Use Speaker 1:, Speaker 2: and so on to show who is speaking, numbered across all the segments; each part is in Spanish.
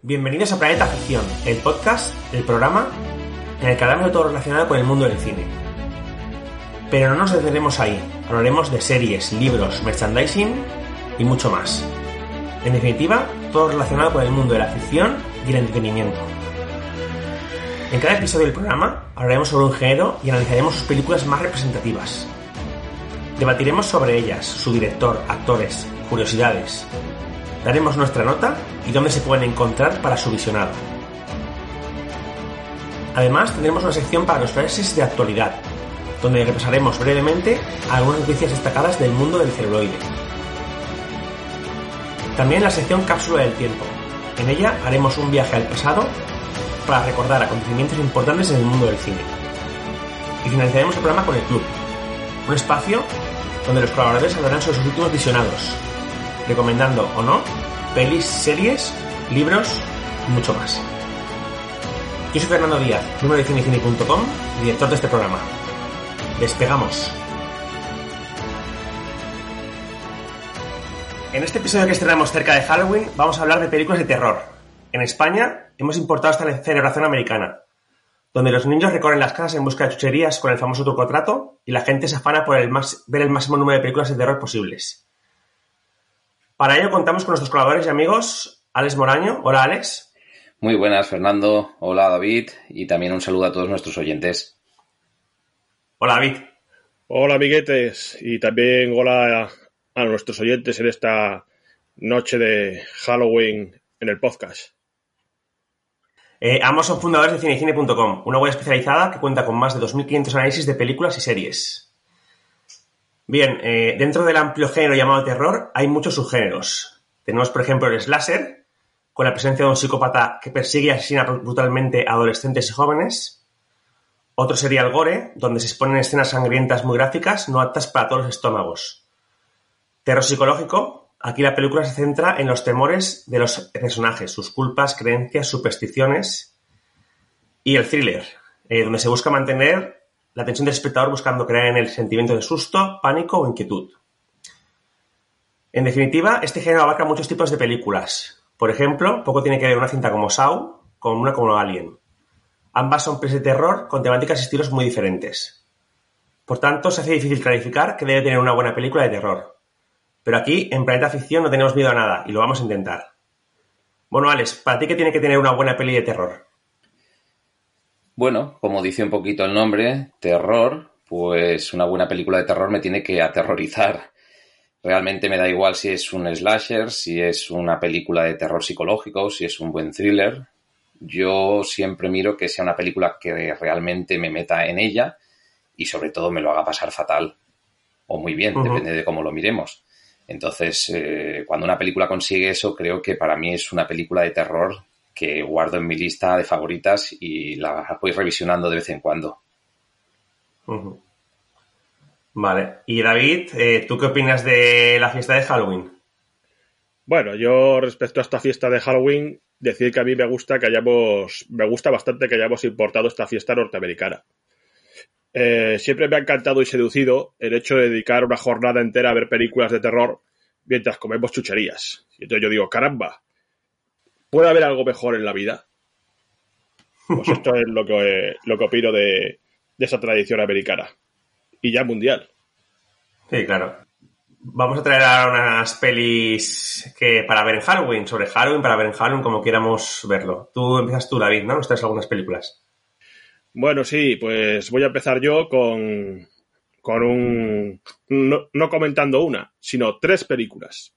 Speaker 1: Bienvenidos a Planeta Ficción, el podcast, el programa en el que hablamos de todo relacionado con el mundo del cine. Pero no nos detenemos ahí, hablaremos de series, libros, merchandising y mucho más. En definitiva, todo relacionado con el mundo de la ficción y el entretenimiento. En cada episodio del programa hablaremos sobre un género y analizaremos sus películas más representativas. Debatiremos sobre ellas, su director, actores, curiosidades. Daremos nuestra nota y dónde se pueden encontrar para su visionado. Además, tendremos una sección para los flashes de actualidad, donde repasaremos brevemente algunas noticias destacadas del mundo del celuloide. También la sección Cápsula del Tiempo. En ella haremos un viaje al pasado para recordar acontecimientos importantes en el mundo del cine. Y finalizaremos el programa con el Club, un espacio donde los colaboradores hablarán sobre sus últimos visionados, recomendando o no pelis, series, libros y mucho más. Yo soy Fernando Díaz, número de cinecine.com director de este programa. Despegamos. En este episodio que estrenamos cerca de Halloween vamos a hablar de películas de terror. En España hemos importado esta celebración americana, donde los niños recorren las casas en busca de chucherías con el famoso truco trato y la gente se afana por ver el máximo número de películas de terror posibles. Para ello contamos con nuestros colaboradores y amigos, Alex Moraño. Hola, Alex.
Speaker 2: Muy buenas, Fernando. Hola, David. Y también un saludo a todos nuestros oyentes.
Speaker 1: Hola, David.
Speaker 3: Hola, amiguetes. Y también hola a nuestros oyentes en esta noche de Halloween en el podcast.
Speaker 1: Eh, ambos son fundadores de cinecine.com, una web especializada que cuenta con más de 2.500 análisis de películas y series. Bien, eh, dentro del amplio género llamado terror hay muchos subgéneros. Tenemos, por ejemplo, el slasher, con la presencia de un psicópata que persigue y asesina brutalmente a adolescentes y jóvenes. Otro sería el gore, donde se exponen escenas sangrientas muy gráficas, no aptas para todos los estómagos. Terror psicológico, aquí la película se centra en los temores de los personajes, sus culpas, creencias, supersticiones. Y el thriller, eh, donde se busca mantener la atención del espectador buscando crear en el sentimiento de susto, pánico o inquietud. En definitiva, este género abarca muchos tipos de películas. Por ejemplo, poco tiene que ver una cinta como Saw con una como Alien. Ambas son pelis de terror con temáticas y estilos muy diferentes. Por tanto, se hace difícil clarificar que debe tener una buena película de terror. Pero aquí, en Planeta Ficción, no tenemos miedo a nada y lo vamos a intentar. Bueno, Alex, ¿para ti qué tiene que tener una buena peli de terror?
Speaker 2: Bueno, como dice un poquito el nombre, terror, pues una buena película de terror me tiene que aterrorizar. Realmente me da igual si es un slasher, si es una película de terror psicológico, si es un buen thriller. Yo siempre miro que sea una película que realmente me meta en ella y sobre todo me lo haga pasar fatal o muy bien, depende de cómo lo miremos. Entonces, eh, cuando una película consigue eso, creo que para mí es una película de terror que guardo en mi lista de favoritas y la voy revisionando de vez en cuando.
Speaker 1: Vale. Y David, eh, ¿tú qué opinas de la fiesta de Halloween?
Speaker 3: Bueno, yo respecto a esta fiesta de Halloween, decir que a mí me gusta que hayamos, me gusta bastante que hayamos importado esta fiesta norteamericana. Eh, siempre me ha encantado y seducido el hecho de dedicar una jornada entera a ver películas de terror mientras comemos chucherías. Y entonces yo digo, caramba, ¿Puede haber algo mejor en la vida? Pues esto es lo que, lo que opino de, esa tradición americana. Y ya mundial.
Speaker 1: Sí, claro. Vamos a traer ahora unas pelis que para ver en Halloween, sobre Halloween, para ver en Halloween, como quieramos verlo. Tú empiezas tú, David, ¿no? Nos traes algunas películas.
Speaker 3: Bueno, sí, pues voy a empezar yo con, con un... no comentando una, sino tres películas.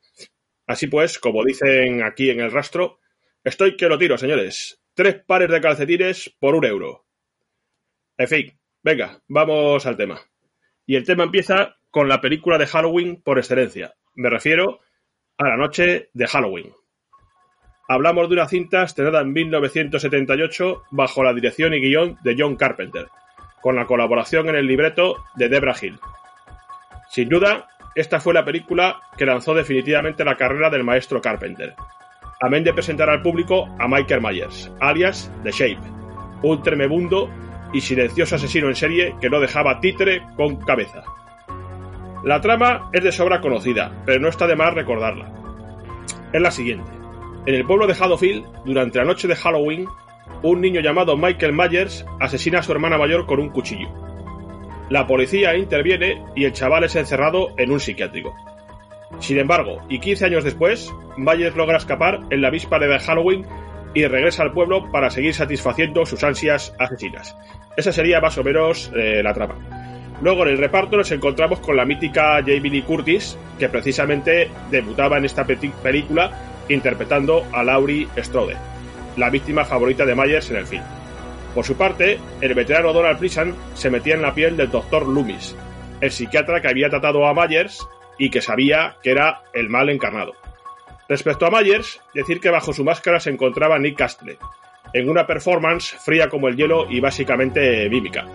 Speaker 3: Así pues, como dicen aquí en el rastro, Estoy que lo tiro, señores. Tres pares de calcetines por un euro. En fin, venga, vamos al tema. Y el tema empieza con la película de Halloween por excelencia. Me refiero a la noche de Halloween. Hablamos de una cinta estrenada en 1978 bajo la dirección y guion de John Carpenter, con la colaboración en el libreto de Debra Hill. Sin duda, esta fue la película que lanzó definitivamente la carrera del maestro Carpenter, amén de presentar al público a Michael Myers, alias The Shape, un tremebundo y silencioso asesino en serie que no dejaba títere con cabeza. La trama es de sobra conocida, pero no está de más recordarla. Es la siguiente. En el pueblo de Haddonfield, durante la noche de Halloween, un niño llamado Michael Myers asesina a su hermana mayor con un cuchillo. La policía interviene y el chaval es encerrado en un psiquiátrico. Sin embargo, y 15 años después, Myers logra escapar en la víspera de Halloween y regresa al pueblo para seguir satisfaciendo sus ansias asesinas. Esa sería más o menos eh, la trama. Luego en el reparto nos encontramos con la mítica Jamie Lee Curtis, que precisamente debutaba en esta película interpretando a Laurie Strode, la víctima favorita de Myers en el film. Por su parte, el veterano Donald Pleasant se metía en la piel del Dr. Loomis, el psiquiatra que había tratado a Myers y que sabía que era el mal encarnado. Respecto a Myers, decir que bajo su máscara se encontraba Nick Castle, en una performance fría como el hielo y básicamente mímica.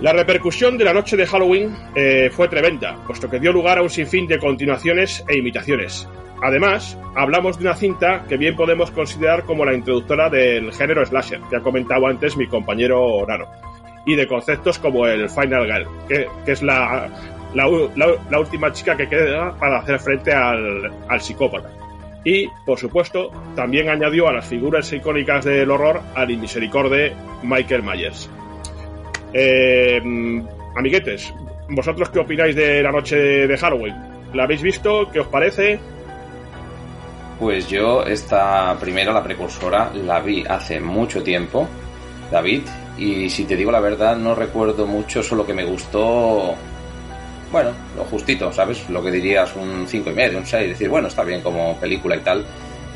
Speaker 3: La repercusión de la noche de Halloween eh, fue tremenda, puesto que dio lugar a un sinfín de continuaciones e imitaciones. Además, hablamos de una cinta que bien podemos considerar como la introductora del género slasher, que ha comentado antes mi compañero Nano, y de conceptos como el Final Girl, que, es la, la, última chica que queda para hacer frente al, al psicópata. Y, por supuesto, también añadió a las figuras icónicas del horror al inmisericorde Michael Myers. Eh, amiguetes, ¿vosotros qué opináis de la noche de Halloween? ¿La habéis visto? ¿Qué os parece?
Speaker 2: Pues yo esta primera, la precursora, la vi hace mucho tiempo, David, y si te digo la verdad no recuerdo mucho, solo que me gustó, bueno, lo justito, ¿sabes? Lo que dirías un 5 y medio, un 6, decir, bueno, está bien como película y tal,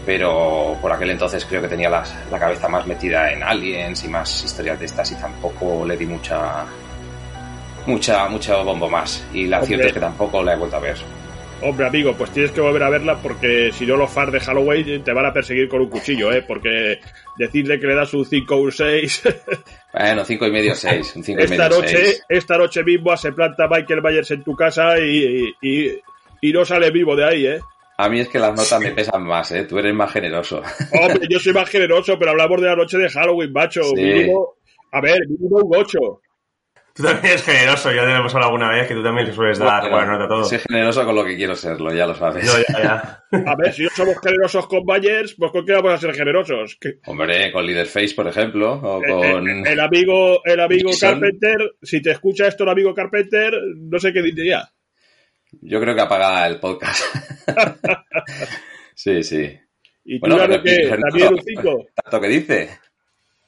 Speaker 2: pero por aquel entonces creo que tenía la, la cabeza más metida en aliens y más historias de estas y tampoco le di mucha mucha mucha bombo más. Y la cierta es que tampoco la he vuelto a ver
Speaker 3: Hombre, amigo, pues tienes que volver a verla porque si no los fans de Halloween te van a perseguir con un cuchillo, ¿eh? Porque decirle que le das un 5 o un 6...
Speaker 2: bueno, 5 y medio 6, un 5
Speaker 3: esta
Speaker 2: y medio
Speaker 3: noche, 6. Esta noche mismo se planta Michael Myers en tu casa y, y, y no sale vivo de ahí, ¿eh?
Speaker 2: A mí es que las notas me pesan más, ¿eh? Tú eres más generoso.
Speaker 3: Hombre, yo soy más generoso, pero hablamos de la noche de Halloween, macho. Sí. Mínimo, a ver, mínimo un 8.
Speaker 1: Tú también eres generoso, ya te hemos hablado alguna vez que tú también le sueles dar
Speaker 2: bueno,
Speaker 1: buena nota a todo.
Speaker 2: Soy generoso con lo que quiero serlo, ya lo sabes.
Speaker 1: Yo, ya, ya.
Speaker 3: A ver, si no somos generosos con Bayers, pues ¿con qué vamos a ser generosos? ¿Qué?
Speaker 2: Hombre, con Leaderface, por ejemplo, o con...
Speaker 3: El, el, el amigo, el amigo Carpenter, si te escucha esto el amigo Carpenter, no sé qué diría.
Speaker 2: Yo creo que apaga el podcast. sí, sí.
Speaker 3: ¿Y tú, bueno, claro que también un 5?
Speaker 2: ¿Tanto que dice?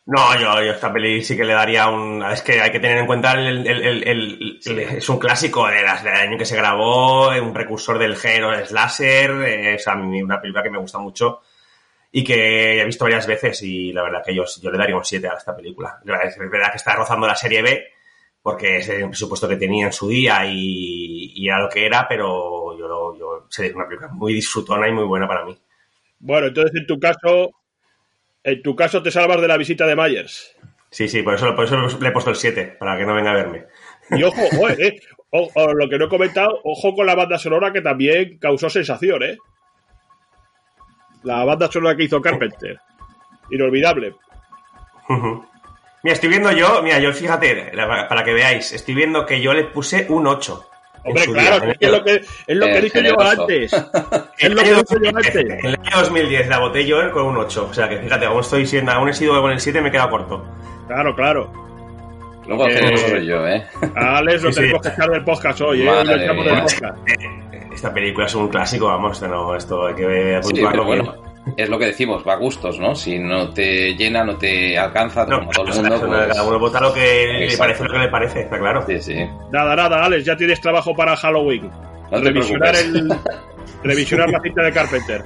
Speaker 1: No, yo, yo esta peli sí que le daría un... Es que hay que tener en cuenta el... el, el, el sí. es un clásico de del año que se grabó, un precursor del género slasher, eh, es a mí una película que me gusta mucho y que he visto varias veces y la verdad que yo, yo le daría un 7 a esta película. Es verdad que está rozando la serie B porque es el presupuesto que tenía en su día y, y era lo que era, pero yo, yo es una película muy disfrutona y muy buena para mí.
Speaker 3: Bueno, entonces en tu caso en tu caso te salvas de la visita de Myers.
Speaker 1: Sí, sí, por eso, por eso le he puesto el 7, para que no venga a verme.
Speaker 3: Y ojo, ojo eh, o, o, lo que no he comentado, ojo con la banda sonora que también causó sensación, ¿eh? La banda sonora que hizo Carpenter. Inolvidable.
Speaker 1: Mira, estoy viendo yo, mira, yo fíjate, para que veáis, estoy viendo que yo le puse un 8.
Speaker 3: Hombre, claro, día, es, lo que, es lo que dije yo antes. es lo que dije yo antes.
Speaker 1: En el año 2010 la boté yo con un 8. O sea que fíjate, aún estoy siendo, aún he sido con el 7 me queda corto.
Speaker 3: Claro, claro.
Speaker 2: Luego eh, soy yo, ¿eh?
Speaker 3: Alex, lo sí, tenemos sí. que echar del podcast hoy, ¿eh?
Speaker 2: Madre
Speaker 3: del podcast.
Speaker 1: Esta película es un clásico, vamos, no, esto hay que
Speaker 2: puntuarlo sí, bueno, Es lo que decimos, va a gustos, ¿no? Si no te llena, no te alcanza, no, como todo el mundo.
Speaker 1: Pues... Cada uno vota lo que Exacto. le parece lo que le parece, está claro.
Speaker 2: Sí, sí.
Speaker 3: Nada, nada, Alex, ya tienes trabajo para Halloween.
Speaker 2: No te
Speaker 3: revisionar el, revisionar la cinta de Carpenter.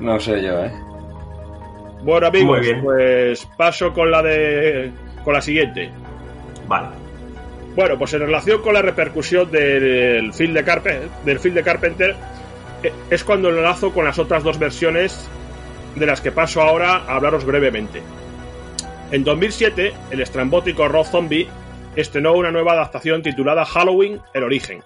Speaker 2: No sé yo, ¿eh?
Speaker 3: Bueno, amigos, pues paso con la de. con la siguiente.
Speaker 1: Vale.
Speaker 3: Bueno, pues en relación con la repercusión del film de, Carpe del film de Carpenter, es cuando lo enlazo con las otras dos versiones de las que paso ahora a hablaros brevemente. En 2007, el estrambótico Rob Zombie estrenó una nueva adaptación titulada Halloween, el origen.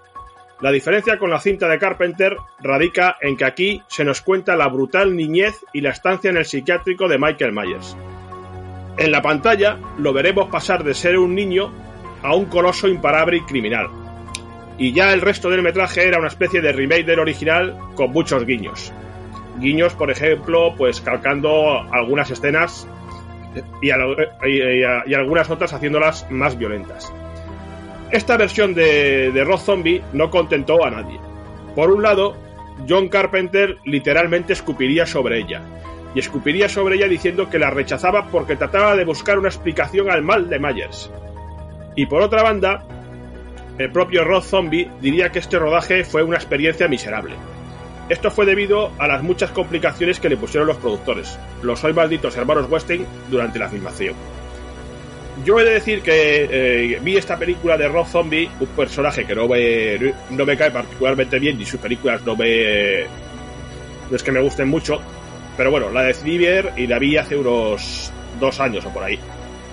Speaker 3: La diferencia con la cinta de Carpenter radica en que aquí se nos cuenta la brutal niñez y la estancia en el psiquiátrico de Michael Myers. En la pantalla lo veremos pasar de ser un niño a un coloso imparable y criminal. Y ya el resto del metraje era una especie de remake del original con muchos guiños. Guiños, por ejemplo, pues calcando algunas escenas y, algunas otras haciéndolas más violentas. Esta versión de, de Zombie no contentó a nadie. Por un lado, John Carpenter literalmente escupiría sobre ella, y escupiría sobre ella diciendo que la rechazaba porque trataba de buscar una explicación al mal de Myers. Y por otra banda, el propio Rob Zombie diría que este rodaje fue una experiencia miserable. Esto fue debido a las muchas complicaciones que le pusieron los productores, los hoy malditos hermanos Westing, durante la filmación. Yo he de decir que eh, vi esta película de Rob Zombie, un personaje que no me, no me cae particularmente bien, ni sus películas no me. no es que me gusten mucho, pero bueno, la decidí ver y la vi hace unos dos años o por ahí.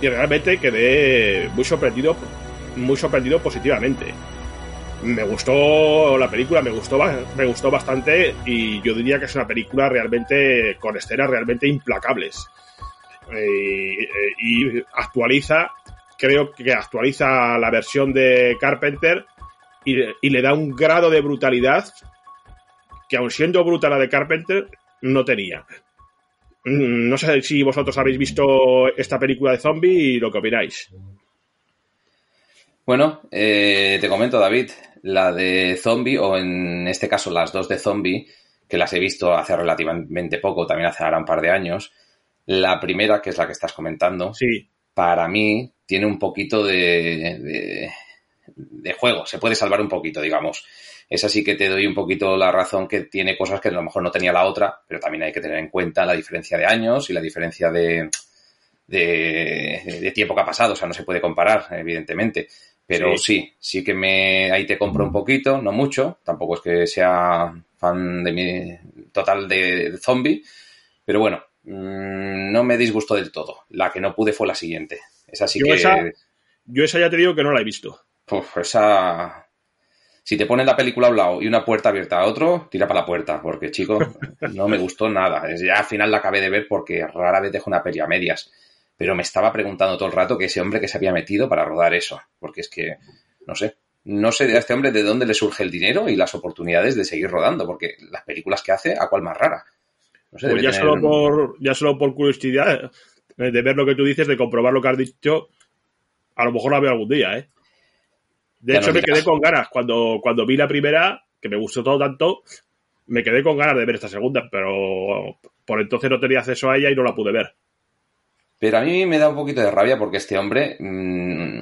Speaker 3: Y realmente quedé muy sorprendido, muy sorprendido positivamente. Me gustó la película, me gustó, me gustó bastante y yo diría que es una película realmente con escenas realmente implacables. Eh, y actualiza, creo que actualiza la versión de Carpenter y, y le da un grado de brutalidad que aun siendo brutal la de Carpenter, no tenía. Mm, no sé si vosotros habéis visto esta película de zombie y lo que opináis.
Speaker 2: Bueno, eh, te comento, David, la de zombie, o en este caso las dos de zombie, que las he visto hace relativamente poco, también hace ahora un par de años. La primera, que es la que estás comentando,
Speaker 3: sí.
Speaker 2: para mí tiene un poquito de, de juego, se puede salvar un poquito, digamos esa sí que te doy un poquito la razón que tiene cosas que a lo mejor no tenía la otra, pero también hay que tener en cuenta la diferencia de años y la diferencia de, de, tiempo que ha pasado. O sea, no se puede comparar, evidentemente. Pero sí. sí, que me ahí te compro un poquito, no mucho. Tampoco es que sea fan de mi total de, zombie. Pero bueno, mm, no me disgustó del todo. La que no pude fue la siguiente. Esa sí que.
Speaker 3: yo esa ya te digo que no la he visto.
Speaker 2: Uf, esa si te ponen la película a un lado y una puerta abierta a otro, tira para la puerta, porque chico, no me gustó nada. Ya al final la acabé de ver porque rara vez dejo una peli a medias. Pero me estaba preguntando todo el rato que ese hombre que se había metido para rodar eso. Porque es que, no sé, no sé a este hombre de dónde le surge el dinero y las oportunidades de seguir rodando, porque las películas que hace, ¿a cuál más rara?
Speaker 3: No sé, pues ya, solo por, ya solo por curiosidad eh, de ver lo que tú dices, de comprobar lo que has dicho, a lo mejor la veo algún día, ¿eh? De hecho, me quedé con ganas. Cuando, cuando vi la primera, que me gustó todo tanto, me quedé con ganas de ver esta segunda, pero por entonces no tenía acceso a ella y no la pude ver.
Speaker 2: Pero a mí me da un poquito de rabia porque este hombre mmm,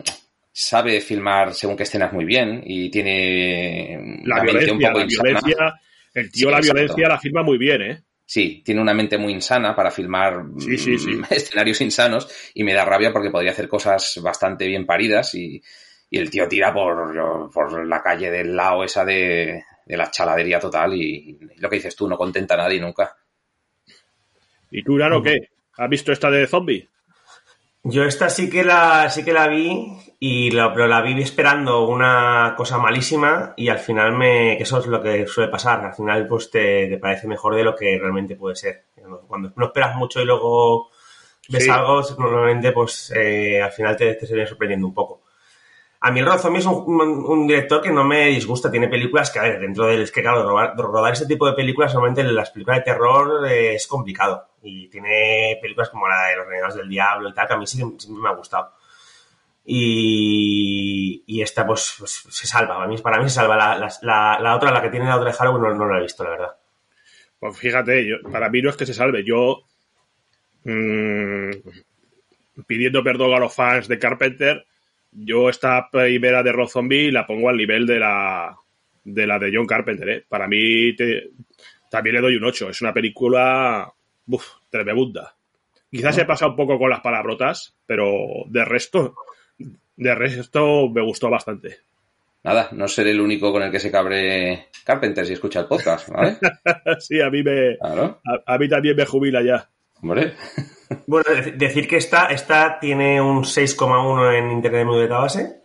Speaker 2: sabe filmar según qué escenas muy bien y tiene
Speaker 3: la violencia, un poco la violencia, el tío la violencia la filma muy bien, ¿eh?
Speaker 2: Sí, tiene una mente muy insana para filmar
Speaker 3: sí, sí, sí.
Speaker 2: escenarios insanos y me da rabia porque podría hacer cosas bastante bien paridas y, y el tío tira por, por la calle del lado esa de, la chaladería total y, lo que dices tú, no contenta a nadie nunca.
Speaker 3: ¿Y tú, Nano, qué? ¿Has visto esta de zombie?
Speaker 1: Yo esta sí que la, sí que la vi, y la, pero la vi esperando una cosa malísima y al final me... que eso es lo que suele pasar, al final pues te, parece mejor de lo que realmente puede ser. Cuando no esperas mucho y luego ves algo, normalmente pues eh, al final te, te se viene sorprendiendo un poco. A mí el Rob Zombie es un, director que no me disgusta. Tiene películas que, a ver, dentro del... Es que, claro, rodar, ese tipo de películas, normalmente en las películas de terror eh, es complicado. Y tiene películas como la de Los Renegados del Diablo y tal, que a mí sí, me ha gustado. Y, esta, pues, pues, se salva. Para mí, para mí se salva. La, otra, la que tiene la otra de Halloween, no, no la he visto, la verdad.
Speaker 3: Pues fíjate, para mí no es que se salve. Yo, mmm, pidiendo perdón a los fans de Carpenter, yo esta primera de Rob Zombie la pongo al nivel de la de la de John Carpenter. ¿eh? Para mí también le doy un 8. Es una película uf, tremenda. Quizás se pasa un poco con las palabrotas, pero de resto, de resto me gustó bastante.
Speaker 2: Nada, no seré el único con el que se cabre Carpenter si escucha el podcast, ¿vale?
Speaker 3: sí, a mí me, a mí también me jubila ya.
Speaker 2: Hombre.
Speaker 1: Bueno, decir que esta, esta tiene un 6,1 en Internet de database.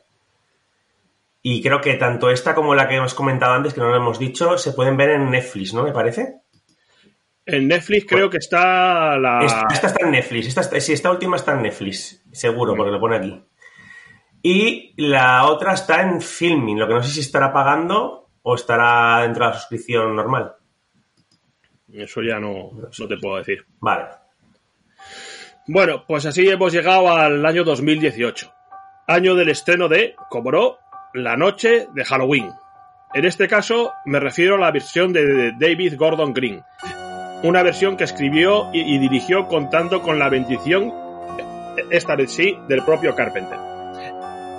Speaker 1: Y creo que tanto esta como la que hemos comentado antes, que no lo hemos dicho, se pueden ver en Netflix, ¿no? Me parece.
Speaker 3: En Netflix creo que está la.
Speaker 1: Esta, está en Netflix. Esta, sí, esta última está en Netflix, seguro, porque lo pone aquí. Y la otra está en Filming, lo que no sé si estará pagando o estará dentro de la suscripción normal.
Speaker 3: Eso ya no, no te puedo decir.
Speaker 1: Vale.
Speaker 3: Bueno, pues así hemos llegado al año 2018. Año del estreno de, como no, La Noche de Halloween. En este caso me refiero a la versión de David Gordon Green. Una versión que escribió y, dirigió contando con la bendición, esta vez sí, del propio Carpenter.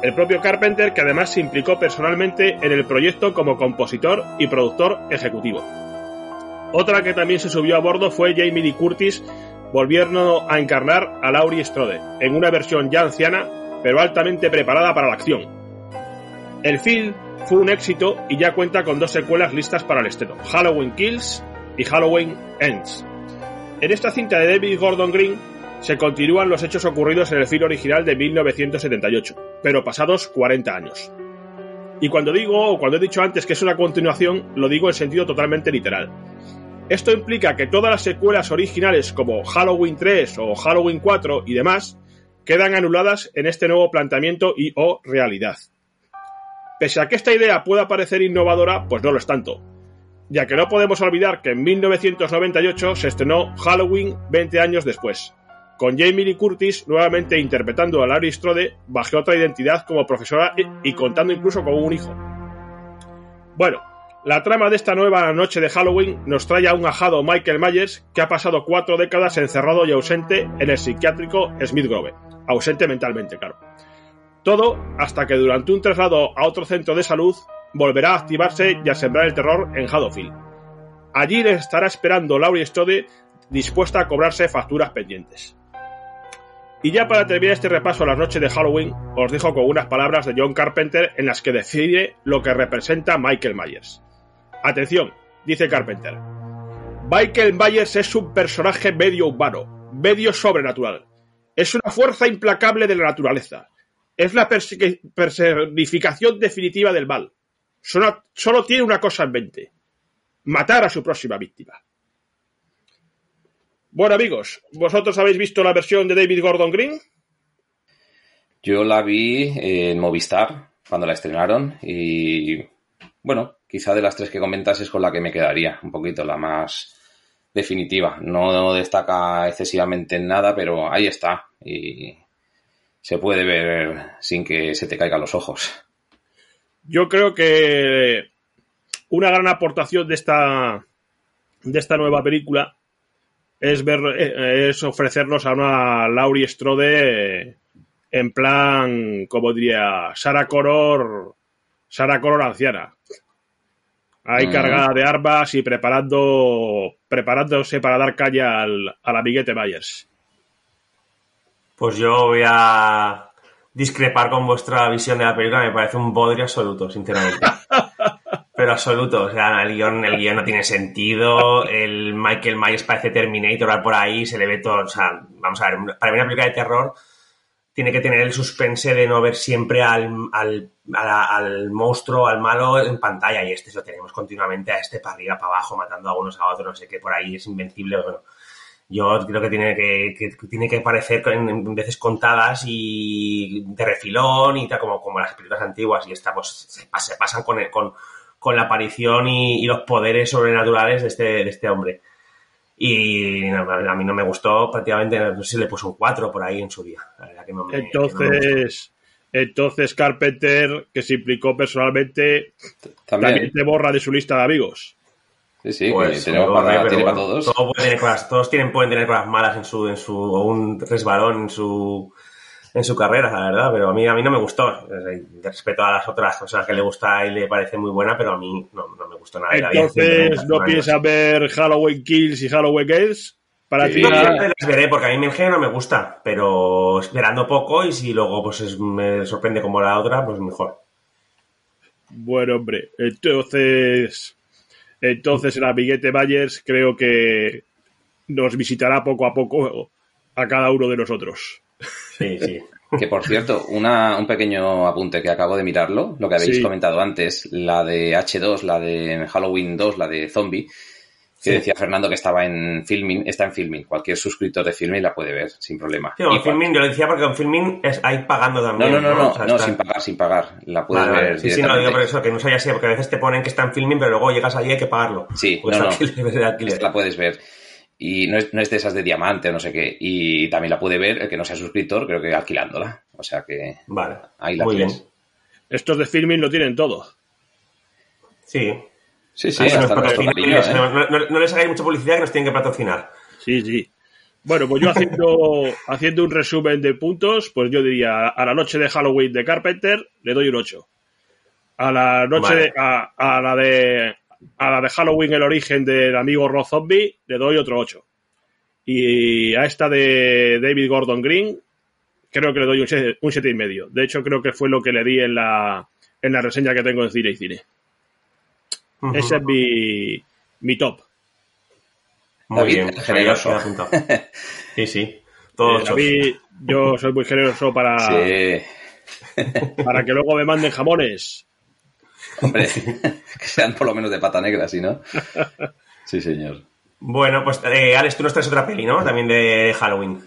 Speaker 3: El propio Carpenter que además se implicó personalmente en el proyecto como compositor y productor ejecutivo. Otra que también se subió a bordo fue Jamie Lee Curtis, volviendo a encarnar a Laurie Strode, en una versión ya anciana, pero altamente preparada para la acción. El film fue un éxito y ya cuenta con dos secuelas listas para el estreno, Halloween Kills y Halloween Ends. En esta cinta de David Gordon Green se continúan los hechos ocurridos en el film original de 1978, pero pasados 40 años. Y cuando digo, o cuando he dicho antes que es una continuación, lo digo en sentido totalmente literal. Esto implica que todas las secuelas originales como Halloween 3 o Halloween 4 y demás quedan anuladas en este nuevo planteamiento y o realidad. Pese a que esta idea pueda parecer innovadora, pues no lo es tanto, ya que no podemos olvidar que en 1998 se estrenó Halloween 20 años después, con Jamie Lee Curtis nuevamente interpretando a Larry Strode bajo otra identidad como profesora y, contando incluso con un hijo. Bueno, la trama de esta nueva noche de Halloween nos trae a un ajado Michael Myers que ha pasado cuatro décadas encerrado y ausente en el psiquiátrico Smith Grove, ausente mentalmente, claro. Todo hasta que durante un traslado a otro centro de salud volverá a activarse y a sembrar el terror en Haddonfield. Allí le estará esperando Laurie Strode dispuesta a cobrarse facturas pendientes. Y ya para terminar este repaso a las noches de Halloween, os dejo con unas palabras de John Carpenter en las que define lo que representa Michael Myers. Atención, dice Carpenter. Michael Myers es un personaje medio humano, medio sobrenatural. Es una fuerza implacable de la naturaleza. Es la personificación definitiva del mal. Solo, tiene una cosa en mente. Matar a su próxima víctima. Bueno amigos, ¿vosotros habéis visto la versión de David Gordon Green?
Speaker 2: Yo la vi en Movistar cuando la estrenaron y bueno, quizá de las tres que comentas es con la que me quedaría, un poquito la más definitiva. No destaca excesivamente en nada, pero ahí está y se puede ver sin que se te caigan los ojos.
Speaker 3: Yo creo que una gran aportación de esta de esta nueva película es ver es ofrecernos a una Laurie Strode en plan, como diría, Sarah Connor, Sarah Connor anciana. Ahí
Speaker 2: Mm.
Speaker 3: cargada de armas y preparando preparándose para dar caña al, al amiguete Myers.
Speaker 1: Pues yo voy a discrepar con vuestra visión de la película. Me parece un bodrio absoluto, sinceramente. Pero absoluto. O sea, el guion, el guion no tiene sentido. El Michael Myers parece Terminator por ahí. Se le ve todo. O sea, vamos a ver. Para mí, una película de terror tiene que tener el suspense de no ver siempre al, al, al monstruo, al malo en pantalla. Y este lo tenemos continuamente a este para arriba, para abajo, matando a unos a otros. No sé qué, por ahí es invencible. Bueno, yo creo que tiene que, tiene que parecer en, veces contadas y de refilón y tal, como, como las películas antiguas. Y esta, pues, se pasan con, el- con, con la aparición y, y los poderes sobrenaturales de este, de este hombre. Y a mí no me gustó prácticamente, no sé si le puse un 4 por ahí en su día. La verdad que no me, que no me gustó.
Speaker 3: Entonces, entonces Carpenter, que se implicó personalmente, también
Speaker 2: También.
Speaker 3: te borra de su lista de amigos.
Speaker 2: Sí, sí,
Speaker 1: Pues,
Speaker 2: tenemos
Speaker 1: me
Speaker 2: para, tiene para todos.
Speaker 1: todo puede tener cosas- todos tienen, pueden tener cosas malas en su, en su, o un resbalón en su, en su carrera, la verdad, pero a mí, a mí no me gustó. De respeto a las otras personas que le gusta y le parece muy buena, pero a mí no, no me gustó nada.
Speaker 3: Entonces, ¿no piensas ver Halloween Kills y Halloween Ends? Para
Speaker 2: Sí.
Speaker 3: ti,
Speaker 1: No, las veré porque a mí el género me gusta, pero esperando poco y si luego pues es- me sorprende como la otra, pues mejor.
Speaker 3: bueno, hombre, entonces, entonces el amiguete Myers creo que nos visitará poco a poco a cada uno de nosotros.
Speaker 1: Sí, sí.
Speaker 2: Que por cierto, una, un pequeño apunte que acabo de mirarlo, lo que habéis
Speaker 3: Sí.
Speaker 2: comentado antes, la de H2, la de Halloween 2, la de Zombie, Que decía Fernando que estaba en Filming, está en Filming. Cualquier suscriptor de Filming la puede ver sin problema.
Speaker 1: Sí, Filming, yo lo decía porque en Filming es ahí pagando también.
Speaker 2: No, no, no, no, sin pagar, sin pagar. La puedes ver.
Speaker 1: Sí, sí, no, digo por eso, que no sabía así, porque a veces te ponen que está en Filming, pero luego llegas allí y hay que pagarlo.
Speaker 2: Sí, pues no, no. la puedes ver. Y no es, no es de esas de diamante o no sé qué. Y también la puede ver el que no sea suscriptor, creo que alquilándola. O sea que.
Speaker 1: Vale.
Speaker 2: Ahí la
Speaker 1: Muy
Speaker 2: tienes.
Speaker 1: bien.
Speaker 3: Estos de Filming lo tienen todo.
Speaker 1: Sí.
Speaker 2: Sí, sí, hasta cariño, ¿eh?
Speaker 1: no, no- no- no les hagáis mucha publicidad que nos tienen que patrocinar.
Speaker 3: Sí, sí. Bueno, pues yo haciendo, haciendo un resumen de puntos, pues yo diría a la noche de Halloween de Carpenter le doy un 8. A la noche
Speaker 1: Vale.
Speaker 3: de, a, a la de a la de Halloween el origen del amigo Rob Zombie le doy otro 8. Y a esta de David Gordon Green creo que le doy un 7, un siete y medio. De hecho creo que fue lo que le di en la en la reseña que tengo en Cine y Cine.
Speaker 1: Ujú.
Speaker 3: Ese es mi, mi top.
Speaker 1: Muy
Speaker 2: David,
Speaker 1: bien.
Speaker 2: generoso.
Speaker 1: Sí, sí. Todo
Speaker 3: Eh. David, yo soy muy generoso para,
Speaker 2: Sí,
Speaker 3: para que luego me manden jamones.
Speaker 2: Hombre, que sean por lo menos de pata negra, ¿sí, no? Sí, señor.
Speaker 1: Bueno, pues eh, Alex, tú nos traes otra peli, ¿no? También de Halloween.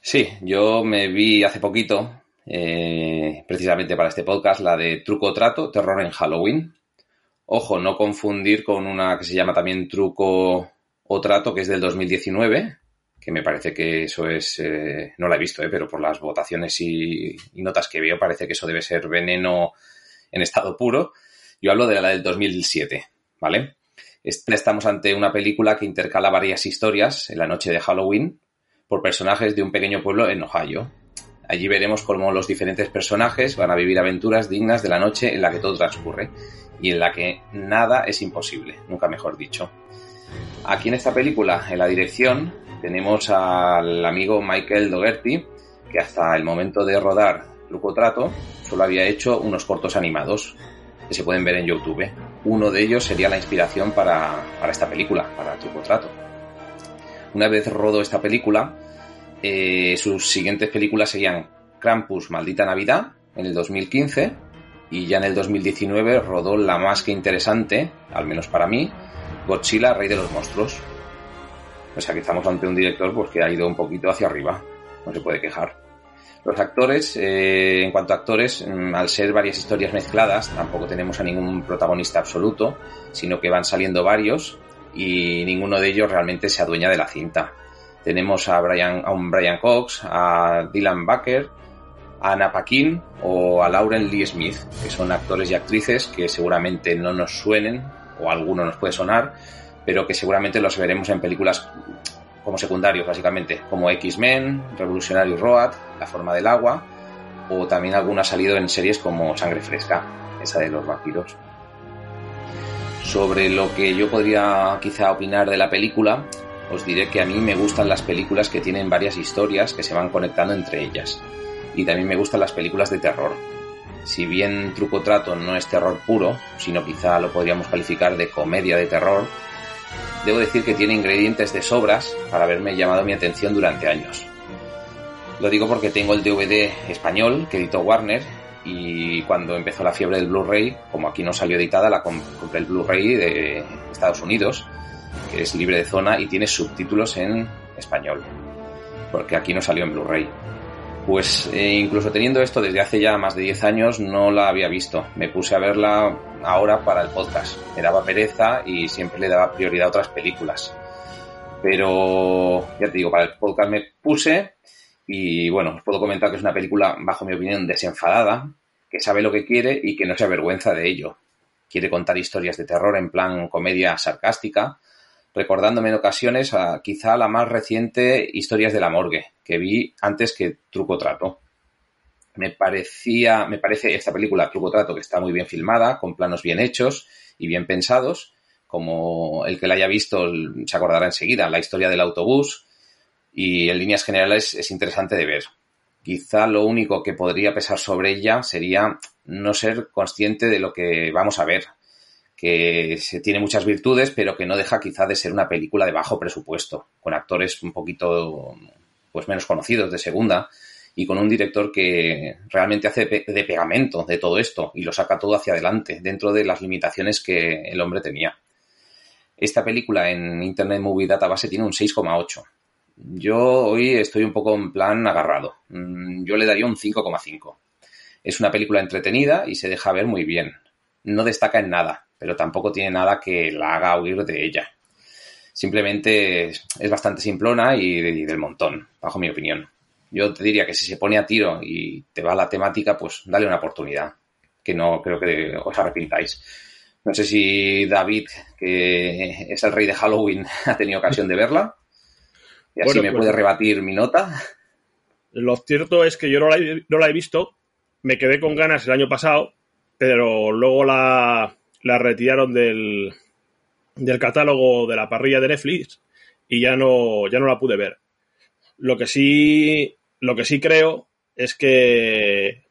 Speaker 2: Sí, yo me vi hace poquito, eh, precisamente para este podcast, la de Truco o Trato, Terror en Halloween. Ojo, no confundir con una que se llama también Truco o Trato, que es del 2019, que me parece que eso es, eh, no la he visto, eh, pero por las votaciones y, y notas que veo, parece que eso debe ser veneno en estado puro. Yo hablo de la del 2007, ¿vale? Estamos ante una película que intercala varias historias en la noche de Halloween por personajes de un pequeño pueblo en Ohio. Allí veremos cómo los diferentes personajes van a vivir aventuras dignas de la noche en la que todo transcurre y en la que nada es imposible, nunca mejor dicho. Aquí en esta película, en la dirección, tenemos al amigo Michael Dougherty, que hasta el momento de rodar Truco o Trato solo había hecho unos cortos animados que se pueden ver en YouTube. Uno de ellos sería la inspiración para, para esta película, para Truco o Trato. Una vez rodó esta película, eh, sus siguientes películas serían Krampus, Maldita Navidad, en el 2015, y ya en el 2019 rodó la más que interesante, al menos para mí, Godzilla, Rey de los Monstruos. O sea que estamos ante un director pues, que ha ido un poquito hacia arriba, no se puede quejar. Los actores, eh, en cuanto a actores, mm, al ser varias historias mezcladas, tampoco tenemos a ningún protagonista absoluto, sino que van saliendo varios y ninguno de ellos realmente se adueña de la cinta. Tenemos a, Brian, a un Brian Cox, a Dylan Baker, a Anna Paquin o a Lauren Lee Smith, que son actores y actrices que seguramente no nos suenen, o alguno nos puede sonar, pero que seguramente los veremos en películas como secundarios, básicamente, como X-Men, Revolutionary Road, La forma del agua, o también alguno ha salido en series como Sangre Fresca, esa de los vampiros. Sobre lo que yo podría quizá opinar de la película, os diré que a mí me gustan las películas que tienen varias historias que se van conectando entre ellas. Y también me gustan las películas de terror. Si bien Truco Trato no es terror puro, sino quizá lo podríamos calificar de comedia de terror, debo decir que tiene ingredientes de sobras para haberme llamado mi atención durante años. Lo digo porque tengo el DVD español que editó Warner y cuando empezó la fiebre del Blu-ray, como aquí no salió editada, la com- compré el Blu-ray de Estados Unidos, que es libre de zona y tiene subtítulos en español, porque aquí no salió en Blu-ray. Pues eh, incluso teniendo esto desde hace ya más de 10 años no la había visto. Me puse a verla ahora para el podcast. Me daba pereza y siempre le daba prioridad a otras películas. Pero ya te digo, para el podcast me puse y bueno, os puedo comentar que es una película, bajo mi opinión, desenfadada, que sabe lo que quiere y que no se avergüenza de ello. Quiere contar historias de terror en plan comedia sarcástica, recordándome en ocasiones a quizá la más reciente Historias de la Morgue, que vi antes que Truco Trato. Me parecía, me parece esta película Truco Trato que está muy bien filmada, con planos bien hechos y bien pensados, como el que la haya visto se acordará enseguida, la historia del autobús, y en líneas generales es interesante de ver. Quizá lo único que podría pesar sobre ella sería no ser consciente de lo que vamos a ver, que se tiene muchas virtudes, pero que no deja quizá de ser una película de bajo presupuesto, con actores un poquito pues menos conocidos de segunda y con un director que realmente hace de pegamento de todo esto y lo saca todo hacia adelante dentro de las limitaciones que el hombre tenía. Esta película en Internet Movie Database tiene un 6,8. Yo hoy estoy un poco en plan agarrado. Mm, yo le daría un 5,5. Es una película entretenida y se deja ver muy bien. No destaca en nada, pero tampoco tiene nada que la haga huir de ella. Simplemente es bastante simplona y del montón, bajo mi opinión. Yo te diría que si se pone a tiro y te va la temática, pues dale una oportunidad, que no creo que os arrepintáis. No sé si David, que es el rey de Halloween, ha tenido ocasión de verla. Y así me pues puede rebatir mi nota.
Speaker 3: Lo cierto es que yo no la, he, visto. Me quedé con ganas el año pasado, pero luego la, la retiraron del, del catálogo de la parrilla de Netflix y ya no, ya no la pude ver. Lo que sí, lo que sí creo es que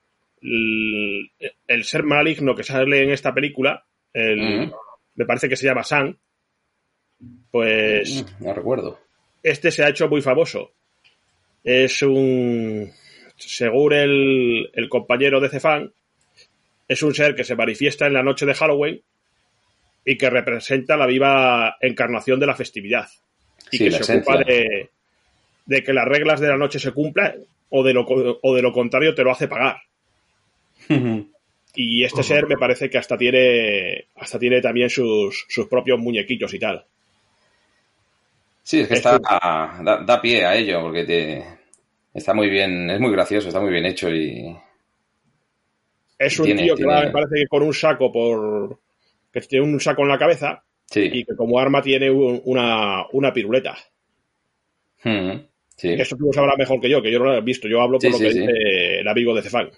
Speaker 3: el, ser maligno que sale en esta película, me parece que se llama San, pues...
Speaker 2: Mm, no recuerdo.
Speaker 3: Este se ha hecho muy famoso. Es un... Según el, el compañero de Cefán, es un ser que se manifiesta en la noche de Halloween y que representa la viva encarnación de la festividad. Y que se ocupa de, de que las reglas de la noche se cumplan o de lo, o de lo contrario te lo hace pagar. y este ser me parece que hasta tiene hasta tiene también sus, sus propios muñequitos y tal.
Speaker 2: Sí, es que está, da, pie a ello, porque te, está muy bien, es muy gracioso, está muy bien hecho y...
Speaker 3: Es un tío que va, me parece que con un saco por... que tiene un saco en la cabeza y que como arma tiene una, una piruleta. Eso tú lo sabrás mejor que yo, que yo no lo he visto. Yo hablo por lo que dice el amigo de Cefán.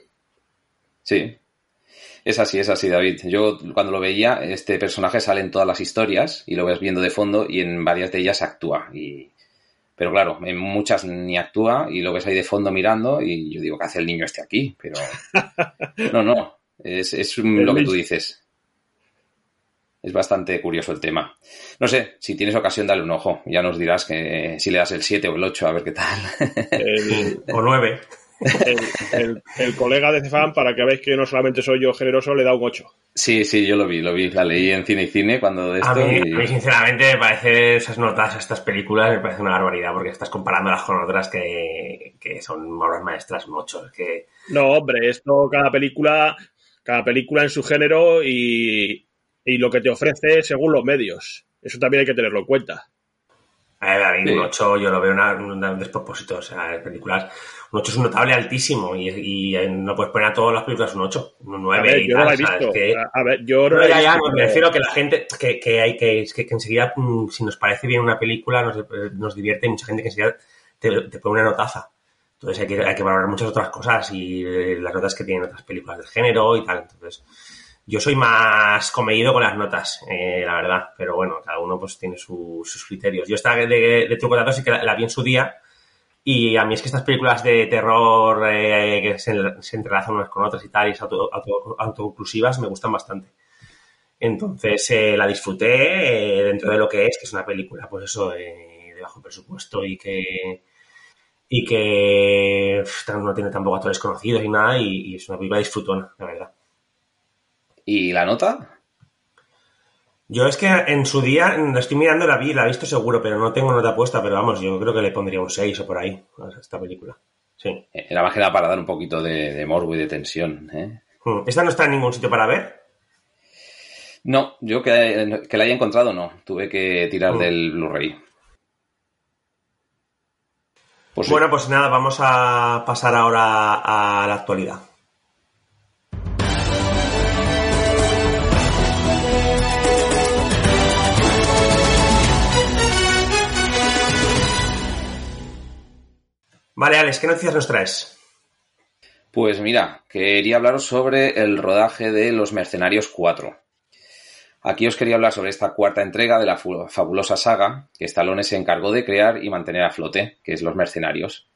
Speaker 2: Sí. Es así, es así, David. Yo cuando lo veía, este personaje sale en todas las historias y lo ves viendo de fondo y en varias de ellas actúa. Y... Pero claro, en muchas ni actúa y lo ves ahí de fondo mirando y yo digo, ¿qué hace el niño este aquí? Pero no, no, es, es lo que tú dices es bastante curioso el tema. No sé, si tienes ocasión, dale un ojo. Ya nos dirás que si le das el 7 o el 8, a ver qué tal.
Speaker 1: o 9.
Speaker 3: El, colega de Cefán, para que veáis que no solamente soy yo generoso, le da un 8.
Speaker 2: Sí, sí, yo lo vi, lo vi, la leí en cine y cine cuando de esto.
Speaker 1: A mí, sinceramente, me parece esas notas a estas películas, me parece una barbaridad, porque estás comparándolas con otras que, que son obras maestras, 8. Que...
Speaker 3: No, hombre, esto, cada película, cada película en su género y, y lo que te ofrece según los medios. Eso también hay que tenerlo en cuenta.
Speaker 1: A ver, un 8 yo lo veo un despropósito. O sea, películas. Un 8 es un notable altísimo y, no puedes poner a todas las películas un 8, un 9 y yo tal. No la he visto. Que,
Speaker 3: a ver, yo no
Speaker 1: he visto, ya, me refiero que la gente, que, que hay que, que, enseguida, mm, si nos parece bien una película, nos, nos divierte y mucha gente que enseguida te, te pone una notaza. Entonces hay que, hay que valorar muchas otras cosas y eh, las notas que tienen otras películas del género y tal. Entonces, yo soy más comedido con las notas, eh, la verdad, pero bueno, cada uno pues tiene sus criterios. Yo esta de, de Truco de sí que la, vi en su día y a mí es que estas películas de terror eh, que se, entrelazan unas con otras y tal, y autoconclusivas, me gustan bastante. Entonces eh, la disfruté dentro de lo que es, que es una película, pues eso, de bajo presupuesto y que y que no tiene tampoco actores conocidos y nada, y, y es una película disfrutona, la verdad.
Speaker 2: ¿Y la nota?
Speaker 1: Yo es que en su día, la estoy mirando, la vi, la he visto seguro, pero no tengo nota puesta, pero vamos, yo creo que le pondría un 6 o por ahí a esta película. Sí.
Speaker 2: Era más que nada para dar un poquito de, morbo y de tensión. ¿eh?
Speaker 1: Hmm. ¿Esta no está en ningún sitio para ver?
Speaker 2: No, yo que, la haya encontrado no. Tuve que tirar hmm. del Blu-ray.
Speaker 1: Pues bueno, pues nada, vamos a pasar ahora a la actualidad. Vale, Alex, ¿qué noticias nos traes?
Speaker 2: Pues mira, quería hablaros sobre el rodaje de Los Mercenarios 4. Aquí os quería hablar sobre esta cuarta entrega de la fabulosa saga que Stallone se encargó de crear y mantener a flote, que es Los Mercenarios.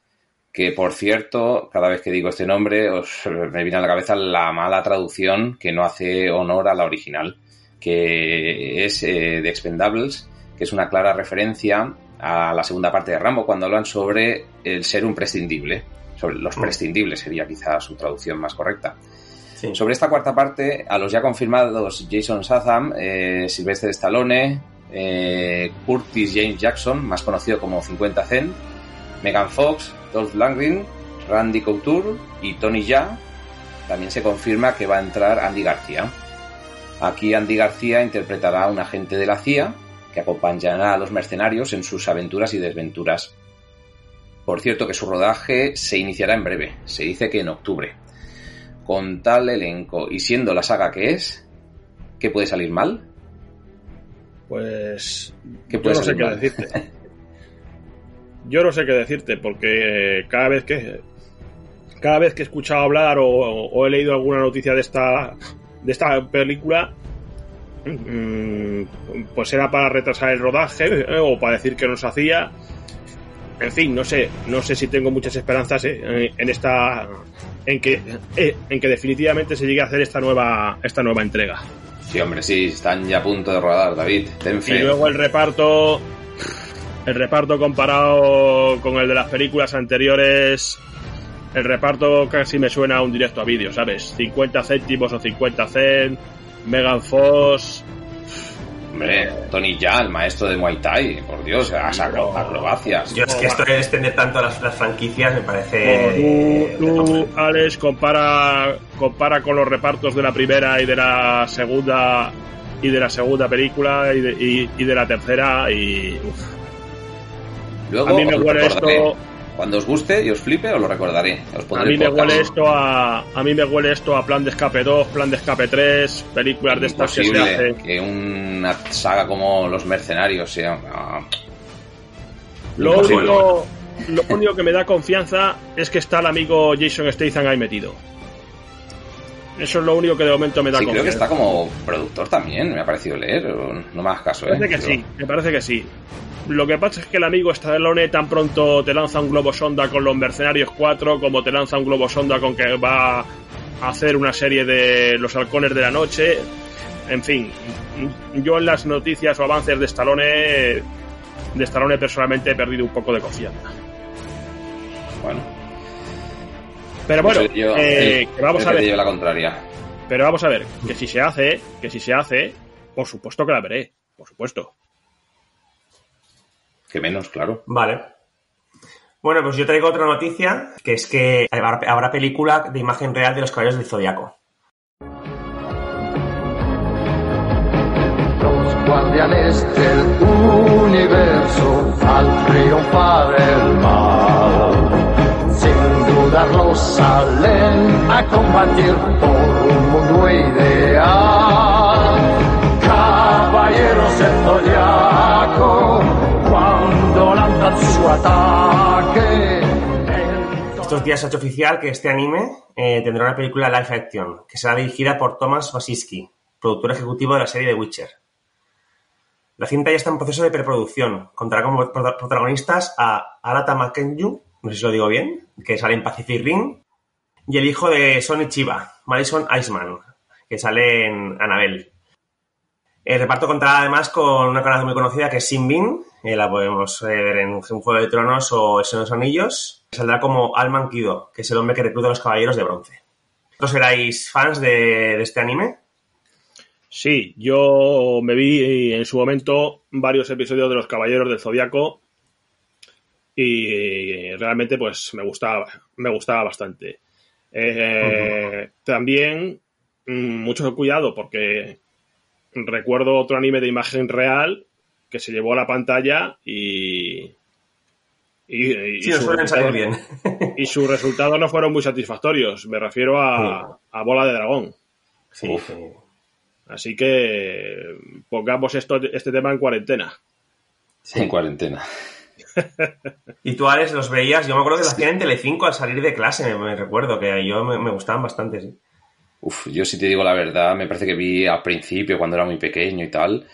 Speaker 2: Que por cierto, cada vez que digo este nombre, me viene a la cabeza la mala traducción que no hace honor a la original, que es eh, de Expendables, que es una clara referencia a la segunda parte de Rambo cuando hablan sobre el ser un prescindible. Sobre los mm. prescindibles sería quizá su traducción más correcta. Sobre esta cuarta parte, a los ya confirmados Jason Statham, eh, Sylvester Stallone, eh, Curtis James Jackson, más conocido como 50 Cent, Megan Fox, Dolph Lundgren, Randy Couture y Tony Jaa. También se confirma que va a entrar Andy García. Aquí Andy García interpretará a un agente de la CIA que acompañará a los mercenarios en sus aventuras y desventuras. Por cierto que su rodaje se iniciará en breve, se dice que en octubre. Con tal elenco y siendo la saga que es, ¿qué puede salir mal?
Speaker 3: Pues
Speaker 2: ¿Qué
Speaker 3: yo no sé qué decirte. Yo no sé qué decirte, porque cada vez que cada vez que he escuchado hablar o, o he leído alguna noticia de esta de esta película, pues era para retrasar el rodaje eh, o para decir que no se hacía. En fin, no sé, no sé si tengo muchas esperanzas eh, en esta en que eh, en que definitivamente se llegue a hacer esta nueva esta nueva entrega.
Speaker 2: Sí, hombre, sí, están ya a punto de rodar, David. Ten
Speaker 3: Y luego el reparto. El reparto comparado con el de las películas anteriores. El reparto casi me suena a un directo a vídeo, ¿sabes? 50 céntimos o 50 cent. Megan Fox.
Speaker 2: Hombre, Tony Jaa, el maestro de Muay Thai, por Dios, acro- acrobacias.
Speaker 1: Yo es que esto de extender tanto las, las franquicias me parece...
Speaker 3: tú, tú, Alex, compara, compara con los repartos de la primera y de la segunda. Y de la segunda película y de, y- y de la tercera. Y. uf.
Speaker 2: Luego
Speaker 3: A mí me huele
Speaker 2: recordaré.
Speaker 3: esto.
Speaker 2: Cuando os guste y os flipe, os lo recordaré. Os
Speaker 3: A mí me huele esto a. A mí me huele esto a Plan de Escape 2, Plan de Escape 3, películas de estas que se hacen.
Speaker 2: que una saga como Los Mercenarios sea... ah,
Speaker 3: Lo único, lo único que me da confianza es que está el amigo Jason Statham ahí metido. Eso es lo único que de momento me da
Speaker 2: Sí, creo que
Speaker 3: confianza.
Speaker 2: está como productor también, me ha parecido leer. No me hagas caso,
Speaker 3: Me
Speaker 2: ¿eh?
Speaker 3: parece que
Speaker 2: Pero-
Speaker 3: sí, me parece que sí. Lo que pasa es que el amigo Stallone tan pronto te lanza un globo sonda con los Mercenarios 4 como te lanza un globo sonda con que va a hacer una serie de Los Halcones de la Noche. En fin, yo en las noticias o avances de Stallone, de Stallone personalmente he perdido un poco de confianza.
Speaker 2: Bueno,
Speaker 3: Pero bueno,
Speaker 2: yo
Speaker 3: eh,
Speaker 2: el-
Speaker 3: que vamos a ver,
Speaker 2: la contraria.
Speaker 3: pero vamos a ver, que si se hace, que si se hace, por supuesto que la veré, por supuesto.
Speaker 2: Que menos, claro.
Speaker 1: Vale. Bueno, pues yo traigo otra noticia, que es que habrá, película de imagen real de los caballeros del Zodiaco.
Speaker 4: Los guardianes del universo al triunfar el mal, sin dudarlo salen a combatir por un mundo ideal. Caballeros del cuando
Speaker 1: Estos días se ha hecho oficial que este anime eh, tendrá una película live action, que será dirigida por Thomas Wasinski, productor ejecutivo de la serie The Witcher. La cinta ya está en proceso de preproducción. Contará como prota- protagonistas a Arata Makenyu, no sé si lo digo bien, que sale en Pacific Rim, y el hijo de Sonny Chiba, Madison Iceman, que sale en Annabelle. El reparto contará además con una canal muy conocida que es Sin Bin, eh, la podemos eh, ver en un Juego de Tronos o de los Anillos. Saldrá como Alman Kido, que es el hombre que recluta a los caballeros de bronce. ¿Vosotros erais fans de, de este anime?
Speaker 3: Sí, yo me vi en su momento varios episodios de Los Caballeros del Zodiaco y realmente pues me gustaba, me gustaba bastante. Eh, También mm, mucho cuidado porque recuerdo otro anime de imagen real que se llevó a la pantalla y... y, y
Speaker 1: Sí, nos
Speaker 3: su
Speaker 1: suelen salir
Speaker 3: resultado-
Speaker 1: bien.
Speaker 3: Y sus resultados no fueron muy satisfactorios. Me refiero a, a Bola de Dragón.
Speaker 1: Sí,
Speaker 2: Uf.
Speaker 3: Así que pongamos esto, este tema en cuarentena.
Speaker 2: En cuarentena.
Speaker 1: ¿Y tú, Alex, los veías? Yo me acuerdo que las hacían en Telecinco al salir de clase, me, me recuerdo, que yo me, me gustaban bastante, sí.
Speaker 2: Uf, yo si te digo la verdad, me parece que vi al principio cuando era muy pequeño y tal.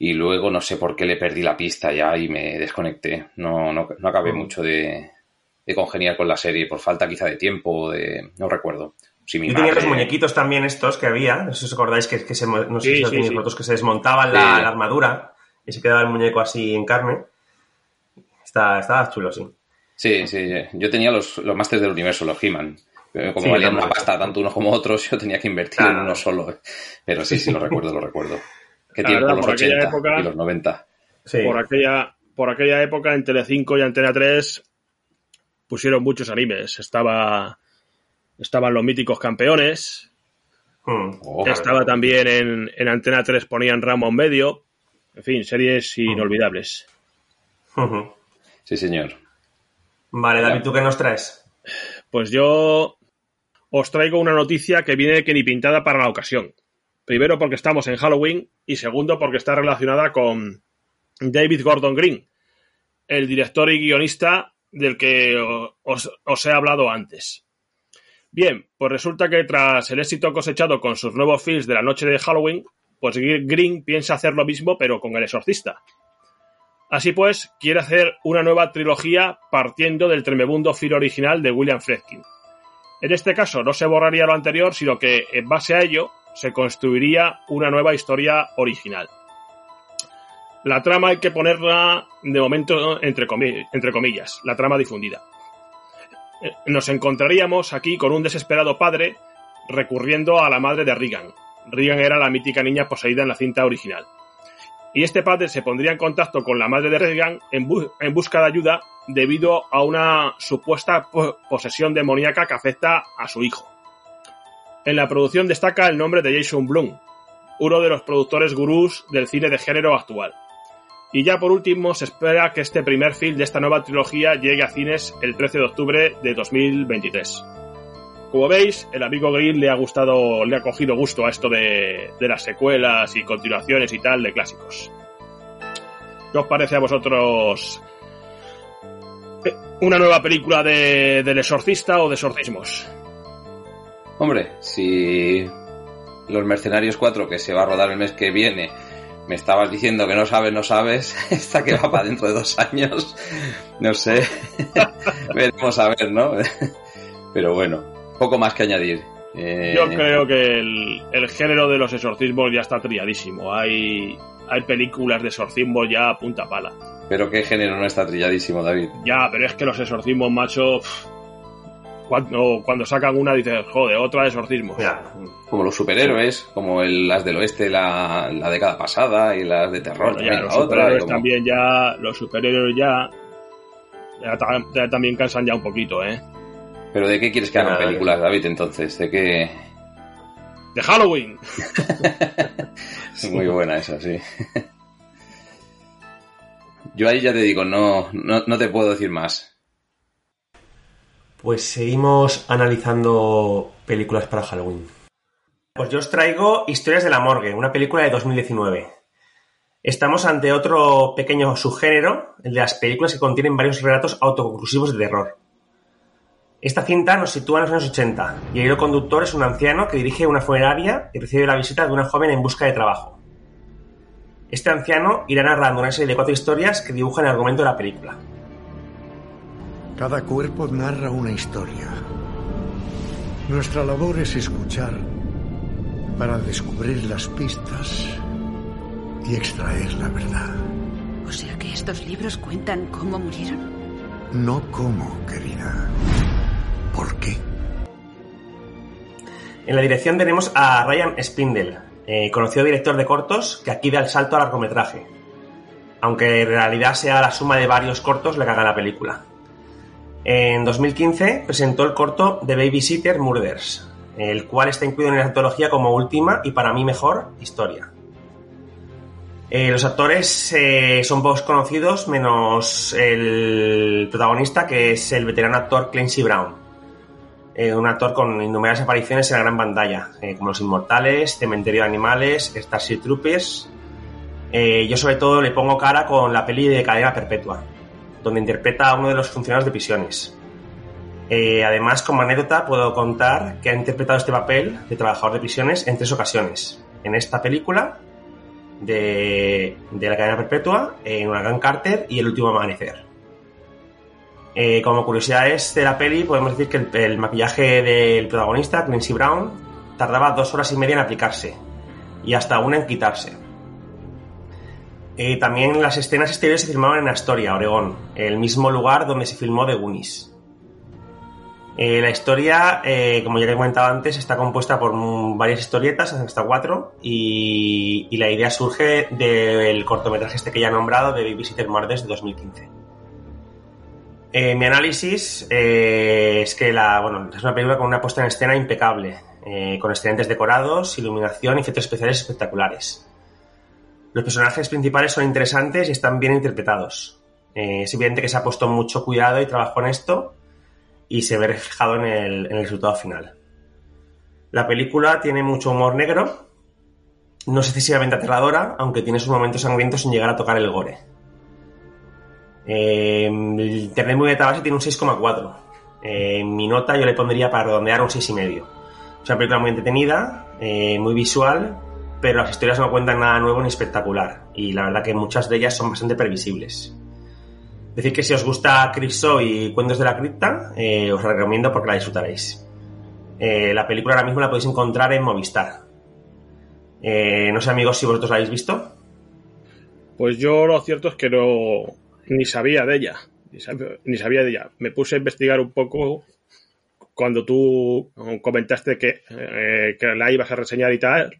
Speaker 2: Y luego no sé por qué le perdí la pista ya y me desconecté. No, no, no acabé
Speaker 1: Mm.
Speaker 2: mucho de, de congeniar con la serie, por falta quizá de tiempo o de... No recuerdo. Si mi
Speaker 1: Yo tenía
Speaker 2: madre-
Speaker 1: los muñequitos también estos que había, no sé si os acordáis que, que se, mo- no sé
Speaker 3: Sí,
Speaker 1: si
Speaker 3: sí,
Speaker 1: que se desmontaban la,
Speaker 2: Sí.
Speaker 1: la armadura y se quedaba el muñeco así en carne. Está, estaba chulo, sí.
Speaker 2: Sí, sí, yo tenía los, los Masters del Universo, los He-Man. Eh, Como
Speaker 1: Sí,
Speaker 2: valían una pasta tanto unos como otros, yo tenía que invertir
Speaker 1: Claro.
Speaker 2: en uno solo. Pero sí, sí, lo recuerdo, lo recuerdo.
Speaker 3: Verdad,
Speaker 2: los
Speaker 3: por aquella
Speaker 2: 80
Speaker 3: época-
Speaker 2: y los 90.
Speaker 1: Sí.
Speaker 3: Por aquella, por aquella época, en Telecinco y Antena 3 pusieron muchos animes. Estaba, estaban los míticos campeones.
Speaker 1: Mm.
Speaker 2: Oh,
Speaker 3: estaba también en, en Antena 3 ponían Ramón Medio. En fin, series inolvidables.
Speaker 1: Ujú.
Speaker 2: Sí, señor.
Speaker 1: Vale, David, ¿tú qué nos traes?
Speaker 3: Pues yo os traigo una noticia que viene que ni pintada para la ocasión. Primero porque estamos en Halloween y segundo porque está relacionada con David Gordon Green, el director y guionista del que os he hablado antes. Bien, pues resulta que tras el éxito cosechado con sus nuevos films de la noche de Halloween, pues Green piensa hacer lo mismo pero con el exorcista. Así pues, quiere hacer una nueva trilogía partiendo del tremebundo film original de William Friedkin. En este caso no se borraría lo anterior, sino que en base a ello se construiría una nueva historia original. La trama hay que ponerla de momento entre, comi- entre comillas, la trama difundida. Eh, Nos encontraríamos aquí con un desesperado padre recurriendo a la madre de Regan. Regan era la mítica niña poseída en la cinta original. Y este padre se pondría en contacto con la madre de Regan en, bu- en busca de ayuda debido a una supuesta po- posesión demoníaca que afecta a su hijo. En la producción destaca el nombre de Jason Blum, uno de los productores gurús del cine de género actual. Y ya por último, se espera que este primer film de esta nueva trilogía llegue a cines el 13 de octubre de 2023. Como veis, el amigo Green le ha gustado, le ha cogido gusto a esto de, las secuelas y continuaciones y tal de clásicos. ¿Qué os parece a vosotros eh, una nueva película de, del exorcista o de exorcismos?
Speaker 2: Hombre, si Los Mercenarios 4, que se va a rodar el mes que viene, me estabas diciendo que no sabes, no sabes, esta que va para dentro de dos años, no sé, veremos a ver, ¿no? Pero bueno, poco más que añadir. Eh,
Speaker 3: Yo creo que el, el género de los exorcismos ya está trilladísimo. Hay, hay películas de exorcismos ya a punta pala.
Speaker 2: Pero qué género no está trilladísimo, David.
Speaker 3: Ya, pero es que los exorcismos, macho, pff, cuando, cuando sacan una dices, joder, otra de exorcismos.
Speaker 1: Ya.
Speaker 2: Como los superhéroes, como el- las del oeste la, la década pasada y las de terror.
Speaker 3: Bueno, ya, los
Speaker 2: la otra, y
Speaker 3: superhéroes
Speaker 2: como-
Speaker 3: también ya, los superhéroes ya, ya, ta- ya también cansan ya un poquito, ¿eh?
Speaker 2: Pero ¿de qué quieres que hagan películas, David, entonces? ¿De qué...?
Speaker 3: De Halloween.
Speaker 2: Muy buena esa, sí. Yo ahí ya te digo, no, no, no te puedo decir más.
Speaker 1: Pues seguimos analizando películas para Halloween. Pues yo os traigo Historias de la Morgue, una película de 2019. Estamos ante otro pequeño subgénero, el de las películas que contienen varios relatos autoconclusivos de terror. Esta cinta nos sitúa en los años 80 y el hilo conductor es un anciano que dirige una funeraria y recibe la visita de una joven en busca de trabajo. Este anciano irá narrando una serie de cuatro historias que dibujan el argumento de la película.
Speaker 5: Cada cuerpo narra una historia. Nuestra labor es escuchar para descubrir las pistas y extraer la verdad.
Speaker 6: O sea que estos libros cuentan cómo murieron.
Speaker 5: No cómo, querida. ¿Por qué?
Speaker 1: En la dirección tenemos a Ryan Spindle, eh, conocido director de cortos que aquí da el salto al largometraje. Aunque en realidad sea la suma de varios cortos la que haga la película. En 2015 presentó el corto The Babysitter Murders, el cual está incluido en la antología como última y para mí mejor historia. Eh, los actores eh, son pocos conocidos, menos el protagonista, que es el veterano actor Clancy Brown. Eh, un actor con innumerables apariciones en la gran pantalla, como Los Inmortales, Cementerio de Animales, Starship Troopers. Yo sobre todo le pongo cara con la peli de Cadena Perpetua, donde interpreta a uno de los funcionarios de prisiones. Eh, además, como anécdota, puedo contar que ha interpretado este papel de trabajador de prisiones en tres ocasiones. En esta película, de, de la cadena perpetua, en Huracán Carter y El último amanecer. Eh, como curiosidades de la peli, podemos decir que el, maquillaje del protagonista, Clancy Brown, tardaba dos horas y media en aplicarse y hasta una en quitarse. Eh, también las escenas exteriores se filmaron en Astoria, Oregón, el mismo lugar donde se filmó The Goonies. Eh, la historia, eh, como ya te he comentado antes, está compuesta por varias historietas, hasta cuatro, y, la idea surge del cortometraje este que ya he nombrado, de Babysitter Murders de 2015. Eh, mi análisis es que la, bueno, es una película con una puesta en escena impecable, con excelentes decorados, iluminación y efectos especiales espectaculares. Los personajes principales son interesantes y están bien interpretados. Eh, es evidente que se ha puesto mucho cuidado y trabajo en esto y se ve reflejado en el, resultado final. La película tiene mucho humor negro, no es excesivamente aterradora, aunque tiene sus momentos sangrientos sin llegar a tocar el gore. Eh, el Internet muy base tiene un 6,4. Eh, mi nota yo le pondría para redondear un 6,5. Es una película muy entretenida, eh, muy visual, pero las historias no cuentan nada nuevo ni espectacular. Y la verdad que muchas de ellas son bastante previsibles. Decir que si os gusta Crypto y Cuentos de la Cripta, eh, os recomiendo porque la disfrutaréis. Eh, la película ahora mismo la podéis encontrar en Movistar. Eh, no sé, amigos, si vosotros la habéis visto.
Speaker 3: Pues yo lo cierto es que no ni sabía de ella. Ni sabía, de ella. Me puse a investigar un poco cuando tú comentaste que, que la ibas a reseñar y tal.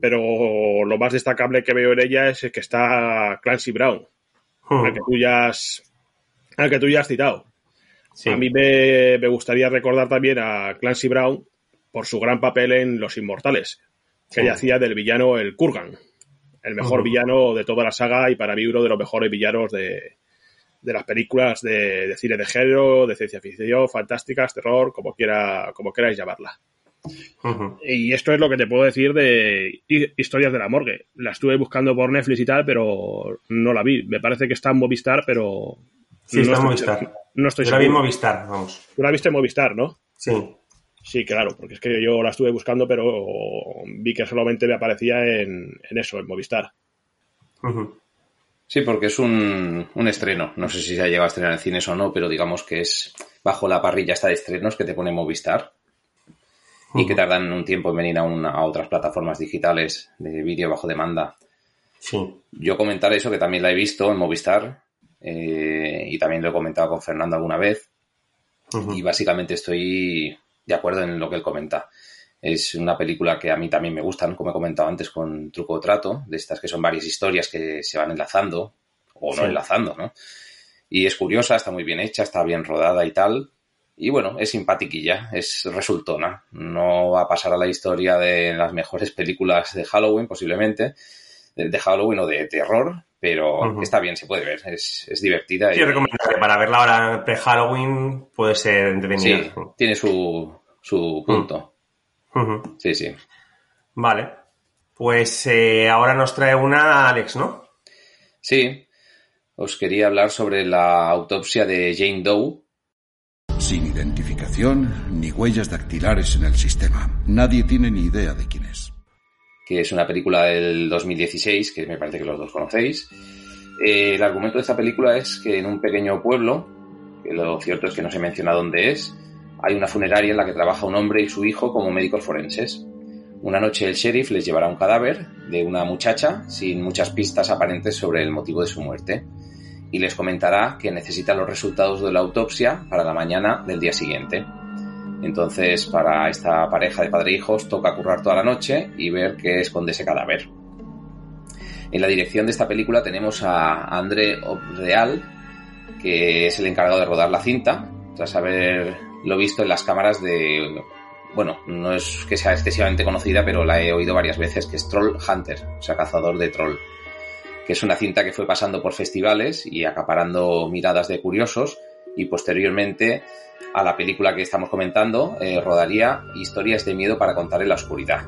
Speaker 3: Pero lo más destacable que veo en ella es que está Clancy Brown,
Speaker 1: Hmm.
Speaker 3: al que tú ya has, al que tú ya has citado.
Speaker 1: Sí.
Speaker 3: A mí me, me gustaría recordar también a Clancy Brown por su gran papel en Los Inmortales, que ella hacía del villano el Kurgan, el mejor
Speaker 1: Ujú.
Speaker 3: villano de toda la saga y para mí uno de los mejores villanos de, de las películas de, de cine de género, de ciencia ficción, fantásticas, terror, como quiera, como queráis llamarla. Y esto es lo que te puedo decir de hi- historias de la morgue. La estuve buscando por Netflix y tal, pero no la vi. Me parece que está en Movistar, pero
Speaker 1: Sí, está en Movistar.
Speaker 3: No estoy
Speaker 1: Yo la vi en
Speaker 3: seguro.
Speaker 1: Movistar, vamos.
Speaker 3: Tú la viste en Movistar, ¿no?
Speaker 1: Sí.
Speaker 3: Sí, claro, porque es que yo la estuve buscando, pero vi que solamente me aparecía en, en eso, en Movistar.
Speaker 2: Sí, porque es un, un estreno. No sé si se ha llegado a estrenar en cines o no, pero digamos que es bajo la parrilla esta de estrenos que te pone Movistar y que tardan un tiempo en venir a, una- a otras plataformas digitales de vídeo bajo demanda.
Speaker 1: Sí.
Speaker 2: Yo comentar eso, que también la he visto en Movistar eh, y también lo he comentado con Fernando alguna vez y básicamente estoy de acuerdo en lo que él comenta. Es una película que a mí también me gustan, como he comentado antes, con truco o trato, de estas que son varias historias que se van enlazando o no
Speaker 1: Sí.
Speaker 2: enlazando, ¿no? Y es curiosa, está muy bien hecha, está bien rodada y tal. Y bueno, es simpatiquilla, es resultona. No va a pasar a la historia de las mejores películas de Halloween, posiblemente, de, Halloween o de terror, pero está bien, se puede ver, es, es divertida.
Speaker 1: Sí,
Speaker 2: y-
Speaker 1: recomendable. Para verla ahora pre-Halloween puede ser entretenida.
Speaker 2: Sí, tiene su, su punto. Sí, sí.
Speaker 1: Vale. Pues eh, ahora nos trae una Alex, ¿no?
Speaker 2: Sí, os quería hablar sobre la autopsia de Jane Doe.
Speaker 7: Identificación ni huellas dactilares en el sistema. Nadie tiene ni idea de quién es.
Speaker 2: que es una película del 2016, que me parece que los dos conocéis. Eh, el argumento de esta película es que en un pequeño pueblo, que lo cierto es que no se menciona dónde es, hay una funeraria en la que trabaja un hombre y su hijo como médicos forenses. Una noche el sheriff les llevará un cadáver de una muchacha sin muchas pistas aparentes sobre el motivo de su muerte y les comentará que necesita los resultados de la autopsia para la mañana del día siguiente. Entonces, para esta pareja de padre e hijos, toca currar toda la noche y ver qué esconde ese cadáver. En la dirección de esta película tenemos a André Obreal, que es el encargado de rodar la cinta, tras haberlo visto en las cámaras de... Bueno, no es que sea excesivamente conocida, pero la he oído varias veces, que es Troll Hunter, o sea, cazador de troll, que es una cinta que fue pasando por festivales y acaparando miradas de curiosos, y posteriormente a la película que estamos comentando, eh, rodaría Historias de miedo para contar en la oscuridad,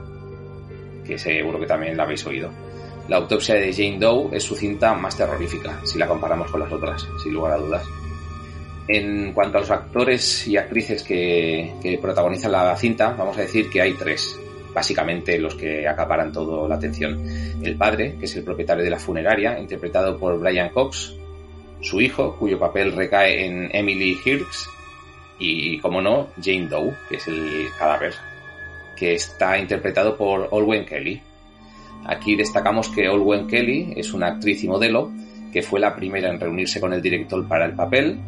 Speaker 2: que seguro que también la habéis oído. La autopsia de Jane Doe es su cinta más terrorífica, si la comparamos con las otras, sin lugar a dudas. En cuanto a los actores y actrices que, que protagonizan la cinta, vamos a decir que hay tres, básicamente los que acaparan toda la atención. El padre, que es el propietario de la funeraria, interpretado por Brian Cox, su hijo, cuyo papel recae en Emily Hirsch, y, como no, Jane Doe, que es el cadáver, que está interpretado por Olwen Kelly. Aquí destacamos que Olwen Kelly es una actriz y modelo que fue la primera en reunirse con el director para el papel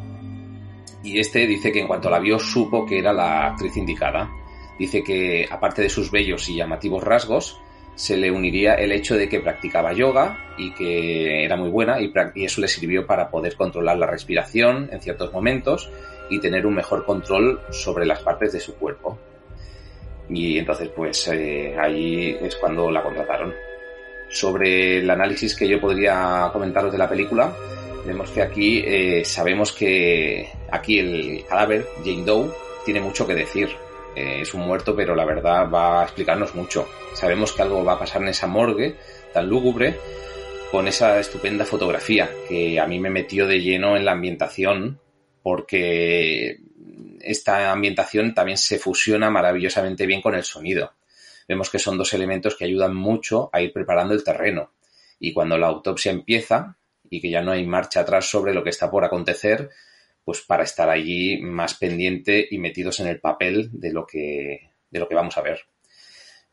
Speaker 2: Y este dice que en cuanto la vio supo que era la actriz indicada. Dice que aparte de sus bellos y llamativos rasgos, se le uniría el hecho de que practicaba yoga y que era muy buena y, eso le sirvió para poder controlar la respiración en ciertos momentos y tener un mejor control sobre las partes de su cuerpo. Y entonces pues eh, ahí es cuando la contrataron. Sobre el análisis que yo podría comentaros de la película, vemos que aquí eh, sabemos que aquí el cadáver, Jane Doe, tiene mucho que decir eh, es un muerto, pero la verdad va a explicarnos mucho. Sabemos que algo va a pasar en esa morgue tan lúgubre con esa estupenda fotografía que a mí me metió de lleno en la ambientación porque esta ambientación también se fusiona maravillosamente bien con el sonido. Vemos que son dos elementos que ayudan mucho a ir preparando el terreno. Y cuando la autopsia empieza y que ya no hay marcha atrás sobre lo que está por acontecer, pues para estar allí más pendiente y metidos en el papel de lo que, de lo que vamos a ver.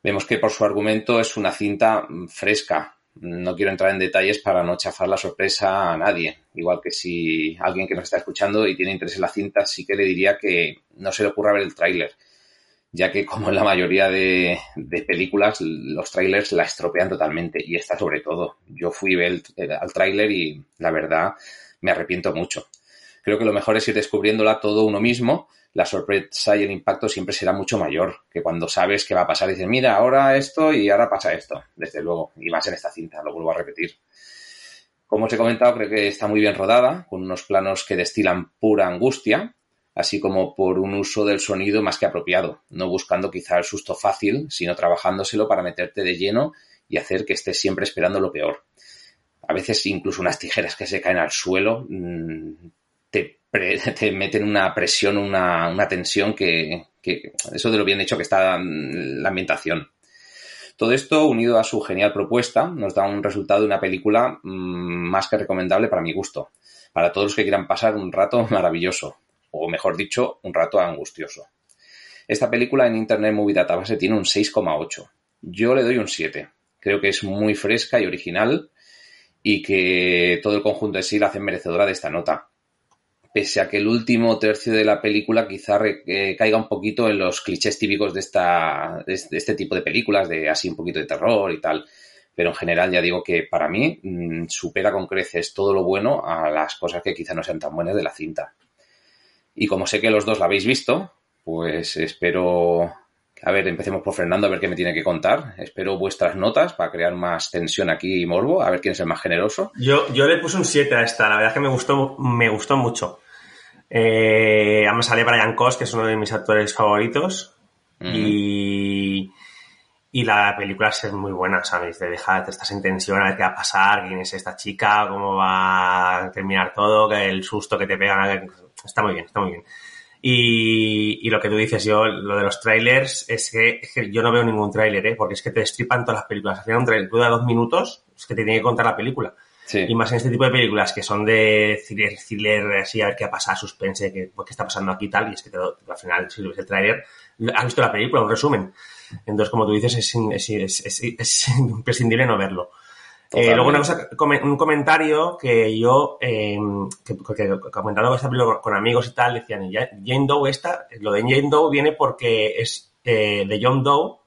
Speaker 2: Vemos que por su argumento es una cinta fresca. No quiero entrar en detalles para no chafar la sorpresa a nadie. Igual que si alguien que nos está escuchando y tiene interés en la cinta, sí que le diría que no se le ocurra ver el tráiler, ya que como en la mayoría de, películas, los trailers la estropean totalmente y esta sobre todo. Yo fui ver al tráiler y la verdad me arrepiento mucho creo que lo mejor es ir descubriéndola todo uno mismo. La sorpresa y el impacto siempre será mucho mayor que cuando sabes qué va a pasar y dices, mira, ahora esto y ahora pasa esto, desde luego, y más en esta cinta, lo vuelvo a repetir. Como os he comentado, creo que está muy bien rodada, con unos planos que destilan pura angustia, así como por un uso del sonido más que apropiado, no buscando quizá el susto fácil, sino trabajándoselo para meterte de lleno y hacer que estés siempre esperando lo peor. A veces incluso unas tijeras que se caen al suelo mm, te, te meten una presión, una, una tensión que, que, eso de lo bien hecho que está la ambientación. Todo esto, unido a su genial propuesta, nos da un resultado de una película mmm, más que recomendable para mi gusto, para todos los que quieran pasar un rato maravilloso, o mejor dicho, un rato angustioso. Esta película en Internet Movie Database tiene un 6,8. Yo le doy un 7. Creo que es muy fresca y original y que todo el conjunto de sí la hace merecedora de esta nota pese a que el último tercio de la película quizá eh, caiga un poquito en los clichés típicos de, esta, de este tipo de películas, de así un poquito de terror y tal. Pero en general ya digo que para mí mmm, supera con creces todo lo bueno a las cosas que quizá no sean tan buenas de la cinta. Y como sé que los dos la habéis visto, pues espero... A ver, empecemos por Fernando a ver qué me tiene que contar. Espero vuestras notas para crear más tensión aquí y morbo, a ver quién es el más generoso.
Speaker 1: Yo, yo le puse un 7 a esta, la verdad es que me gustó, me gustó mucho. Eh, además sale Brian Cos, que es uno de mis actores favoritos. Y, y la película es muy buena, ¿sabes? Te deja, te estás en tensión a ver qué va a pasar, quién es esta chica, cómo va a terminar todo, el susto que te pegan. Está muy bien, está muy bien. Y, y, lo que tú dices, yo, lo de los trailers, es que, es que yo no veo ningún trailer, ¿eh? Porque es que te destripan todas las películas. Al final un trailer dura dos minutos, es que te tiene que contar la película. Sí. Y más en este tipo de películas que son de thriller, thriller así, a ver qué ha pasado, suspense, qué, qué está pasando aquí y tal, y es que te, al final, si ves el trailer, has visto la película, un resumen. Entonces, como tú dices, es, es, es, es imprescindible no verlo. Eh, luego una cosa, un comentario que yo, eh, que, que, comentando con amigos y tal, decían, Jane Doe esta, lo de Jane Doe viene porque es eh, de John Doe,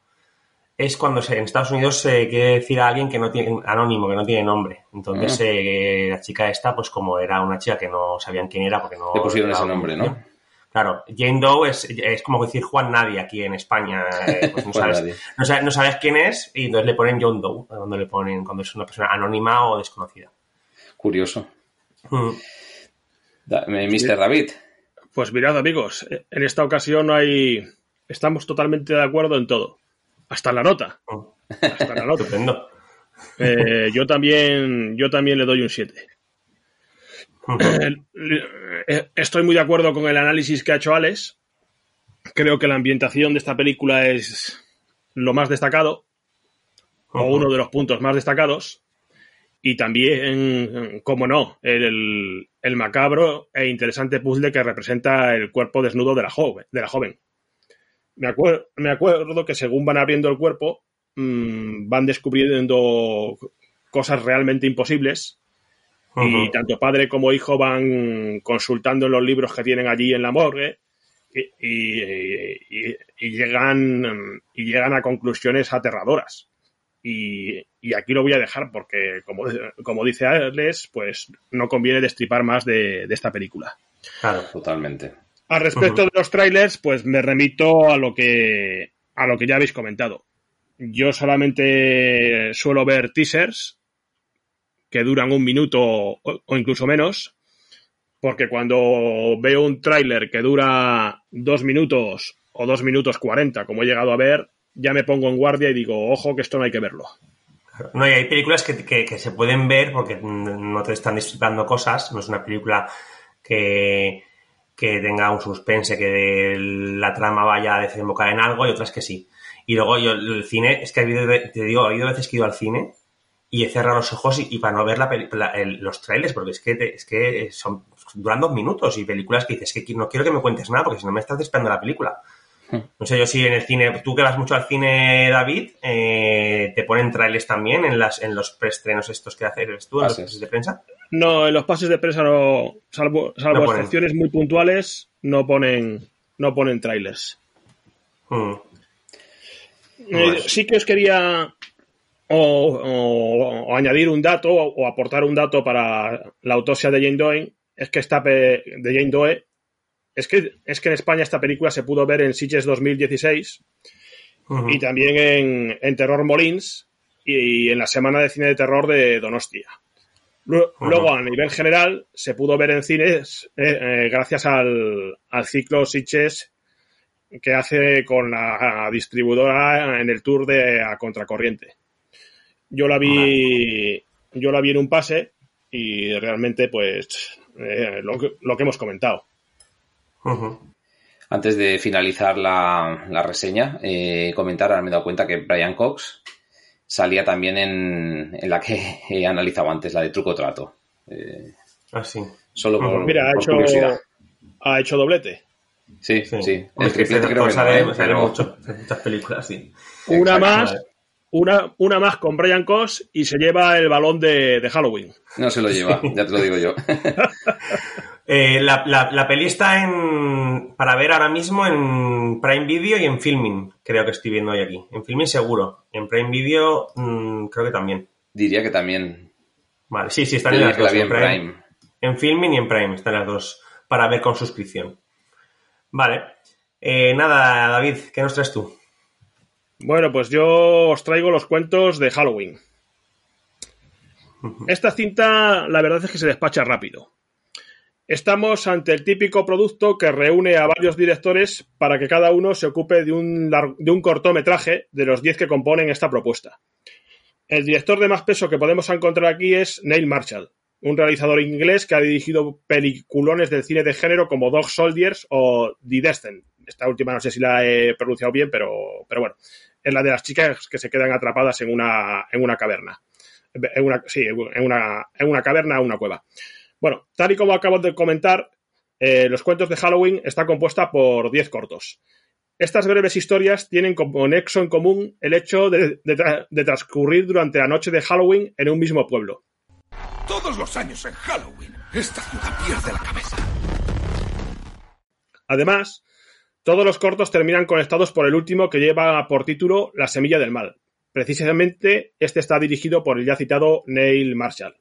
Speaker 1: es cuando se, en Estados Unidos se quiere decir a alguien que no tiene, anónimo, que no tiene nombre. Entonces, mm. eh, la chica esta, pues como era una chica que no sabían quién era porque no...
Speaker 2: Le pusieron ese nombre, ¿no?
Speaker 1: Claro, Jane Doe es, es como decir Juan Nadie aquí en España. Eh, pues no, sabes, no, sabes, no, sabes, quién es y entonces le ponen John Doe, cuando le ponen cuando es una persona anónima o desconocida.
Speaker 2: Curioso. Mm. Mr. David.
Speaker 3: Pues mirad, amigos, en esta ocasión hay. Estamos totalmente de acuerdo en todo. Hasta la nota.
Speaker 1: Oh.
Speaker 3: Hasta la nota. eh, yo también. Yo también le doy un 7. Eh, estoy muy de acuerdo con el análisis que ha hecho Alex. Creo que la ambientación de esta película es lo más destacado, uh -huh. o uno de los puntos más destacados. Y también, como no, el, el, macabro e interesante puzzle que representa el cuerpo desnudo de la joven. De la joven. Me, acuer me acuerdo que según van abriendo el cuerpo, mmm, van descubriendo cosas realmente imposibles Y tanto padre como hijo van consultando los libros que tienen allí en la morgue y, llegan, y llegan a conclusiones aterradoras. Y, aquí lo voy a dejar porque, como, como dice Alex, pues no conviene destripar más de, esta película.
Speaker 2: Claro, totalmente.
Speaker 3: Al respecto de los trailers, pues me remito a lo que a lo que ya habéis comentado. Yo solamente suelo ver teasers que duran un minuto o incluso menos, porque cuando veo un tráiler que dura dos minutos o dos minutos cuarenta, como he llegado a ver, ya me pongo en guardia y digo, ojo, que esto no hay que verlo.
Speaker 1: No, y hay películas que, se pueden ver porque no te están disfrutando cosas, no es una película que, tenga un suspense, que la trama vaya a desembocar en algo y otras que sí. Y luego yo, el cine, es que ha habido, te digo, ha habido veces que he ido al cine y he cerrado los ojos y, para no ver la, los trailers, porque es que, es que son, duran dos minutos y películas que dices que no quiero que me cuentes nada porque si no me estás esperando la película. No sé yo si en el cine, tú que vas mucho al cine, David, eh, ¿te ponen trailers también en las en los preestrenos estos que haces tú, en los pases de prensa?
Speaker 3: No, en los pases de prensa no, salvo, salvo excepciones muy puntuales, no ponen, no ponen trailers. Hmm. Eh, sí que os quería o, añadir un dato o, aportar un dato para la autopsia de Jane Doe es que esta de Jane Doe es que es que en España esta película se pudo ver en Sitges 2016 y también en, Terror Molins y, en la Semana de Cine de Terror de Donostia. Luego, a nivel general, se pudo ver en cines eh, eh, gracias al, al ciclo Sitges que hace con la distribuidora en el tour de A Contracorriente. Yo la vi, yo la vi en un pase y realmente, pues, eh, lo, que, hemos comentado.
Speaker 2: Antes de finalizar la, reseña, eh, comentar, ahora me he dado cuenta que Brian Cox salía también en, la que he analizado antes, la de Truco Trato.
Speaker 1: Eh, ah, sí.
Speaker 2: Solo por,
Speaker 3: Mira, ha, hecho, ha hecho doblete.
Speaker 2: Sí, sí.
Speaker 1: El triplete creo que sale, mucho en muchas películas, sí.
Speaker 3: Una más, una, una más con Brian Cox y se lleva el balón de, Halloween.
Speaker 2: No se lo lleva, ya te lo digo yo.
Speaker 1: Eh, la, la, peli está en, para ver ahora mismo en Prime Video y en Filming, creo que estoy viendo hoy aquí. En Filming seguro, en Prime Video mm, creo que también.
Speaker 2: Diría que también.
Speaker 1: Vale, sí, sí, están en las dos. En, Prime, en Filming y en Prime están las dos para ver con suscripción. Vale. Eh, nada, David, ¿qué nos traes tú?
Speaker 3: Bueno, pues yo os traigo los cuentos de Halloween. Esta cinta, la verdad es que se despacha rápido. Estamos ante el típico producto que reúne a varios directores para que cada uno se ocupe de un, de un cortometraje de los 10 que componen esta propuesta. El director de más peso que podemos encontrar aquí es Neil Marshall, un realizador inglés que ha dirigido peliculones del cine de género como Dog Soldiers o The Descent. Esta última no sé si la he pronunciado bien, pero, pero bueno, es la de las chicas que se quedan atrapadas en una, en una caverna. En una, sí, en una, en una caverna o una cueva. Bueno, tal y como acabo de comentar, eh, Los cuentos de Halloween está compuesta por 10 cortos. Estas breves historias tienen como nexo en común el hecho de, de, transcurrir durante la noche de Halloween en un mismo pueblo.
Speaker 8: Todos los años en Halloween, esta ciudad pierde la cabeza.
Speaker 3: Además, todos los cortos terminan conectados por el último que lleva por título La semilla del mal. Precisamente este está dirigido por el ya citado Neil Marshall.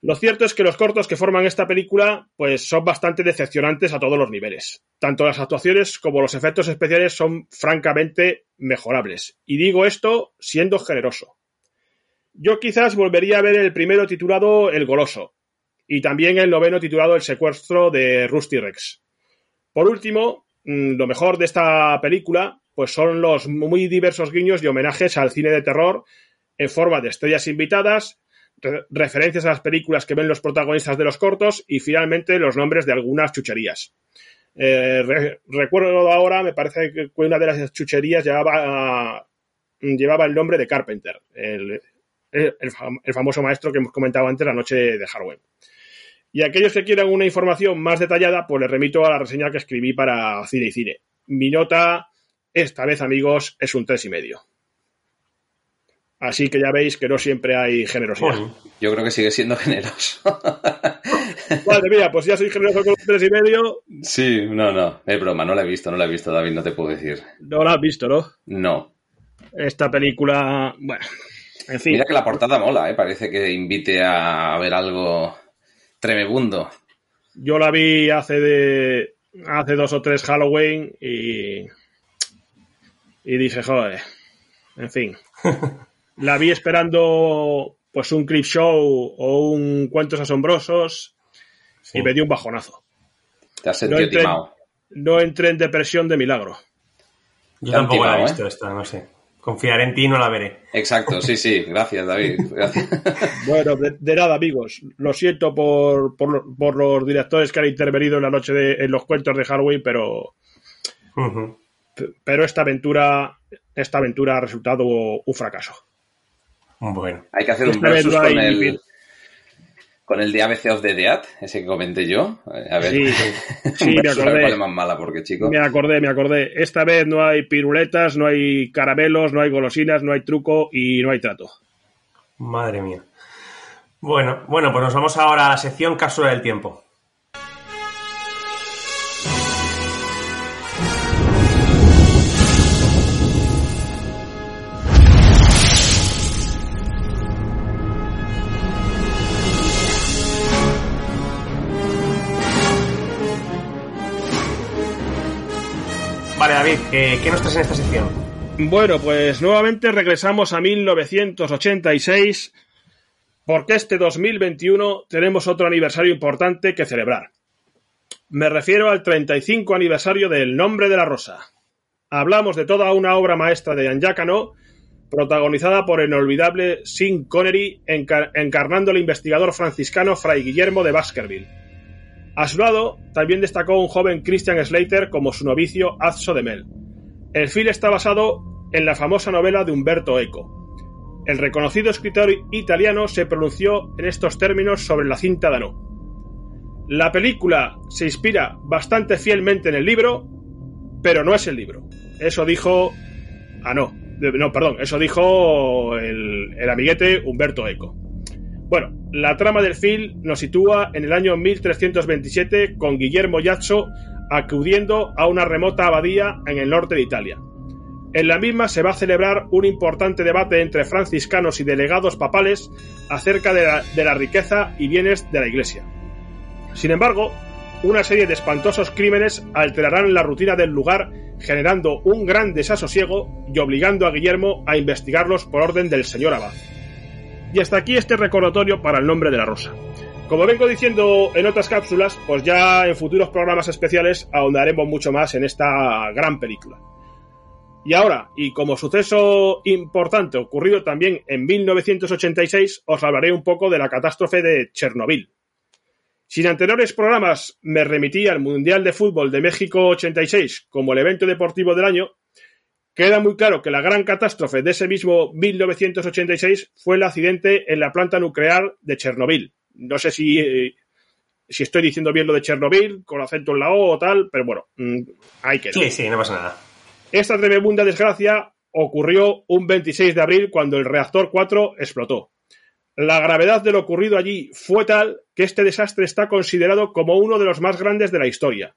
Speaker 3: Lo cierto es que los cortos que forman esta película pues son bastante decepcionantes a todos los niveles. Tanto las actuaciones como los efectos especiales son francamente mejorables. Y digo esto siendo generoso. Yo quizás volvería a ver el primero titulado El Goloso y también el noveno titulado El Secuestro de Rusty Rex. Por último, lo mejor de esta película pues son los muy diversos guiños y homenajes al cine de terror en forma de estrellas invitadas, referencias a las películas que ven los protagonistas de los cortos y finalmente los nombres de algunas chucherías. Eh, recuerdo ahora, me parece que una de las chucherías llevaba, llevaba el nombre de Carpenter, el, el famoso maestro que hemos comentado antes la noche de Halloween. Y aquellos que quieran una información más detallada, pues les remito a la reseña que escribí para Cine y Cine. Mi nota, esta vez amigos, es un tres y medio. Así que ya veis que no siempre hay generosidad.
Speaker 2: Yo creo que sigue siendo generoso.
Speaker 3: Madre mía, pues ya soy generoso con los tres y medio.
Speaker 2: sí, no, no. Es broma, no la he visto, no la he visto, David, no te puedo decir.
Speaker 3: No lo has visto, ¿no?
Speaker 2: No.
Speaker 3: Esta película, bueno, en fin.
Speaker 2: Mira que la portada mola, ¿eh? Parece que invite a ver algo tremebundo.
Speaker 3: Yo la vi hace de hace dos o tres Halloween y y dije, joder, en fin. La vi esperando pues un clip show o un cuentos asombrosos
Speaker 1: Sí.
Speaker 3: y me dio un bajonazo.
Speaker 2: Te has sentido
Speaker 3: No entré-
Speaker 2: timado.
Speaker 3: No entré en depresión de milagro.
Speaker 1: Yo tampoco la he visto esta, no sé. Confiaré en ti y no la veré.
Speaker 2: Exacto, sí, sí. Gracias, David. Gracias.
Speaker 3: Bueno, de, de nada, amigos. Lo siento por, por, lo- por los directores que han intervenido en la noche de, en los cuentos de Halloween, pero, pero esta aventura, esta aventura ha resultado un fracaso.
Speaker 1: Bueno.
Speaker 2: Hay que hacer un versus con el, con el de ABC of the Dead, ese que comenté yo. Eh, A ver,
Speaker 3: Sí, sí, me acordé.
Speaker 2: cuál es más mala, porque, chico.
Speaker 3: Me acordé, me acordé. Esta vez no hay piruletas, no hay caramelos, no hay golosinas, no hay truco y no hay trato.
Speaker 1: Madre mía. Bueno, bueno, pues nos vamos ahora a la sección cápsula del tiempo. ¿Qué nos traes en esta sección?
Speaker 3: Bueno, pues nuevamente regresamos a 1986 porque este 2021 tenemos otro aniversario importante que celebrar. Me refiero al 35 aniversario del Nombre de la Rosa. Hablamos de toda una obra maestra de Jean Cano, protagonizada por el inolvidable Sean Connery encar- encarnando al investigador franciscano Fray Guillermo de Baskerville. A su lado también destacó un joven Christian Slater como su novicio Azzo de Mel. El film está basado en la famosa novela de Umberto Eco. El reconocido escritor italiano se pronunció en estos términos sobre la cinta Danó. La película se inspira bastante fielmente en el libro, pero no es el libro. Eso dijo... Ah, no. No, perdón. Eso dijo el, el amiguete Humberto Eco. Bueno, la trama del film nos sitúa en el año 1327 con Guillermo Yazzo acudiendo a una remota abadía en el norte de Italia. En la misma se va a celebrar un importante debate entre franciscanos y delegados papales acerca de la, de la riqueza y bienes de la Iglesia. Sin embargo, una serie de espantosos crímenes alterarán la rutina del lugar, generando un gran desasosiego y obligando a Guillermo a investigarlos por orden del señor abad. Y hasta aquí este recordatorio para el nombre de la rosa. Como vengo diciendo en otras cápsulas, pues ya en futuros programas especiales ahondaremos mucho más en esta gran película. Y ahora, y como suceso importante ocurrido también en 1986, os hablaré un poco de la catástrofe de Chernobyl. Si en anteriores programas me remití al Mundial de Fútbol de México 86 como el evento deportivo del año, queda muy claro que la gran catástrofe de ese mismo 1986 fue el accidente en la planta nuclear de Chernobyl. No sé si, eh, si estoy diciendo bien lo de Chernobyl, con acento en la O o tal, pero bueno, mm, hay que
Speaker 1: Sí, sí, no pasa nada.
Speaker 3: esta tremenda desgracia ocurrió un 26 de abril cuando el reactor 4 explotó. La gravedad de lo ocurrido allí fue tal que este desastre está considerado como uno de los más grandes de la historia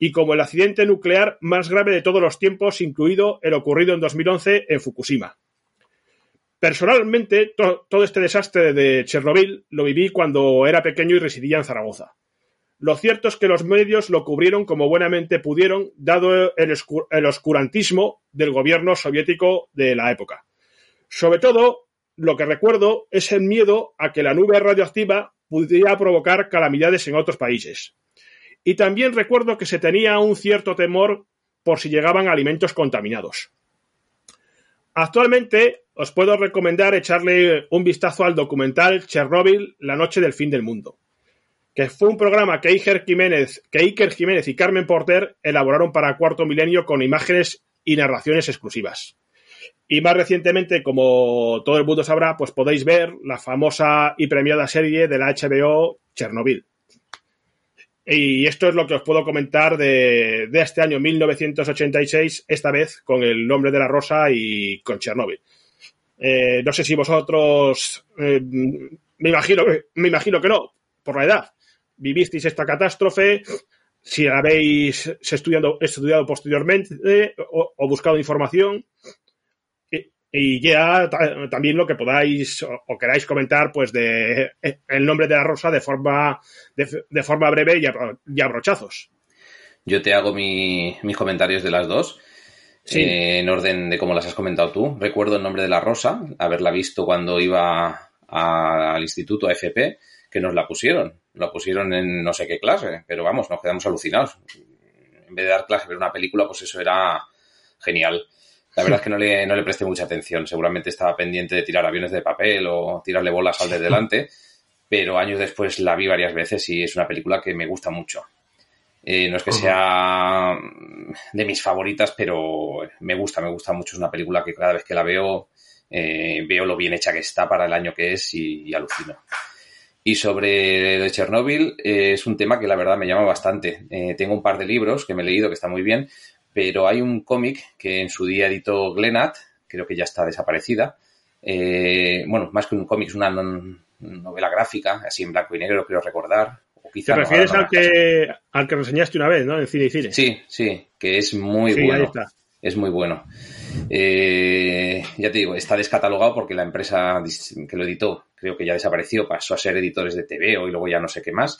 Speaker 3: y como el accidente nuclear más grave de todos los tiempos, incluido el ocurrido en 2011 en Fukushima. Personalmente, to- todo este desastre de Chernobyl lo viví cuando era pequeño y residía en Zaragoza. Lo cierto es que los medios lo cubrieron como buenamente pudieron, dado el, el oscurantismo del gobierno soviético de la época. Sobre todo, lo que recuerdo es el miedo a que la nube radioactiva pudiera provocar calamidades en otros países. Y también recuerdo que se tenía un cierto temor por si llegaban alimentos contaminados. Actualmente os puedo recomendar echarle un vistazo al documental Chernobyl, la noche del fin del mundo que fue un programa que Iker Jiménez, que Iker Jiménez y Carmen Porter elaboraron para Cuarto Milenio con imágenes y narraciones exclusivas. Y más recientemente, como todo el mundo sabrá, pues podéis ver la famosa y premiada serie de la HBO Chernobyl. Y esto es lo que os puedo comentar de, este año 1986, esta vez con el nombre de la rosa y con Chernobyl. Eh, no sé si vosotros, eh, me, imagino, me imagino que no, por la edad, vivisteis esta catástrofe, si habéis estudiado, estudiado posteriormente o, o buscado información. Y, ya ta- también lo que podáis o, o queráis comentar, pues, de eh, el nombre de la rosa de forma, de, de forma breve y a, y a brochazos.
Speaker 2: Yo te hago mi- mis comentarios de las dos.
Speaker 3: Sí.
Speaker 2: eh, en orden de cómo las has comentado tú. Recuerdo el nombre de la rosa, haberla visto cuando iba a- al instituto a FP, que nos la pusieron. La pusieron en no sé qué clase, pero vamos, nos quedamos alucinados. En vez de dar clase, ver una película, pues eso era genial. La verdad es que no le, no le presté mucha atención. Seguramente estaba pendiente de tirar aviones de papel o tirarle bolas al de delante, pero años después la vi varias veces y es una película que me gusta mucho. Eh, no es que sea de mis favoritas, pero me gusta, me gusta mucho. Es una película que cada vez que la veo, eh, veo lo bien hecha que está para el año que es y, y alucino. Y sobre de Chernobyl, eh, es un tema que la verdad me llama bastante. Eh, tengo un par de libros que me he leído que están muy bien, pero hay un cómic que en su día editó Glenat, creo que ya está desaparecida. Eh, bueno, más que un cómic, es una non- novela gráfica, así en blanco y negro, creo recordar. O quizá
Speaker 3: Te refieres al
Speaker 2: no
Speaker 3: que, al que reseñaste una vez, ¿no? En cine y cine.
Speaker 2: Sí, sí, que es muy
Speaker 3: Sí, ahí
Speaker 2: bueno.
Speaker 3: está.
Speaker 2: Es muy bueno. Eh, ya te digo, está descatalogado porque la empresa que lo editó creo que ya desapareció, pasó a ser editores de TV y luego ya no sé qué más.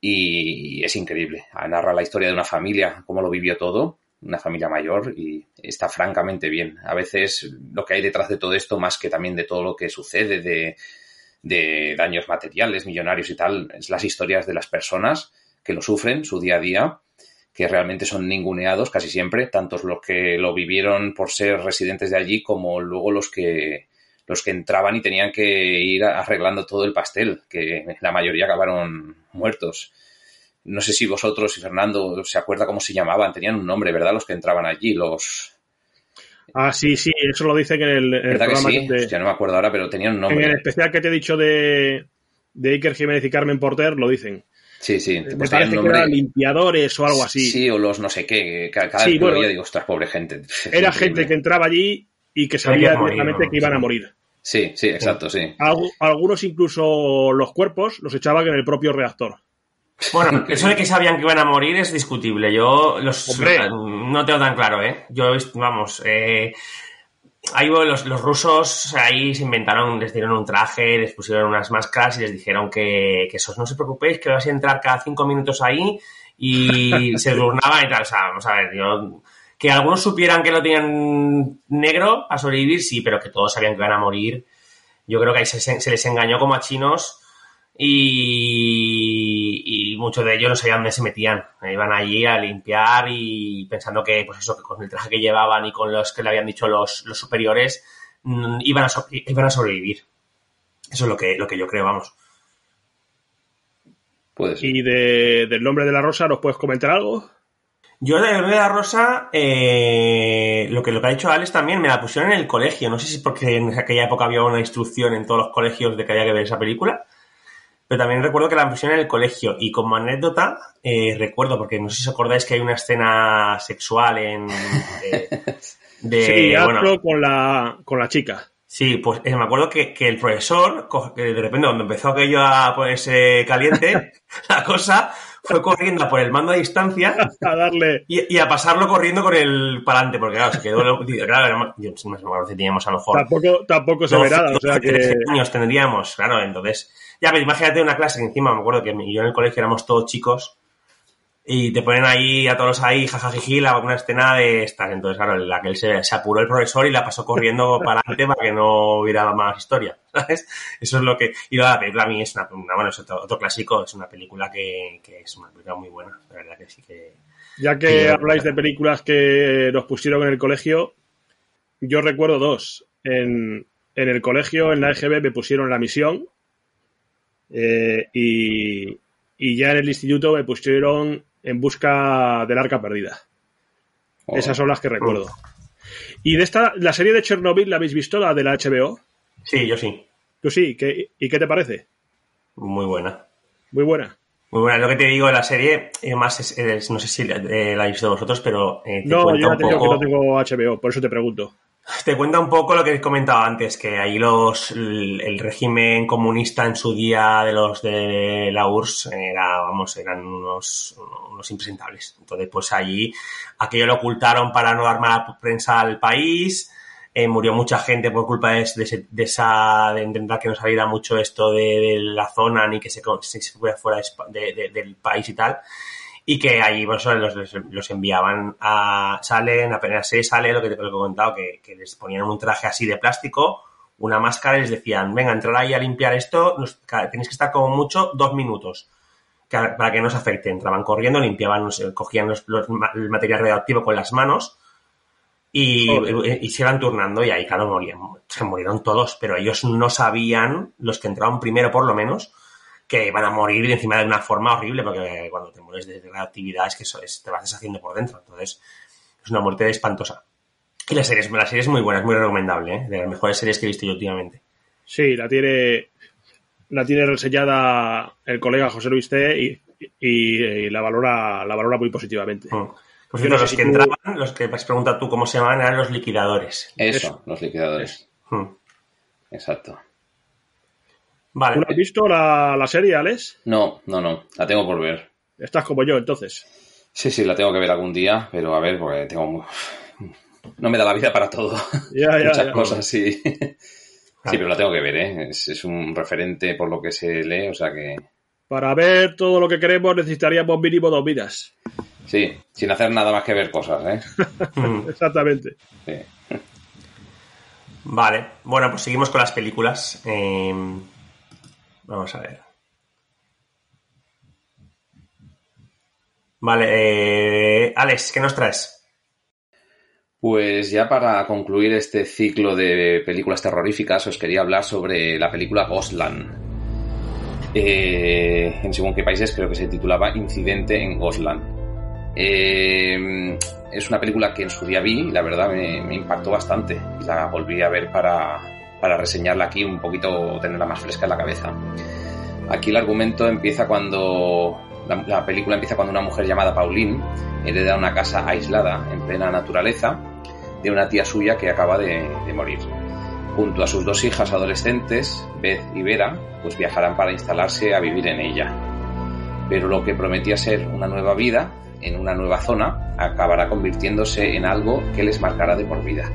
Speaker 2: Y es increíble. Narra la historia de una familia, cómo lo vivió todo, una familia mayor y está francamente bien. A veces lo que hay detrás de todo esto, más que también de todo lo que sucede, de, de daños materiales, millonarios y tal, es las historias de las personas que lo sufren, su día a día, que realmente son ninguneados casi siempre, tantos los que lo vivieron por ser residentes de allí como luego los que los que entraban y tenían que ir arreglando todo el pastel, que la mayoría acabaron muertos. No sé si vosotros y Fernando se acuerda cómo se llamaban, tenían un nombre, ¿verdad? Los que entraban allí, los...
Speaker 3: Ah, sí, sí, eso lo dicen en el, en el
Speaker 2: ¿Verdad que sí?
Speaker 3: que te-
Speaker 2: Hostia, no me acuerdo ahora, pero tenían un
Speaker 3: en el
Speaker 2: nombre.
Speaker 3: especial que te he dicho de, de Iker Jiménez y Carmen Porter, lo dicen.
Speaker 2: Sí, sí,
Speaker 3: Me
Speaker 2: pues tenían
Speaker 3: parece que
Speaker 2: nombre...
Speaker 3: eran limpiadores o algo así.
Speaker 2: Sí, o los no sé qué. Cada, cada
Speaker 3: Sí,
Speaker 2: vez que lo digo, ostras, pobre gente.
Speaker 3: Era
Speaker 2: increíble.
Speaker 3: gente que entraba allí y que sabía directamente que iban a morir.
Speaker 2: Sí, sí, exacto, sí.
Speaker 3: Algu- Algunos incluso los cuerpos los echaban en el propio reactor.
Speaker 1: Bueno, eso de que sabían que iban a morir es discutible. Yo los
Speaker 3: Hombre.
Speaker 1: no tengo tan claro, ¿eh? Yo vamos, eh, ahí los, los rusos ahí se inventaron, les dieron un traje, les pusieron unas máscaras y les dijeron que, que esos no se preocupéis, que vas a entrar cada cinco minutos ahí y se turnaban y tal. O sea, vamos a ver, yo que algunos supieran que lo tenían negro a sobrevivir, sí, pero que todos sabían que iban a morir. Yo creo que ahí se, se les engañó como a chinos y, y muchos de ellos no sabían dónde se metían. Iban allí a limpiar y pensando que, pues eso, que con el traje que llevaban y con los que le habían dicho los, los superiores, mm, iban, a so- iban a sobrevivir. Eso es lo que, lo que yo creo, vamos.
Speaker 2: Puede ser.
Speaker 3: Y de- del nombre de la rosa, ¿nos puedes comentar algo?
Speaker 1: Yo de la Rosa, eh, lo, que, lo que ha dicho Alex también, me la pusieron en el colegio. No sé si es porque en aquella época había una instrucción en todos los colegios de que había que ver esa película. Pero también recuerdo que la pusieron en el colegio. Y como anécdota, eh, recuerdo, porque no sé si os acordáis que hay una escena sexual en... De, de-
Speaker 3: sí,
Speaker 1: bueno,
Speaker 3: con la, con la chica.
Speaker 1: Sí, pues eh, me acuerdo que, que el profesor, que de repente cuando empezó aquello a ponerse caliente, la cosa, fue corriendo por el mando a distancia
Speaker 3: A darle.
Speaker 1: y, y a pasarlo corriendo con el para adelante, porque claro, se quedó... Claro, yo no acuerdo si teníamos a lo mejor...
Speaker 3: Tampoco, tampoco se ve
Speaker 1: 12,
Speaker 3: nada, o sea
Speaker 1: 12, 13
Speaker 3: que.
Speaker 1: años tendríamos, claro, entonces... Ya, pero imagínate una clase que encima, me acuerdo que yo en el colegio éramos todos chicos y te ponen ahí a todos ahí, jajajiji, la, una escena de estas. Entonces, claro, en la que él se, se apuró el profesor y la pasó corriendo para adelante para que no hubiera más historia, ¿sabes? Eso es lo que... Y la película a mí es una, una- bueno, es otro, otro clásico, es una película que, que es una película muy buena, la verdad que sí que...
Speaker 3: Ya que habláis de películas que nos pusieron en el colegio, yo recuerdo dos. En, en el colegio, en la EGB, me pusieron La Misión. eh, y, y ya en el instituto me pusieron En Busca del Arca Perdida.
Speaker 2: Oh,
Speaker 3: Esas son las que recuerdo. Y de esta, la serie de Chernobyl, ¿la habéis visto? La de la HBO.
Speaker 1: Sí, yo sí,
Speaker 3: Tú sí, ¿qué- ¿y qué te parece?
Speaker 1: muy buena.
Speaker 3: Muy buena.
Speaker 1: Muy buena, lo que te digo, la serie, eh, más es, es- no sé si la, eh, la habéis visto vosotros, pero eh, te
Speaker 3: No, yo ya
Speaker 1: un
Speaker 3: te digo que no tengo HBO, por eso te pregunto.
Speaker 1: Te cuenta un poco lo que he comentado antes, que ahí los el, régimen comunista en su día de los de la URSS era, vamos, eran unos, unos impresentables. Entonces, pues allí aquello lo ocultaron para no dar mala prensa al país. eh, murió mucha gente por culpa de, de de esa de intentar que no saliera mucho esto de, de la zona ni que se, se fuera fuera del país y tal y que allí pues, los, los- enviaban a salen apenas se sale lo que te lo que he contado que, que les ponían un traje así de plástico una máscara y les decían venga entrar ahí a limpiar esto nos- tenéis que estar como mucho dos minutos que- para que no os afecte entraban corriendo limpiaban cogían los- los el material radioactivo con las manos y, y se iban turnando y ahí, claro, morían, se murieron todos, pero ellos no sabían, los que entraron primero por lo menos, que iban a morir y encima de una forma horrible, porque cuando te mueres de la actividad es que eso es- te vas deshaciendo por dentro, entonces es una muerte espantosa. Y la serie, es- la serie es muy buena, es muy recomendable, ¿eh? de las mejores series que he visto yo últimamente.
Speaker 3: Sí, la tiene la tiene reseñada el colega José Luis T y, y- y la valora la valora muy positivamente.
Speaker 1: Mm. Por cierto,
Speaker 3: no sé
Speaker 1: los
Speaker 3: si
Speaker 1: que
Speaker 3: tú-
Speaker 1: entraban, los que has preguntado tú cómo se llamaban, eran los liquidadores.
Speaker 2: Eso,
Speaker 3: Eso.
Speaker 2: los liquidadores.
Speaker 1: Mm.
Speaker 2: Exacto.
Speaker 1: Vale.
Speaker 3: ¿Tú no has visto la, la serie, Alex?
Speaker 2: No, no, no. La tengo por ver.
Speaker 3: Estás como yo, entonces.
Speaker 2: Sí, sí, la tengo que ver algún día, pero a ver, porque tengo... No me da la vida para todo.
Speaker 3: Ya, ya,
Speaker 2: Muchas
Speaker 3: ya.
Speaker 2: cosas, sí. Sí, pero la tengo que ver, ¿eh? Es, es un referente por lo que se lee, o sea que...
Speaker 3: Para ver todo lo que queremos necesitaríamos mínimo dos vidas.
Speaker 2: Sí, sin hacer nada más que ver cosas, ¿eh?
Speaker 3: Exactamente.
Speaker 2: Sí.
Speaker 1: Vale, bueno, pues seguimos con las películas. Eh, vamos a ver. Vale, eh, Alex, ¿qué nos traes?
Speaker 2: Pues ya para concluir este ciclo de películas terroríficas, os quería hablar sobre la película Ghostland. Eh, en según qué países creo que se titulaba Incidente en Ghostland. Eh, es una película que en su día vi y la verdad me, me impactó bastante. La volví a ver para, para reseñarla aquí un poquito, tenerla más fresca en la cabeza. Aquí el argumento empieza cuando. La, la película empieza cuando una mujer llamada Pauline hereda una casa aislada en plena naturaleza de una tía suya que acaba de, de morir. Junto a sus dos hijas adolescentes, Beth y Vera, pues viajarán para instalarse a vivir en ella. Pero lo que prometía ser una nueva vida en una nueva zona acabará convirtiéndose en algo que les marcará de por vida.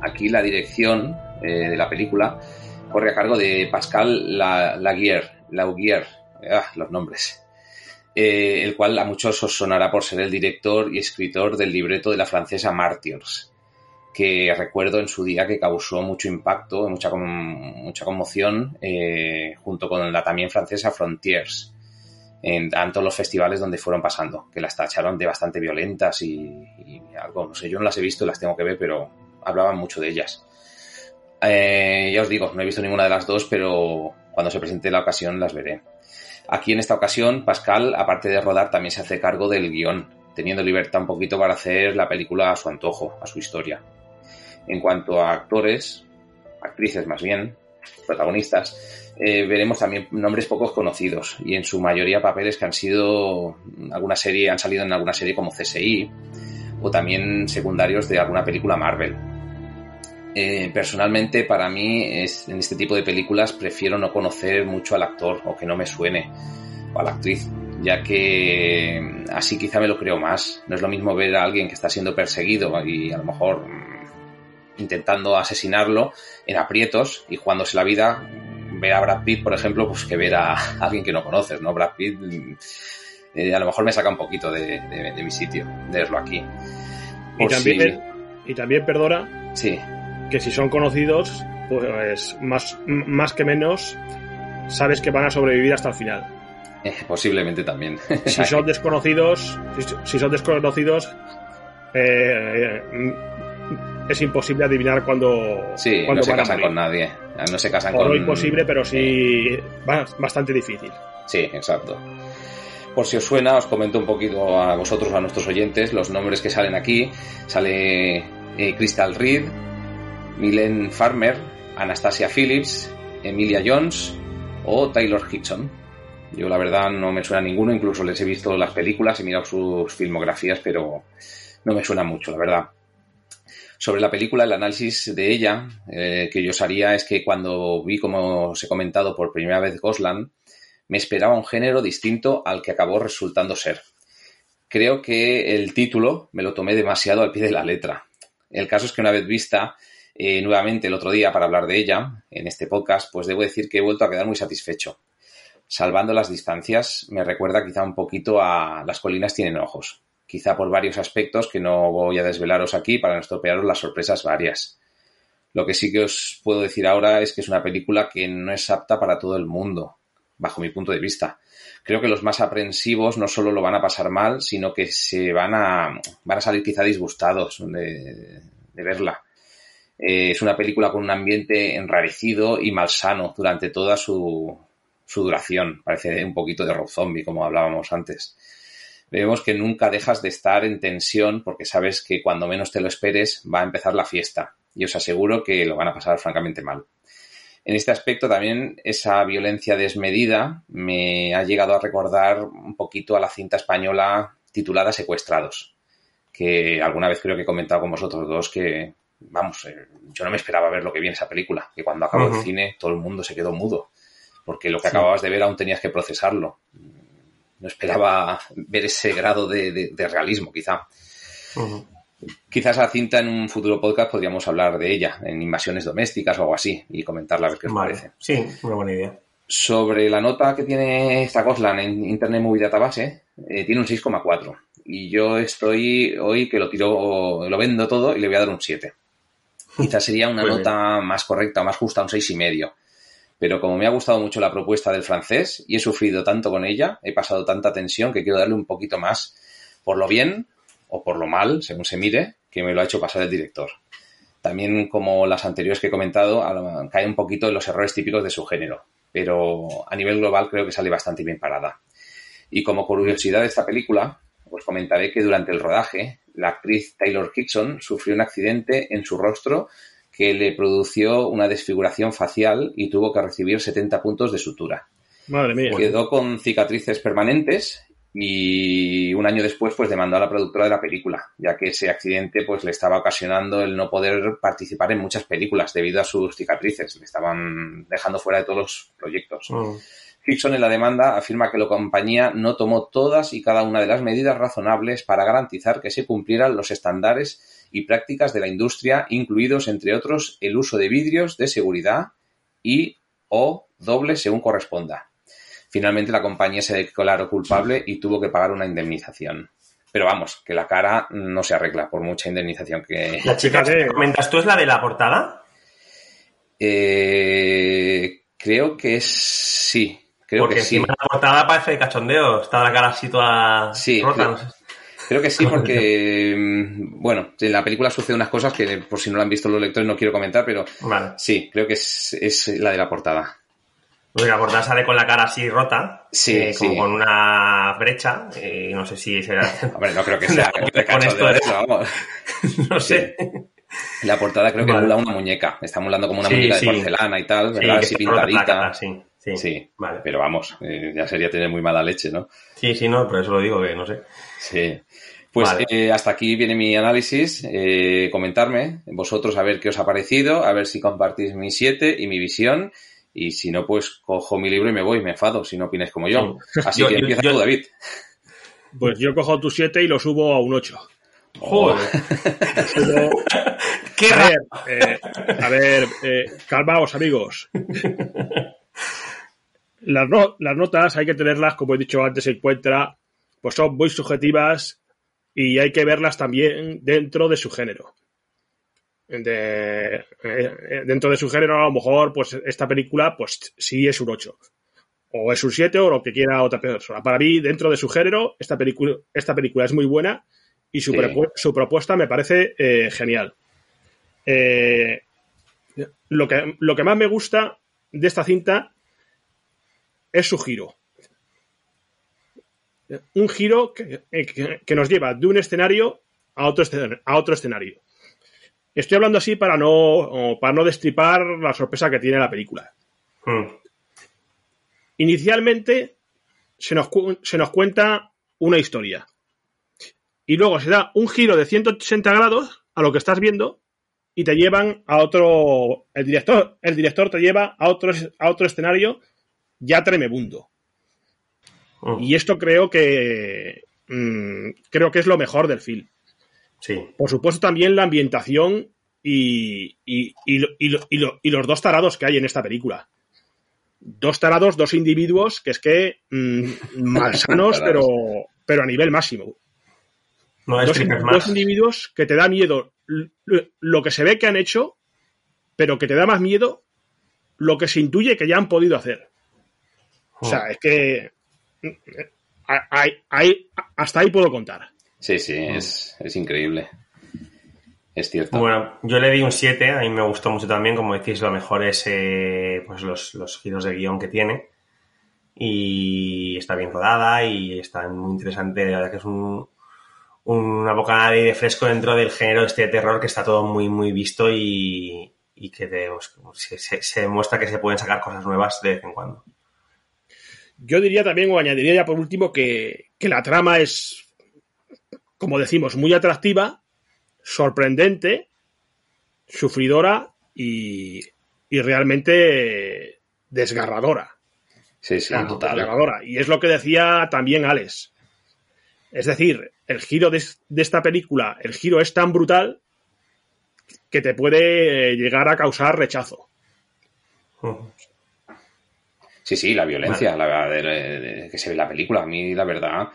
Speaker 2: Aquí la dirección eh, de la película corre a cargo de Pascal La- Laguerre, Laugier, ah, los nombres, eh, el cual a muchos os sonará por ser el director y escritor del libreto de la francesa Martyrs, que recuerdo en su día que causó mucho impacto, mucha, mucha conmoción, eh, junto con la también francesa Frontiers, en tanto los festivales donde fueron pasando, que las tacharon de bastante violentas y, y algo, no sé, yo no las he visto, las tengo que ver, pero hablaban mucho de ellas. Eh, ya os digo, no he visto ninguna de las dos, pero cuando se presente la ocasión las veré. Aquí en esta ocasión, Pascal, aparte de rodar, también se hace cargo del guion, teniendo libertad un poquito para hacer la película a su antojo, a su historia. En cuanto a actores, actrices más bien, protagonistas, eh, veremos también nombres pocos conocidos y en su mayoría papeles que han sido alguna serie, han salido en alguna serie como CSI o también secundarios de alguna película Marvel. Eh, personalmente, para mí, es, en este tipo de películas prefiero no conocer mucho al actor o que no me suene o a la actriz, ya que mm, así quizá me lo creo más. No es lo mismo ver a alguien que está siendo perseguido y a lo mejor mm, intentando asesinarlo en aprietos y jugándose la vida, ver a Brad Pitt, por ejemplo, pues que ver a alguien que no conoces, ¿no? Brad Pitt mm, eh, a lo mejor me saca un poquito de, de- de mi sitio, de verlo aquí.
Speaker 3: Y también, y también, perdona,
Speaker 2: sí,
Speaker 3: que si son conocidos, pues más, más que menos, sabes que van a sobrevivir hasta el final.
Speaker 2: eh, posiblemente también.
Speaker 3: Si son desconocidos, si, si son desconocidos, eh, es imposible adivinar cuándo,
Speaker 2: Sí, no se
Speaker 3: van a
Speaker 2: casan
Speaker 3: morir.
Speaker 2: con nadie. No se casan con.
Speaker 3: imposible, pero sí ba- bastante difícil.
Speaker 2: Sí, exacto. Por si os suena, os comento un poquito a vosotros, a nuestros oyentes, los nombres que salen aquí. Sale eh, Crystal Reed, Milen Farmer, Anastasia Phillips, Emilia Jones o Taylor Hitchon. Yo la verdad no me suena ninguno, incluso les he visto las películas, he mirado sus filmografías, pero no me suena mucho, la verdad. Sobre la película, el análisis de ella eh, que yo os haría es que cuando vi, como os he comentado por primera vez, Gosland, me esperaba un género distinto al que acabó resultando ser. Creo que el título me lo tomé demasiado al pie de la letra. El caso es que una vez vista eh, nuevamente el otro día para hablar de ella en este podcast, pues debo decir que he vuelto a quedar muy satisfecho. Salvando las distancias, me recuerda quizá un poquito a Las colinas tienen ojos, quizá por varios aspectos que no voy a desvelaros aquí para no estropearos las sorpresas varias. Lo que sí que os puedo decir ahora es que es una película que no es apta para todo el mundo, bajo mi punto de vista. Creo que los más aprensivos no solo lo van a pasar mal, sino que se van a, van a salir quizá disgustados de, de verla. Eh, es una película con un ambiente enrarecido y malsano durante toda su, su duración. Parece un poquito de Rob Zombie, como hablábamos antes. Vemos que nunca dejas de estar en tensión porque sabes que cuando menos te lo esperes va a empezar la fiesta. Y os aseguro que lo van a pasar francamente mal. En este aspecto también esa violencia desmedida me ha llegado a recordar un poquito a la cinta española titulada Secuestrados, que alguna vez creo que he comentado con vosotros dos que, vamos, eh, yo no me esperaba ver lo que vi en esa película, que cuando acabó el cine todo el mundo se quedó mudo, porque lo que acababas de ver aún tenías que procesarlo. No esperaba ver ese grado de, de, de realismo, quizá. Quizás la cinta en un futuro podcast podríamos hablar de ella, en invasiones domésticas o algo así, y comentarla a ver qué os
Speaker 1: Vale.
Speaker 2: parece.
Speaker 1: Sí, una buena idea.
Speaker 2: Sobre la nota que tiene esta Goslan en Internet Movie Database, eh, tiene un 6,4. Y yo estoy hoy que lo tiro, lo vendo todo y le voy a dar un 7. Quizás sería una
Speaker 1: bien.
Speaker 2: nota más correcta, más justa, un 6,5. Pero como me ha gustado mucho la propuesta del francés y he sufrido tanto con ella, he pasado tanta tensión que quiero darle un poquito más por lo bien o por lo mal, según se mire, que me lo ha hecho pasar el director. También, como las anteriores que he comentado, a- cae un poquito en los errores típicos de su género, pero a nivel global creo que sale bastante bien parada. Y como curiosidad de esta película, os comentaré que durante el rodaje, la actriz Taylor Kitson sufrió un accidente en su rostro que le produjo una desfiguración facial y tuvo que recibir 70 puntos de sutura.
Speaker 3: Madre mía.
Speaker 2: Quedó con cicatrices permanentes y un año después pues demandó a la productora de la película, ya que ese accidente pues le estaba ocasionando el no poder participar en muchas películas debido a sus cicatrices, le estaban dejando fuera de todos los proyectos.
Speaker 1: Mm.
Speaker 2: Hickson en la demanda afirma que la compañía no tomó todas y cada una de las medidas razonables para garantizar que se cumplieran los estándares y prácticas de la industria, incluidos, entre otros, el uso de vidrios de seguridad y o doble según corresponda. Finalmente la compañía se declaró culpable y tuvo que pagar una indemnización. Pero vamos, que la cara no se arregla por mucha indemnización que...
Speaker 1: La chica que comentas tú es la de la portada.
Speaker 2: Eh, creo que sí. Creo
Speaker 1: Porque
Speaker 2: que sí.
Speaker 1: encima la portada parece de cachondeo. Está la cara así toda
Speaker 2: Sí,
Speaker 1: rota.
Speaker 2: creo-
Speaker 1: no sé.
Speaker 2: Creo que sí, porque, mm, bueno, en la película suceden unas cosas que, por si no lo han visto los lectores, no quiero comentar, pero
Speaker 1: Vale.
Speaker 2: sí, creo que es, es la de la portada.
Speaker 1: La portada sale con la cara así rota.
Speaker 2: Sí,
Speaker 1: eh, como
Speaker 2: sí.
Speaker 1: con una brecha. eh, no sé si será.
Speaker 2: Hombre, no creo que sea
Speaker 1: Con
Speaker 2: de
Speaker 1: esto de-
Speaker 2: eso, vamos.
Speaker 1: no sé.
Speaker 2: La portada creo que
Speaker 1: Vale.
Speaker 2: emula una muñeca. Está emulando como una muñeca de porcelana y tal, ¿verdad? Así
Speaker 1: la
Speaker 2: pintadita.
Speaker 1: cara, sí, sí.
Speaker 2: Sí,
Speaker 1: Vale.
Speaker 2: pero vamos, eh, ya sería tener muy mala leche, ¿no?
Speaker 1: Sí, sí, no, por eso lo digo que no sé.
Speaker 2: Sí. Pues
Speaker 1: Vale.
Speaker 2: eh, hasta aquí viene mi análisis. Eh, comentarme vosotros a ver qué os ha parecido, a ver si compartís mi 7 y mi visión. Y si no, pues cojo mi libro y me voy, me enfado, si no opináis como yo. Así
Speaker 1: Yo-
Speaker 2: que
Speaker 1: yo-
Speaker 2: empieza
Speaker 1: yo-
Speaker 2: tú, David.
Speaker 3: Pues yo cojo tu 7 y lo subo a un 8.
Speaker 1: Joder.
Speaker 3: Subo-
Speaker 1: ¡Qué
Speaker 3: a ver, eh, a ver eh, calmaos, amigos. Las, no- las notas hay que tenerlas, como he dicho antes, en cuenta, pues son muy subjetivas y hay que verlas también dentro de su género. De- eh, eh, dentro de su género, a lo mejor, pues esta película, pues sí es un 8. O es un 7 o lo que quiera otra persona. Para mí, dentro de su género, esta película, esta película es muy buena y su,
Speaker 2: Sí.
Speaker 3: prepu- su propuesta me parece eh, genial. Eh, lo, que, lo que más me gusta de esta cinta es su giro. Un giro que, que- que nos lleva de un escenario a otro, a otro escenario. Estoy hablando así para no, para no destripar la sorpresa que tiene la película.
Speaker 1: Mm.
Speaker 3: Inicialmente se nos, se nos cuenta una historia. Y luego se da un giro de 180 grados a lo que estás viendo y te llevan a otro. El director, el director te lleva a otro, a otro escenario ya tremebundo.
Speaker 1: Mm.
Speaker 3: Y esto creo que. mm, creo que es lo mejor del film.
Speaker 1: Sí.
Speaker 3: Por supuesto, también la ambientación y, y, y lo- y lo- y lo- y los dos tarados que hay en esta película. Dos tarados, dos individuos que es que mm, malsanos, pero, pero a nivel máximo.
Speaker 1: No
Speaker 3: Dos,
Speaker 1: explicas
Speaker 3: dos
Speaker 1: más.
Speaker 3: individuos que te da miedo lo que se ve que han hecho, pero que te da más miedo lo que se intuye que ya han podido hacer. O sea, es que eh, ahí- hasta ahí puedo contar.
Speaker 2: Sí, sí, es, es increíble. Es cierto.
Speaker 1: Bueno, yo le di un 7, a mí me gustó mucho también, como decís, lo mejor es eh, pues los, los giros de guion que tiene. Y está bien rodada y está muy interesante, la verdad que es un, una bocanada de aire fresco dentro del género este de terror que está todo muy, muy visto y, y que te- pues, se, se- se demuestra que se pueden sacar cosas nuevas de vez en cuando.
Speaker 3: Yo diría también, o añadiría ya por último, que, que la trama es, como decimos, muy atractiva, sorprendente, sufridora y, y realmente desgarradora.
Speaker 2: Sí, sí,
Speaker 3: Claro,
Speaker 2: total.
Speaker 3: desgarradora. Y es lo que decía también Alex. Es decir, el giro de, de esta película, el giro es tan brutal que te puede llegar a causar rechazo.
Speaker 2: Sí, sí, la violencia la, de- de- de- que se ve en la película. A mí, la verdad,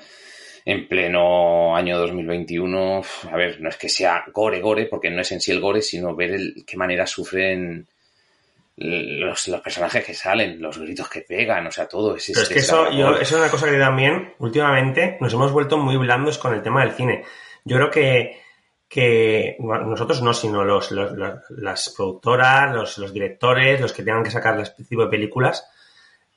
Speaker 2: en pleno año 2021, uf, a ver, no es que sea gore, gore, porque no es en sí el gore, sino ver el, qué manera sufren los, los personajes que salen, los gritos que pegan, o sea, todo. Es,
Speaker 1: Pero es que eso, yo, eso es una cosa que también, últimamente, nos hemos vuelto muy blandos con el tema del cine. Yo creo que, que bueno, nosotros no, sino los, los- los- las productoras, los, los directores, los que tengan que sacar este tipo de películas,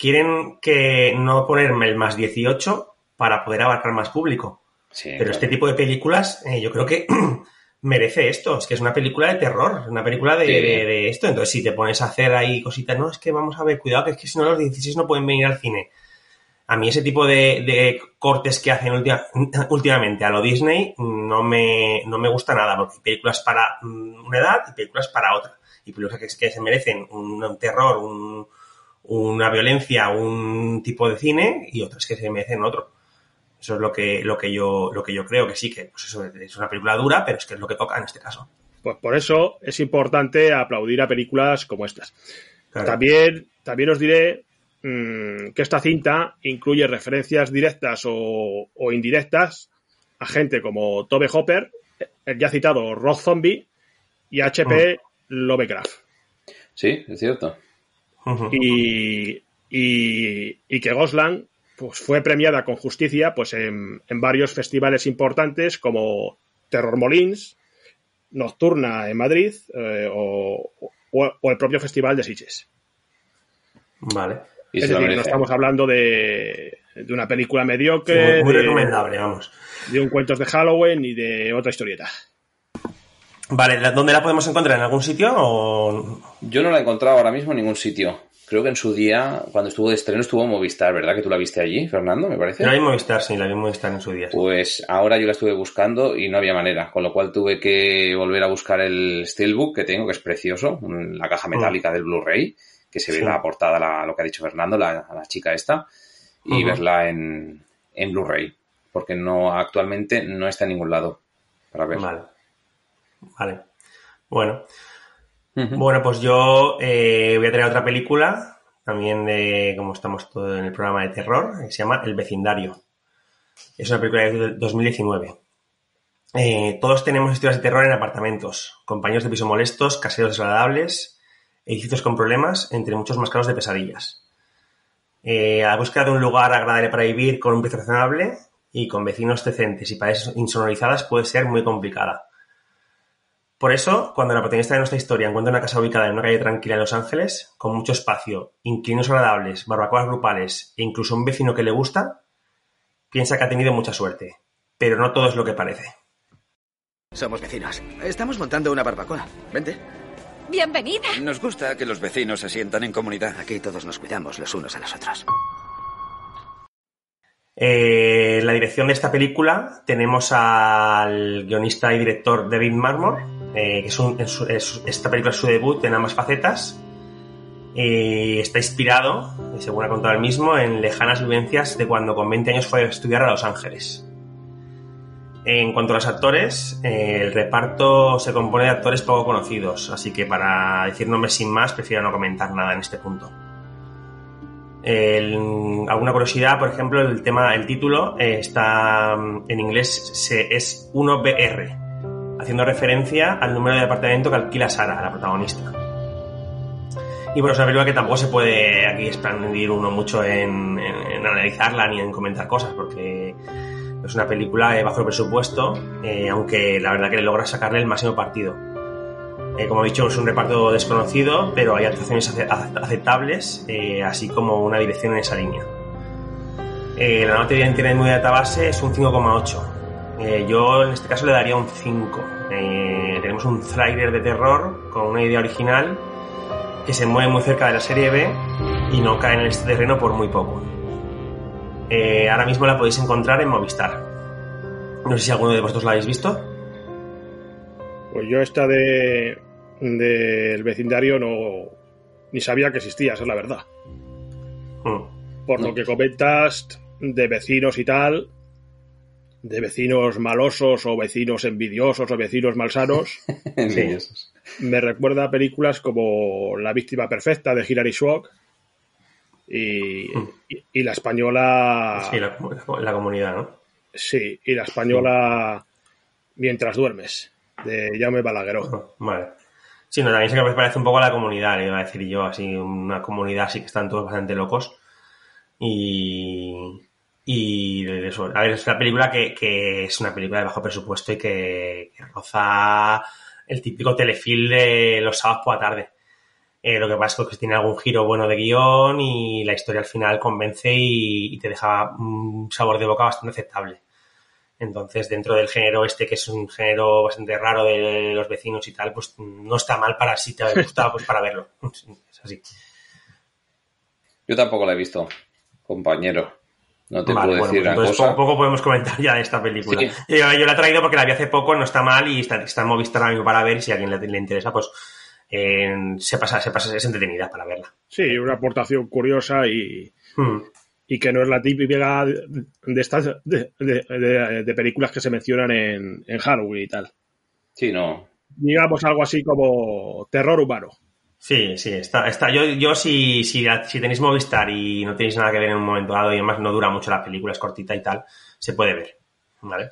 Speaker 1: quieren que no ponerme el más 18 para poder abarcar más público.
Speaker 2: Sí,
Speaker 1: Pero
Speaker 2: claro.
Speaker 1: este tipo de películas, eh, yo creo que merece esto. Es que es una película de terror, una película de,
Speaker 2: Sí.
Speaker 1: de- de esto. Entonces, si te pones a hacer ahí cositas, no, es que vamos a ver, cuidado, que es que si no los 16 no pueden venir al cine. A mí ese tipo de, de cortes que hacen última- últimamente a lo Disney no me, no me gusta nada, porque hay películas para mm, una edad y películas para otra. Y películas que, que se merecen un, un terror, un- una violencia, un tipo de cine y otras que se merecen otro. Eso es lo que, lo que yo, lo que yo creo que sí, que pues eso es una película dura, pero es que es lo que toca en este caso.
Speaker 3: Pues por eso es importante aplaudir a películas como estas.
Speaker 1: Claro.
Speaker 3: También, también os diré mm, que esta cinta incluye referencias directas o, o indirectas a gente como Tobe Hopper, el ya citado Rock Zombie y H.P. Lovecraft.
Speaker 2: Sí, es cierto.
Speaker 3: Y, y, y que Gosland pues, fue premiada con justicia pues, en, en varios festivales importantes como Terror Molins, Nocturna en Madrid eh, o, o- o el propio Festival de Sitges.
Speaker 1: Vale.
Speaker 2: Y
Speaker 3: es
Speaker 2: se lo
Speaker 3: decir, no estamos hablando de, de una película
Speaker 1: Sí,
Speaker 3: mediocre,
Speaker 1: muy, muy
Speaker 3: de,
Speaker 1: recomendable, vamos.
Speaker 3: de un cuentos de Halloween y de otra historieta.
Speaker 1: Vale, ¿la- ¿dónde la podemos encontrar? ¿En algún sitio o...?
Speaker 2: Yo no la he encontrado ahora mismo en ningún sitio. Creo que en su día, cuando estuvo de estreno, estuvo en Movistar, ¿verdad? Que tú la viste allí, Fernando, me parece.
Speaker 1: La vi en Movistar, sí, la vi en Movistar en su día.
Speaker 2: Pues ahora yo la estuve buscando y no había manera, con lo cual tuve que volver a buscar el Steelbook que tengo, que es precioso, la caja metálica del Blu-ray, que se ve
Speaker 1: Sí.
Speaker 2: la portada, la- lo que ha dicho Fernando, la, la chica esta, y verla en, en Blu-ray, porque no actualmente no está en ningún lado para ver.
Speaker 1: Vale. Vale. Bueno. Bueno, pues yo eh, voy a traer otra película, también de, como estamos todos en el programa de terror, que se llama El vecindario. Es una película de 2019. Eh, todos tenemos historias de terror en apartamentos, compañeros de piso molestos, caseros desagradables, edificios con problemas, entre muchos más casos de pesadillas. Eh, a la búsqueda de un lugar agradable para vivir con un precio razonable y con vecinos decentes y paredes insonorizadas puede ser muy complicada. Por eso, cuando la protagonista de nuestra historia encuentra una casa ubicada en una calle tranquila en Los Ángeles, con mucho espacio, inquilinos agradables, barbacoas grupales e incluso un vecino que le gusta, piensa que ha tenido mucha suerte. Pero no todo es lo que parece.
Speaker 9: Somos vecinos. Estamos montando una barbacoa. Vente.
Speaker 6: Bienvenida.
Speaker 9: Nos gusta que los vecinos se sientan en comunidad. Aquí todos nos cuidamos los unos a los otros.
Speaker 1: Eh, en la dirección de esta película tenemos al guionista y director David Marmor, eh, es, un- es- es- esta película es su debut en ambas facetas. Eh, está inspirado, según ha contado él mismo, en lejanas vivencias de cuando con 20 años fue a estudiar a Los Ángeles. En cuanto a los actores, eh, el reparto se compone de actores poco conocidos, así que para decir nombres sin más, prefiero no comentar nada en este punto. Alguna curiosidad, por ejemplo, el tema, el título eh, está mm, en inglés es 1BR, haciendo referencia al número de apartamento que alquila Sara, la protagonista. Y bueno, es una película que tampoco se puede aquí expandir uno mucho en, analizarla ni en comentar cosas, porque es una película de bajo presupuesto, eh, aunque la verdad que le logra sacarle el máximo partido. Eh, como he dicho, es un reparto desconocido, pero hay actuaciones ace- ace- aceptables, eh, así como una dirección en esa línea. La nota de Internet Movie Database es un 5,8. Eh, yo en este caso le daría un 5. Eh, tenemos un thriller de terror con una idea original que se mueve muy cerca de la serie B y no cae en este terreno por muy poco. Eh, ahora mismo la podéis encontrar en Movistar. No sé si alguno de vosotros la habéis visto.
Speaker 3: Pues yo esta de del vecindario no ni sabía que existía, esa es la verdad.
Speaker 1: Mm.
Speaker 3: Por lo que comentas de vecinos y tal, de vecinos malosos o vecinos envidiosos o vecinos malsanos,
Speaker 2: Envidiosos.
Speaker 3: me recuerda a películas como La víctima perfecta de Hilary Swank y, y- y la española
Speaker 1: Sí, la, la comunidad, ¿no?
Speaker 3: sí, y la española Mientras duermes de Jaume Balagueró.
Speaker 1: Vale. Sí, no, también se me parece un poco a la comunidad, le iba a decir yo, así, una comunidad así que están todos bastante locos. Y. Y. A ver, es una película que, que es una película de bajo presupuesto y que, roza el típico telefilm de los sábados por la tarde. Eh, lo que pasa es que tiene algún giro bueno de guion y la historia al final convence y, y te deja un sabor de boca bastante aceptable. Entonces, dentro del género este, que es un género bastante raro de los vecinos y tal, pues no está mal para si te gusta, pues para verlo. Es así.
Speaker 2: Yo tampoco la he visto, compañero. No te
Speaker 1: Vale,
Speaker 2: puedo
Speaker 1: bueno,
Speaker 2: decir
Speaker 1: pues
Speaker 2: una
Speaker 1: entonces
Speaker 2: cosa.
Speaker 1: poco, podemos comentar ya de esta película.
Speaker 2: Sí.
Speaker 1: Yo, yo la he traído porque la vi hace poco, no está mal y está, está en Movistar ahora mismo para ver si a alguien le, le interesa, pues eh, se pasa, se pasa, es entretenida para verla.
Speaker 3: Sí, una aportación curiosa y,
Speaker 1: Hmm.
Speaker 3: y que no es la típica de, de estas de, de- de- de películas que se mencionan en, en Halloween y tal.
Speaker 2: Sí, no.
Speaker 3: Digamos algo así como terror humano.
Speaker 1: Sí, sí, está, está. Yo, yo si, si, si tenéis Movistar y no tenéis nada que ver en un momento dado y además no dura mucho la película, es cortita y tal, se puede ver. ¿Vale?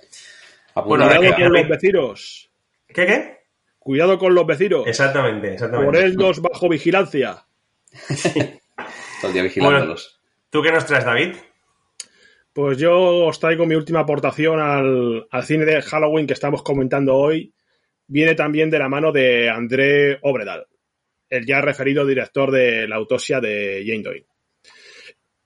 Speaker 1: Bueno,
Speaker 3: Cuidado con los vecinos.
Speaker 1: ¿Qué, qué?
Speaker 3: Cuidado con los vecinos.
Speaker 1: Exactamente, exactamente.
Speaker 3: Por ellos bajo vigilancia.
Speaker 2: Todo el día vigilándolos.
Speaker 1: ¿Tú qué nos traes, David?
Speaker 3: Pues yo os traigo mi última aportación al, al cine de Halloween que estamos comentando hoy. Viene también de la mano de André Obredal, el ya referido director de la autopsia de Jane Doe.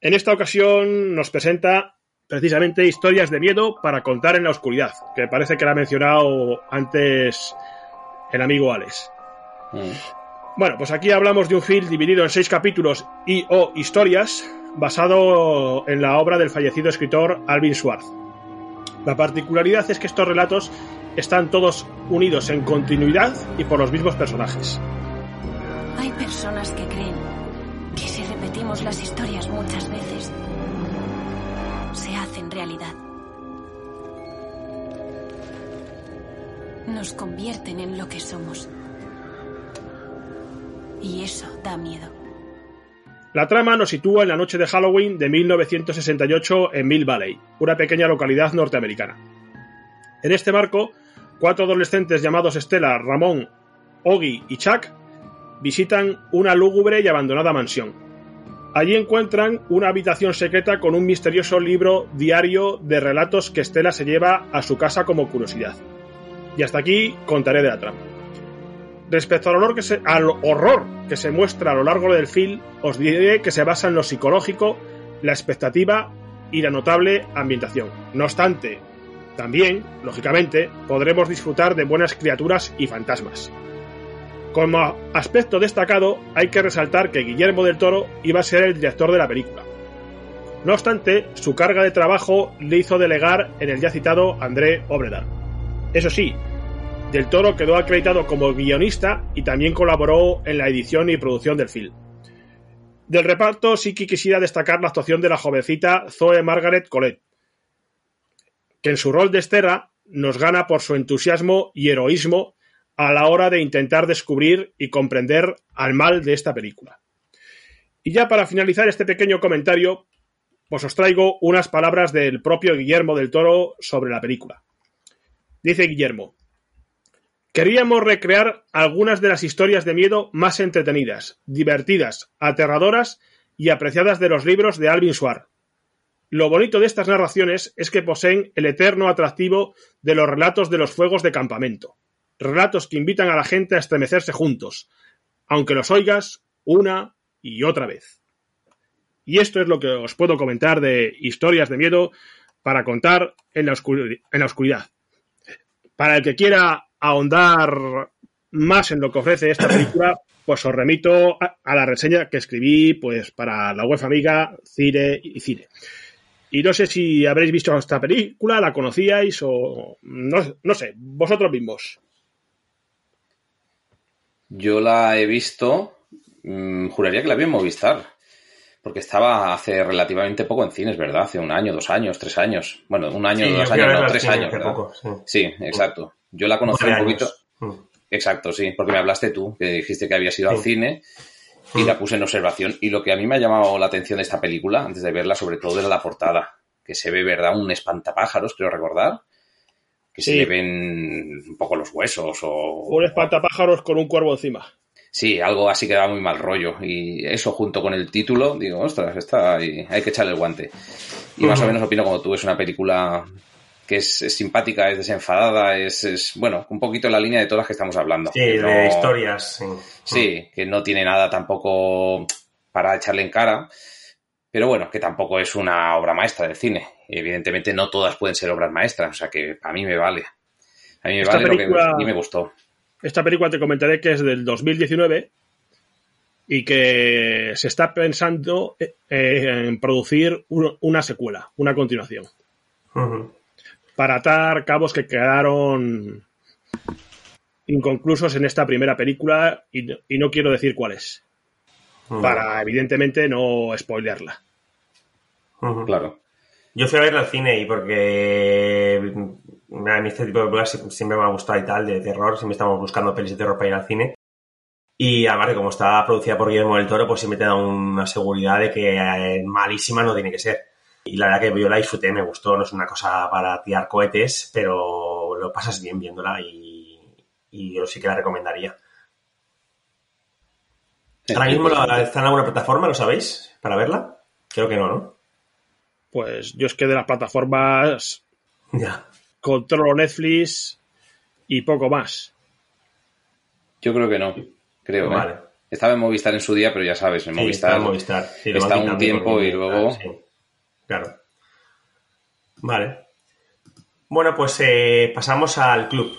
Speaker 3: En esta ocasión nos presenta precisamente historias de miedo para contar en la oscuridad, que parece que la ha mencionado antes el amigo Alex.
Speaker 2: Mm.
Speaker 3: Bueno, pues aquí hablamos de un film dividido en seis capítulos y o historias basado en la obra del fallecido escritor Alvin Schwartz. La particularidad es que estos relatos están todos unidos en continuidad y por los mismos personajes.
Speaker 10: Hay personas que creen que si repetimos las historias muchas veces, se hacen realidad. Nos convierten en lo que somos. Y eso da miedo.
Speaker 3: La trama nos sitúa en la noche de Halloween de 1968 en Mill Valley, una pequeña localidad norteamericana. En este marco, cuatro adolescentes llamados Stella, Ramón, Oggy y Chuck visitan una lúgubre y abandonada mansión. Allí encuentran una habitación secreta con un misterioso libro diario de relatos que Stella se lleva a su casa como curiosidad. Y hasta aquí contaré de la trama. Respecto al horror que se muestra a lo largo del film, os diré que se basa en lo psicológico, la expectativa y la notable ambientación. No obstante, también, lógicamente, podremos disfrutar de buenas criaturas y fantasmas. Como aspecto destacado, hay que resaltar que Guillermo del Toro iba a ser el director de la película. No obstante, su carga de trabajo le hizo delegar en el ya citado André Obredar. Eso sí, Del Toro quedó acreditado como guionista y también colaboró en la edición y producción del film. Del reparto sí que quisiera destacar la actuación de la jovencita Zoe Margaret Colette, que en su rol de Estera nos gana por su entusiasmo y heroísmo a la hora de intentar descubrir y comprender al mal de esta película. Y ya para finalizar este pequeño comentario, pues os traigo unas palabras del propio Guillermo del Toro sobre la película. Dice Guillermo, Queríamos recrear algunas de las historias de miedo más entretenidas, divertidas, aterradoras y apreciadas de los libros de Alvin Suar. Lo bonito de estas narraciones es que poseen el eterno atractivo de los relatos de los fuegos de campamento, relatos que invitan a la gente a estremecerse juntos, aunque los oigas una y otra vez. Y esto es lo que os puedo comentar de historias de miedo para contar en la, en la oscuridad. Para el que quiera ahondar más en lo que ofrece esta película, pues os remito a, la reseña que escribí pues para la web amiga Cine y Cine. Y no sé si habréis visto esta película, la conocíais o no, no sé, vosotros mismos.
Speaker 2: Yo la he visto, mmm, juraría que la vi en Movistar, porque estaba hace relativamente poco en cines, ¿verdad? Hace un año, dos años, tres años. Bueno, un año,
Speaker 1: Sí,
Speaker 2: dos años, no, tres años, ¿verdad?
Speaker 1: poco, sí.
Speaker 2: Sí, exacto. Yo la conocí un poquito.
Speaker 1: años. Mm.
Speaker 2: Exacto, sí, porque me hablaste tú, que dijiste que habías ido al cine y
Speaker 1: Mm.
Speaker 2: la puse en observación. Y lo que a mí me ha llamado la atención de esta película, antes de verla, sobre todo era la portada, que se ve, ¿verdad? Un espantapájaros, creo recordar, que se le ven un poco los huesos o...
Speaker 3: Un espantapájaros con un cuervo encima.
Speaker 2: Sí, algo así que da muy mal rollo. Y eso junto con el título, digo, ostras, está ahí, hay que echarle el guante. Y más o menos opino como tú, es una película que es, es simpática, es desenfadada, es, es, bueno, un poquito en la línea de todas las que estamos hablando.
Speaker 1: Sí,
Speaker 2: Que
Speaker 1: de
Speaker 2: no-
Speaker 1: historias. Sí.
Speaker 2: Sí, que no tiene nada tampoco para echarle en cara, pero bueno, que tampoco es una obra maestra del cine. Evidentemente no todas pueden ser obras maestras, o sea que a mí me vale. A mí me
Speaker 3: Esta
Speaker 2: vale lo que
Speaker 3: película-
Speaker 2: a mí me gustó.
Speaker 3: Esta película te comentaré que es del 2019 y que se está pensando eh, en producir un- una secuela, una continuación, para atar cabos que quedaron inconclusos en esta primera película y, no- y no quiero decir cuáles, para evidentemente no spoilearla.
Speaker 2: Claro.
Speaker 1: Yo fui a verla al cine y porque mm, a mí este tipo de películas sie- siempre me ha gustado y tal, de terror, siempre estamos buscando pelis de terror para ir al cine. Y además de como está producida por Guillermo del Toro, pues siempre te da una seguridad de que eh, malísima no tiene que ser. Y la verdad que yo la disfruté, me gustó, no es una cosa para tirar cohetes, pero lo pasas bien viéndola y, y yo sí que la recomendaría. Ahora mismo la- está en alguna plataforma, ¿lo sabéis? ¿Para verla? Creo que no, ¿no?
Speaker 3: Pues yo es que de las plataformas
Speaker 1: Ya.
Speaker 3: controlo Netflix y poco más.
Speaker 2: Yo creo que no, creo. ¿eh?
Speaker 1: Vale.
Speaker 2: Estaba en Movistar en su día, pero ya sabes, en
Speaker 1: Sí,
Speaker 2: Movistar,
Speaker 1: está en Movistar. Sí, lo van
Speaker 2: está un tiempo y luego...
Speaker 1: sí, claro. Vale. Bueno, pues eh, pasamos al club.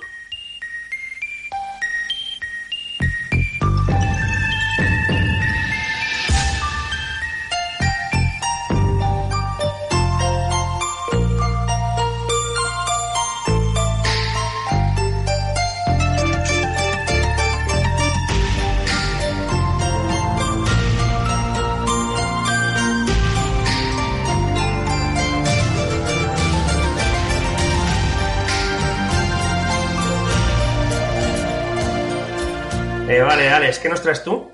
Speaker 1: Alex, ¿qué nos traes tú?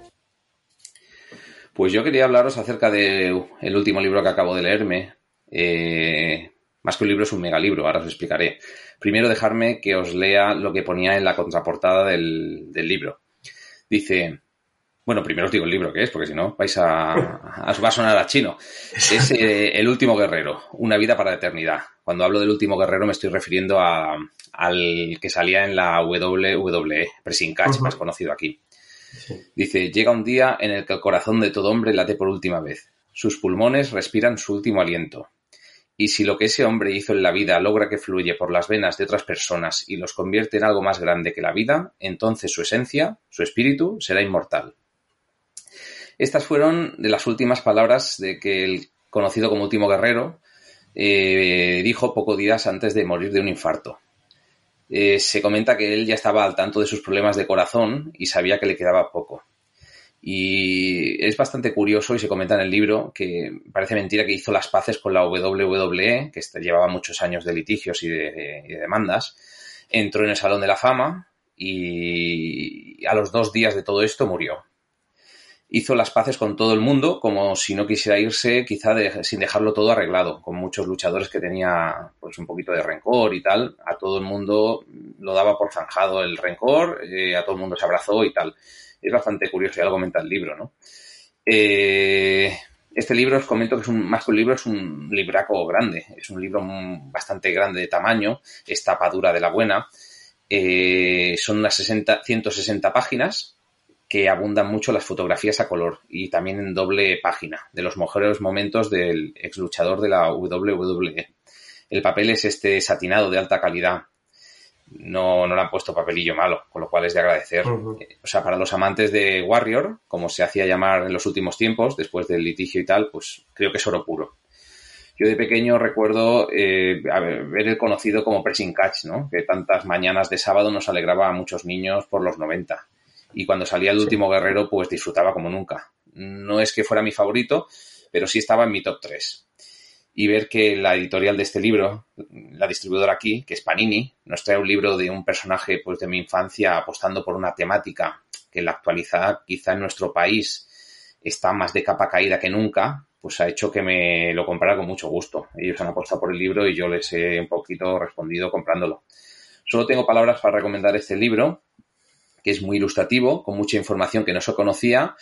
Speaker 2: Pues yo quería hablaros acerca del último libro que acabo de leerme. Eh, más que un libro, es un megalibro, ahora os explicaré. Primero dejarme que os lea lo que ponía en la contraportada del, del libro. Dice, bueno, primero os digo el libro que es, porque si no vais a, a, va a sonar a chino. Es eh, El último guerrero, una vida para la eternidad. Cuando hablo del último guerrero me estoy refiriendo a, al que salía en la WWE, Pressing Catch, más conocido aquí. Dice, llega un día en el que el corazón de todo hombre late por última vez. Sus pulmones respiran su último aliento. Y si lo que ese hombre hizo en la vida logra que fluye por las venas de otras personas y los convierte en algo más grande que la vida, entonces su esencia, su espíritu, será inmortal. Estas fueron de las últimas palabras de que el conocido como Último Guerrero, eh, dijo pocos días antes de morir de un infarto. Eh, se comenta que él ya estaba al tanto de sus problemas de corazón y sabía que le quedaba poco. Y es bastante curioso y se comenta en el libro que parece mentira que hizo las paces con la WWE, que este, llevaba muchos años de litigios y de, y de demandas. Entró en el Salón de la Fama y a los dos días de todo esto murió hizo las paces con todo el mundo, como si no quisiera irse, quizá sin dejarlo todo arreglado, con muchos luchadores que tenía pues un poquito de rencor y tal. A todo el mundo lo daba por zanjado el rencor, eh, a todo el mundo se abrazó y tal. Es bastante curioso, ya lo comenta el libro, ¿no? Eh, este libro os comento que es un, más que un libro, es un libraco grande, es un libro bastante grande de tamaño, es tapa dura de la buena. Eh, son unas 60, 160 páginas, que abundan mucho las fotografías a color y también en doble página de los mejores momentos del ex luchador de la WWE. El papel es este satinado de alta calidad. No, no le han puesto papelillo malo, con lo cual es de agradecer. O sea, para los amantes de Warrior, como se hacía llamar en los últimos tiempos, después del litigio y tal, pues creo que es oro puro. Yo de pequeño recuerdo eh, ver el conocido como Pressing Catch, ¿no? Que tantas mañanas de sábado nos alegraba a muchos niños por los 90 y cuando salía el último guerrero, pues disfrutaba como nunca. No es que fuera mi favorito, pero sí estaba en mi top 3. Y ver que la editorial de este libro, la distribuidora aquí, que es Panini, nos trae un libro de un personaje pues, de mi infancia apostando por una temática que en la actualidad quizá en nuestro país está más de capa caída que nunca, pues ha hecho que me lo comprara con mucho gusto. Ellos han apostado por el libro y yo les he un poquito respondido comprándolo. Solo tengo palabras para recomendar este libro que es muy ilustrativo, con mucha información que no se conocía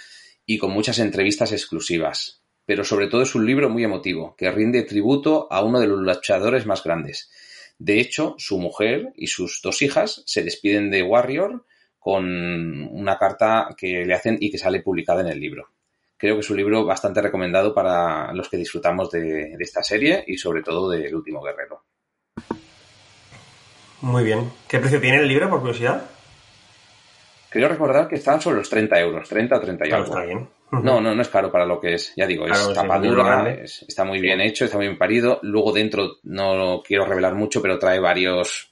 Speaker 2: y con muchas entrevistas exclusivas. Pero sobre todo es un libro muy emotivo, que rinde tributo a uno de los luchadores más grandes. De hecho, su mujer y sus dos hijas se despiden de Warrior con una carta que le hacen y que sale publicada en el libro. Creo que es un libro bastante recomendado para los que disfrutamos de, de esta serie y sobre todo del último guerrero.
Speaker 1: Muy bien. ¿Qué precio tiene el libro, por curiosidad?
Speaker 2: Creo recordar que estaban sobre los 30 euros, 30 o 30 y algo.
Speaker 1: Está bien.
Speaker 2: No, no, no es caro para lo que es. Ya digo, es tapadura, está muy bien hecho, está muy bien parido. Luego dentro, no quiero revelar mucho, pero trae varios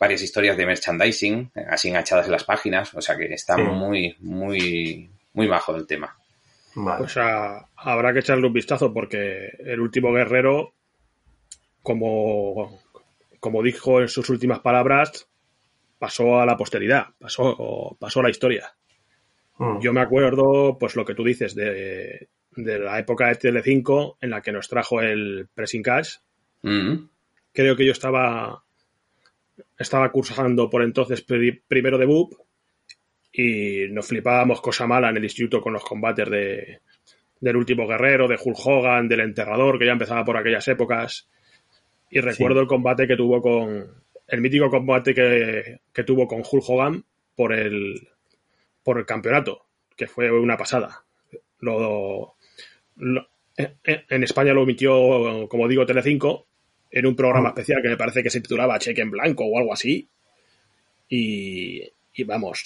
Speaker 2: varias historias de merchandising, así enganchadas en las páginas. O sea que está muy, muy, muy bajo el tema.
Speaker 3: Pues habrá que echarle un vistazo porque el último guerrero, como, como dijo en sus últimas palabras, pasó a la posteridad, pasó, pasó a la historia. Hmm. Yo me acuerdo, pues lo que tú dices, de, la época de Telecinco en la que nos trajo el Pressing Cash. Hmm. Creo que yo estaba, estaba cursando por entonces primero de BUP y nos flipábamos cosa mala en el instituto con los combates de, del último guerrero, de Hulk Hogan, del enterrador, que ya empezaba por aquellas épocas. Y recuerdo el combate que tuvo con, el mítico combate que, tuvo con Hulk Hogan por el, por el campeonato, que fue una pasada. Lo, en España lo emitió, como digo, Telecinco, en un programa ah. especial que me parece que se titulaba Cheque en Blanco o algo así. Y, y vamos,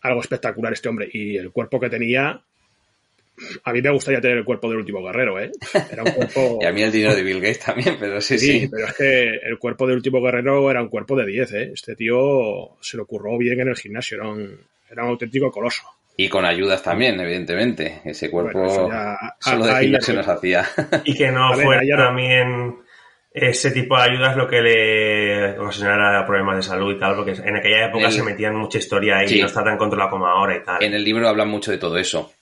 Speaker 3: algo espectacular este hombre. Y el cuerpo que tenía, a mí me gustaría tener el cuerpo del último guerrero, ¿eh?
Speaker 2: Era un cuerpo... y a mí el dinero de Bill Gates también, pero sí, sí,
Speaker 3: sí. pero es que el cuerpo del último guerrero era un cuerpo de 10, ¿eh? Este tío se lo curró bien en el gimnasio, era un, era un auténtico coloso.
Speaker 2: Y con ayudas también, evidentemente. Ese cuerpo solo de gimnasio nos hacía.
Speaker 1: Y que no fuera también ese tipo de ayudas lo que le ocasionara problemas de salud y tal, porque en aquella época se metían mucha historia y no está tan controlado como ahora y tal.
Speaker 2: En el libro hablan mucho de todo eso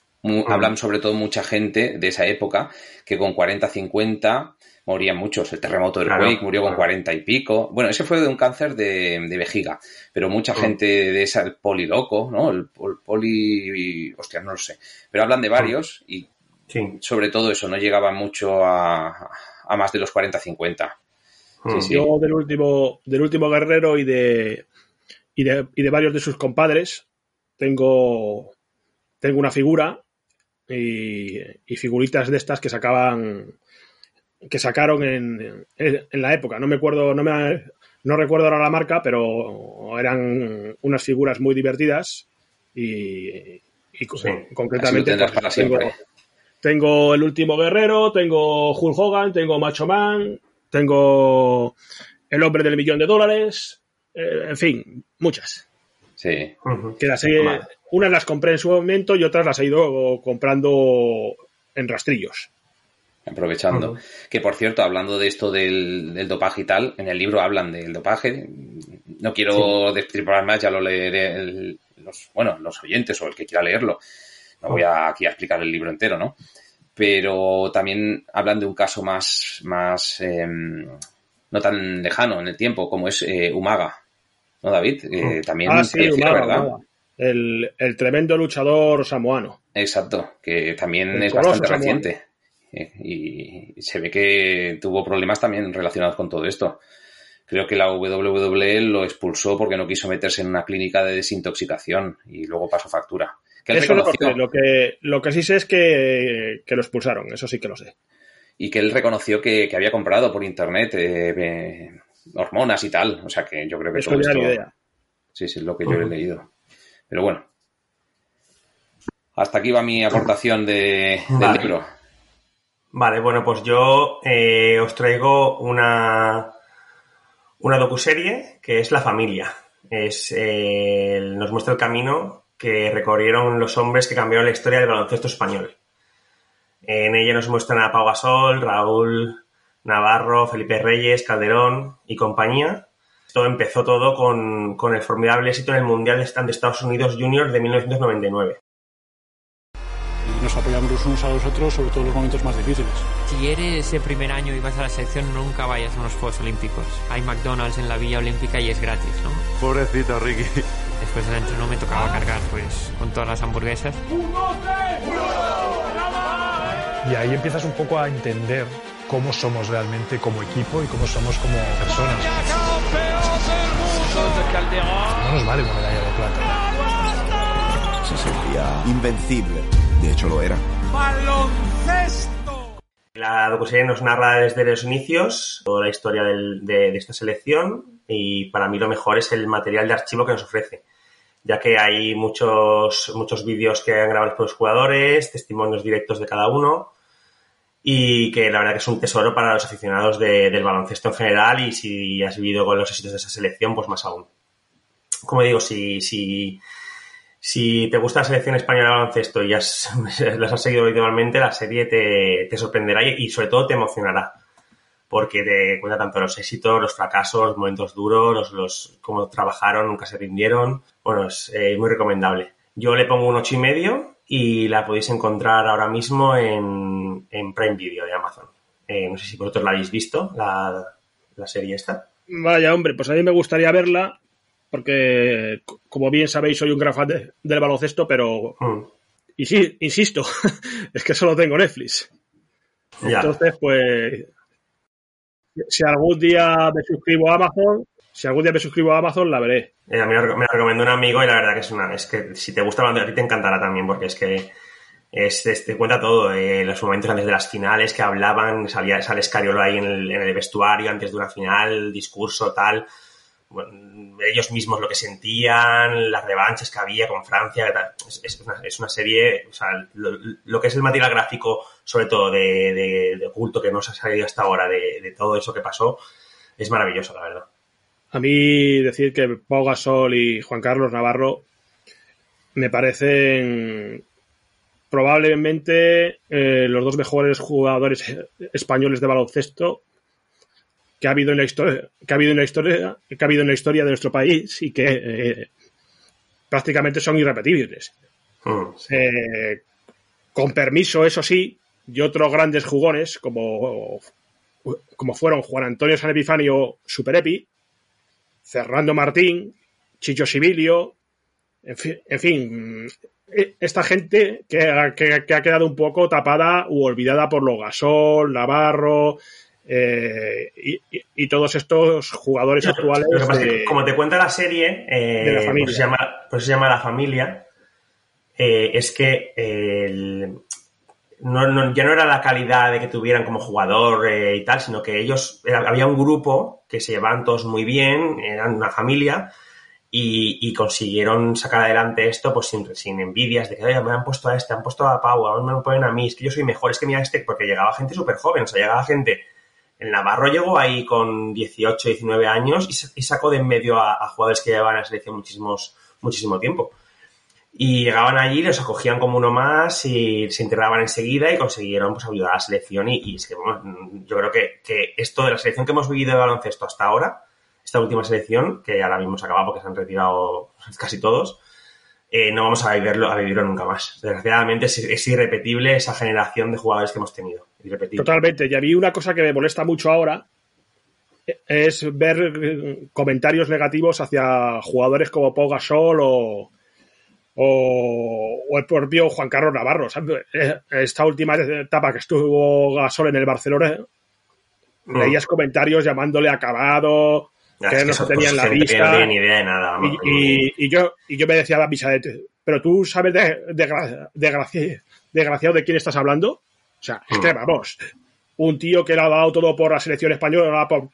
Speaker 2: hablan sobre todo mucha gente de esa época que con 40, 50 morían muchos. El terremoto del Quake murió con 40 y pico. Bueno, ese fue de un cáncer de, vejiga, pero mucha gente de esa, el poliloco, ¿no? El, poli... Hostia, no lo sé. Pero hablan de varios y sobre todo eso, no llegaba mucho a, a más de los 40, 50.
Speaker 3: Yo del último, del último guerrero y de, y de, y de varios de sus compadres tengo, tengo una figura y, figuritas de estas que sacaban que sacaron en, en, la época. No me acuerdo, no me no recuerdo ahora la marca, pero eran unas figuras muy divertidas y, y concretamente pues, tengo, Tengo El Último Guerrero, tengo Hulk Hogan, tengo Macho Man, tengo El Hombre del Millón de Dólares, eh, en fin, muchas.
Speaker 2: Sí.
Speaker 3: Que las he- unas las compré en su momento y otras las he ido comprando en rastrillos.
Speaker 2: aprovechando. Que por cierto, hablando de esto del, del dopaje y tal, en el libro hablan del dopaje. No quiero destripar más, ya lo leeré el- los, bueno, los oyentes o el que quiera leerlo. No voy a, aquí a explicar el libro entero, ¿no? Pero también hablan de un caso más, más em, no tan lejano en el tiempo, como es eh, Umaga. ¿No, David? Eh, también
Speaker 3: ah, sí,
Speaker 2: falleció,
Speaker 3: Umaga,
Speaker 2: ¿verdad?
Speaker 3: Umaga. El, el tremendo luchador samoano.
Speaker 2: Exacto, que también
Speaker 3: El
Speaker 2: es bastante
Speaker 3: samoano.
Speaker 2: reciente. Eh, Y se ve que tuvo problemas también relacionados con todo esto. Creo que la WWE lo expulsó porque no quiso meterse en una clínica de desintoxicación y luego pasó factura. Que
Speaker 3: Eso lo, sé, lo, que, lo que sí sé es que, que lo expulsaron, eso sí que lo sé.
Speaker 2: y que él reconoció que, que había comprado por internet eh, hormonas y tal. O sea que yo creo que
Speaker 3: Eso
Speaker 2: todo esto...
Speaker 3: idea.
Speaker 2: Sí, sí, es lo que yo he leído. Pero bueno. Hasta aquí va mi aportación de, del
Speaker 1: Vale.
Speaker 2: libro.
Speaker 1: Vale, bueno, pues yo eh, os traigo una, una docuserie que es La Familia. Es, eh, nos muestra el camino que recorrieron los hombres que cambiaron la historia del baloncesto español. En ella nos muestran a Pau Gasol, Raúl Navarro, Felipe Reyes, Calderón y compañía. Esto empezó todo con, con el formidable éxito en el Mundial de de Estados Unidos Junior de 1999.
Speaker 11: Y nos apoyamos los unos a los otros, sobre todo en los momentos más difíciles.
Speaker 12: Si eres el primer año y vas a la selección, nunca vayas a unos Juegos Olímpicos. Hay McDonald's en la Villa Olímpica y es gratis, ¿no?
Speaker 13: Pobrecito Ricky.
Speaker 12: Después del entreno me tocaba cargar, pues, con todas las hamburguesas.
Speaker 14: Y ahí empiezas un poco a entender cómo somos realmente como equipo y cómo somos como personas. No nos vale una medalla de plata.
Speaker 15: Se sentía invencible. De hecho, lo era.
Speaker 1: ¡Baloncesto! La docuserie nos narra desde los inicios toda la historia del- de, de esta selección y para mí lo mejor es el material de archivo que nos ofrece, ya que hay muchos, muchos vídeos que han grabado por los jugadores, testimonios directos de cada uno y que la verdad que es un tesoro para los aficionados de- del baloncesto en general y si has vivido con los éxitos de esa selección, pues más aún. Como digo, si, si, si te gusta la selección española de baloncesto y has, las has seguido habitualmente, la serie te, te sorprenderá y, sobre todo te emocionará. Porque te cuenta tanto los éxitos, los fracasos, los momentos duros, los, los cómo trabajaron, nunca se rindieron. Bueno, es eh, muy recomendable. Yo le pongo un ocho y medio y la podéis encontrar ahora mismo en, en Prime Video de Amazon. Eh, no sé si vosotros la habéis visto, la, la serie esta.
Speaker 3: Vaya, hombre, pues a mí me gustaría verla, porque, como bien sabéis, soy un gran fan de- del baloncesto, pero. Y sí, insisto, es que solo tengo Netflix.
Speaker 1: Ya.
Speaker 3: Entonces, pues. Si algún día me suscribo a Amazon, si algún día me suscribo a Amazon, la veré.
Speaker 1: Eh, me la me la recomendó un amigo y la verdad que es una. Es que si te gusta a ti te encantará también, porque es que. Es, te cuenta todo, eh, los momentos antes de las finales que hablaban, salía, sale Scariolo ahí en el, vestuario antes de una final, discurso, tal. Ellos mismos lo que sentían, las revanchas que había con Francia, tal. Es, una, es una serie, o sea, lo, que es el material gráfico, sobre todo de, de, de oculto que nos ha salido hasta ahora, de todo eso que pasó, es maravilloso, la verdad.
Speaker 3: A mí decir que Pau Gasol y Juan Carlos Navarro me parecen probablemente eh, los dos mejores jugadores españoles de baloncesto que ha habido en la historia que ha habido en la historia que ha habido en la historia de nuestro país y que eh, prácticamente son irrepetibles. Eh, con permiso eso sí y otros grandes jugones como como fueron Juan Antonio San Epifanio Super Epi Fernando Martín, Chicho Sibilio, en fin, en fin, eh, esta gente que, ha- que- que ha quedado un poco tapada u olvidada por lo Gasol, Navarro eh, y, todos estos jugadores actuales. De-
Speaker 1: como te cuenta la serie, eh,
Speaker 3: de la
Speaker 1: por,
Speaker 3: familia.
Speaker 1: eso se llama, por eso se llama La Familia, eh, es que el- no, no- ya no era la calidad de que tuvieran como jugador eh, y tal, sino que ellos, había un grupo que se llevaban todos muy bien, eran una familia, y, consiguieron sacar adelante esto pues sin, sin envidias de que oye, me han puesto a este, han puesto a Pau, ahora me lo ponen a mí, es que yo soy mejor, es que mira este, porque llegaba gente súper joven, o sea, llegaba gente el Navarro llegó ahí con 18, 19 años y, sa- y sacó de en medio a, a jugadores que llevaban a la selección muchísimos, muchísimo tiempo. Y llegaban allí, los acogían como uno más y se integraban enseguida y consiguieron pues, ayudar a la selección. Y, es que bueno, yo creo que, que esto de la selección que hemos vivido de baloncesto hasta ahora, esta última selección, que ahora mismo se acaba porque se han retirado casi todos, eh, no vamos a vivirlo, a vivirlo nunca más. Desgraciadamente es, irrepetible esa generación de jugadores que hemos tenido.
Speaker 3: Totalmente. Y a mí una cosa que me molesta mucho ahora es ver eh, comentarios negativos hacia jugadores como Pau Gasol o, o, o el propio Juan Carlos Navarro. ¿sabes? Esta última etapa que estuvo Gasol en el Barcelona,
Speaker 1: Mm.
Speaker 3: leías comentarios llamándole acabado, que
Speaker 1: es
Speaker 3: no se tenía en
Speaker 1: pues,
Speaker 3: la.
Speaker 1: No tiene ni idea de nada. vamos.
Speaker 3: Y, y- y yo, y yo me decía a la Misalet, pero tú sabes de, de, gra- de gracia- desgraciado de quién estás hablando. O sea, es que vamos, un tío que le ha dado todo por la selección española, por-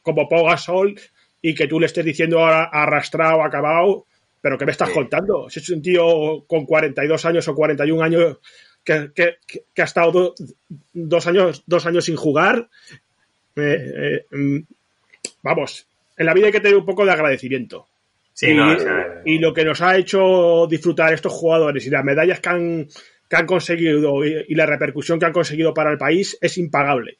Speaker 3: como Pau Gasol, y que tú le estés diciendo ahora arrastrado, acabado, pero ¿qué me estás contando? Si es un tío con 42 años o 41 años que, que- que- ha estado do- dos, años, dos años sin jugar, eh, eh, mm, vamos, en la vida hay que tener un poco de agradecimiento.
Speaker 1: Sí,
Speaker 3: y,
Speaker 1: no, o sea,
Speaker 3: y lo que nos ha hecho disfrutar estos jugadores y las medallas que han, que han conseguido y, y la repercusión que han conseguido para el país es impagable.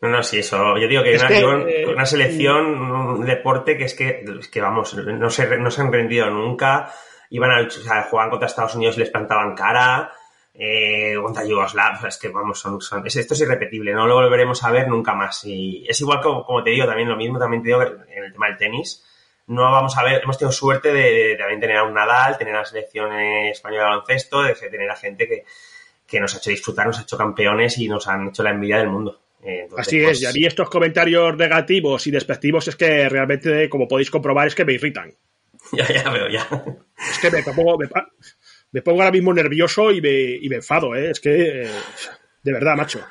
Speaker 1: No, no, sí, eso. Yo digo que, una,
Speaker 3: que,
Speaker 1: yo-
Speaker 3: eh,
Speaker 1: una selección, un deporte que es que, es que vamos, no se, no se han rendido nunca. Iban a, o sea, jugaban contra Estados Unidos y les plantaban cara. Eh, contra Yugoslavia, o sea, es que vamos, son, son- es- esto es irrepetible, no lo volveremos a ver nunca más. Y es igual como, como te digo, también lo mismo, también te digo que en el tema del tenis. No vamos a ver, hemos tenido suerte de, de también tener a un Nadal, tener a la selección española de baloncesto, de tener a gente que, que nos ha hecho disfrutar, nos ha hecho campeones y nos han hecho la envidia del mundo. Eh,
Speaker 3: Así
Speaker 1: pues,
Speaker 3: es, y a mí estos comentarios negativos y despectivos es que realmente, como podéis comprobar, es que me irritan.
Speaker 1: Ya, ya veo, ya.
Speaker 3: Es que me pongo, me, pongo ahora mismo nervioso y me, y me enfado, ¿eh? Es que, eh, de verdad, macho.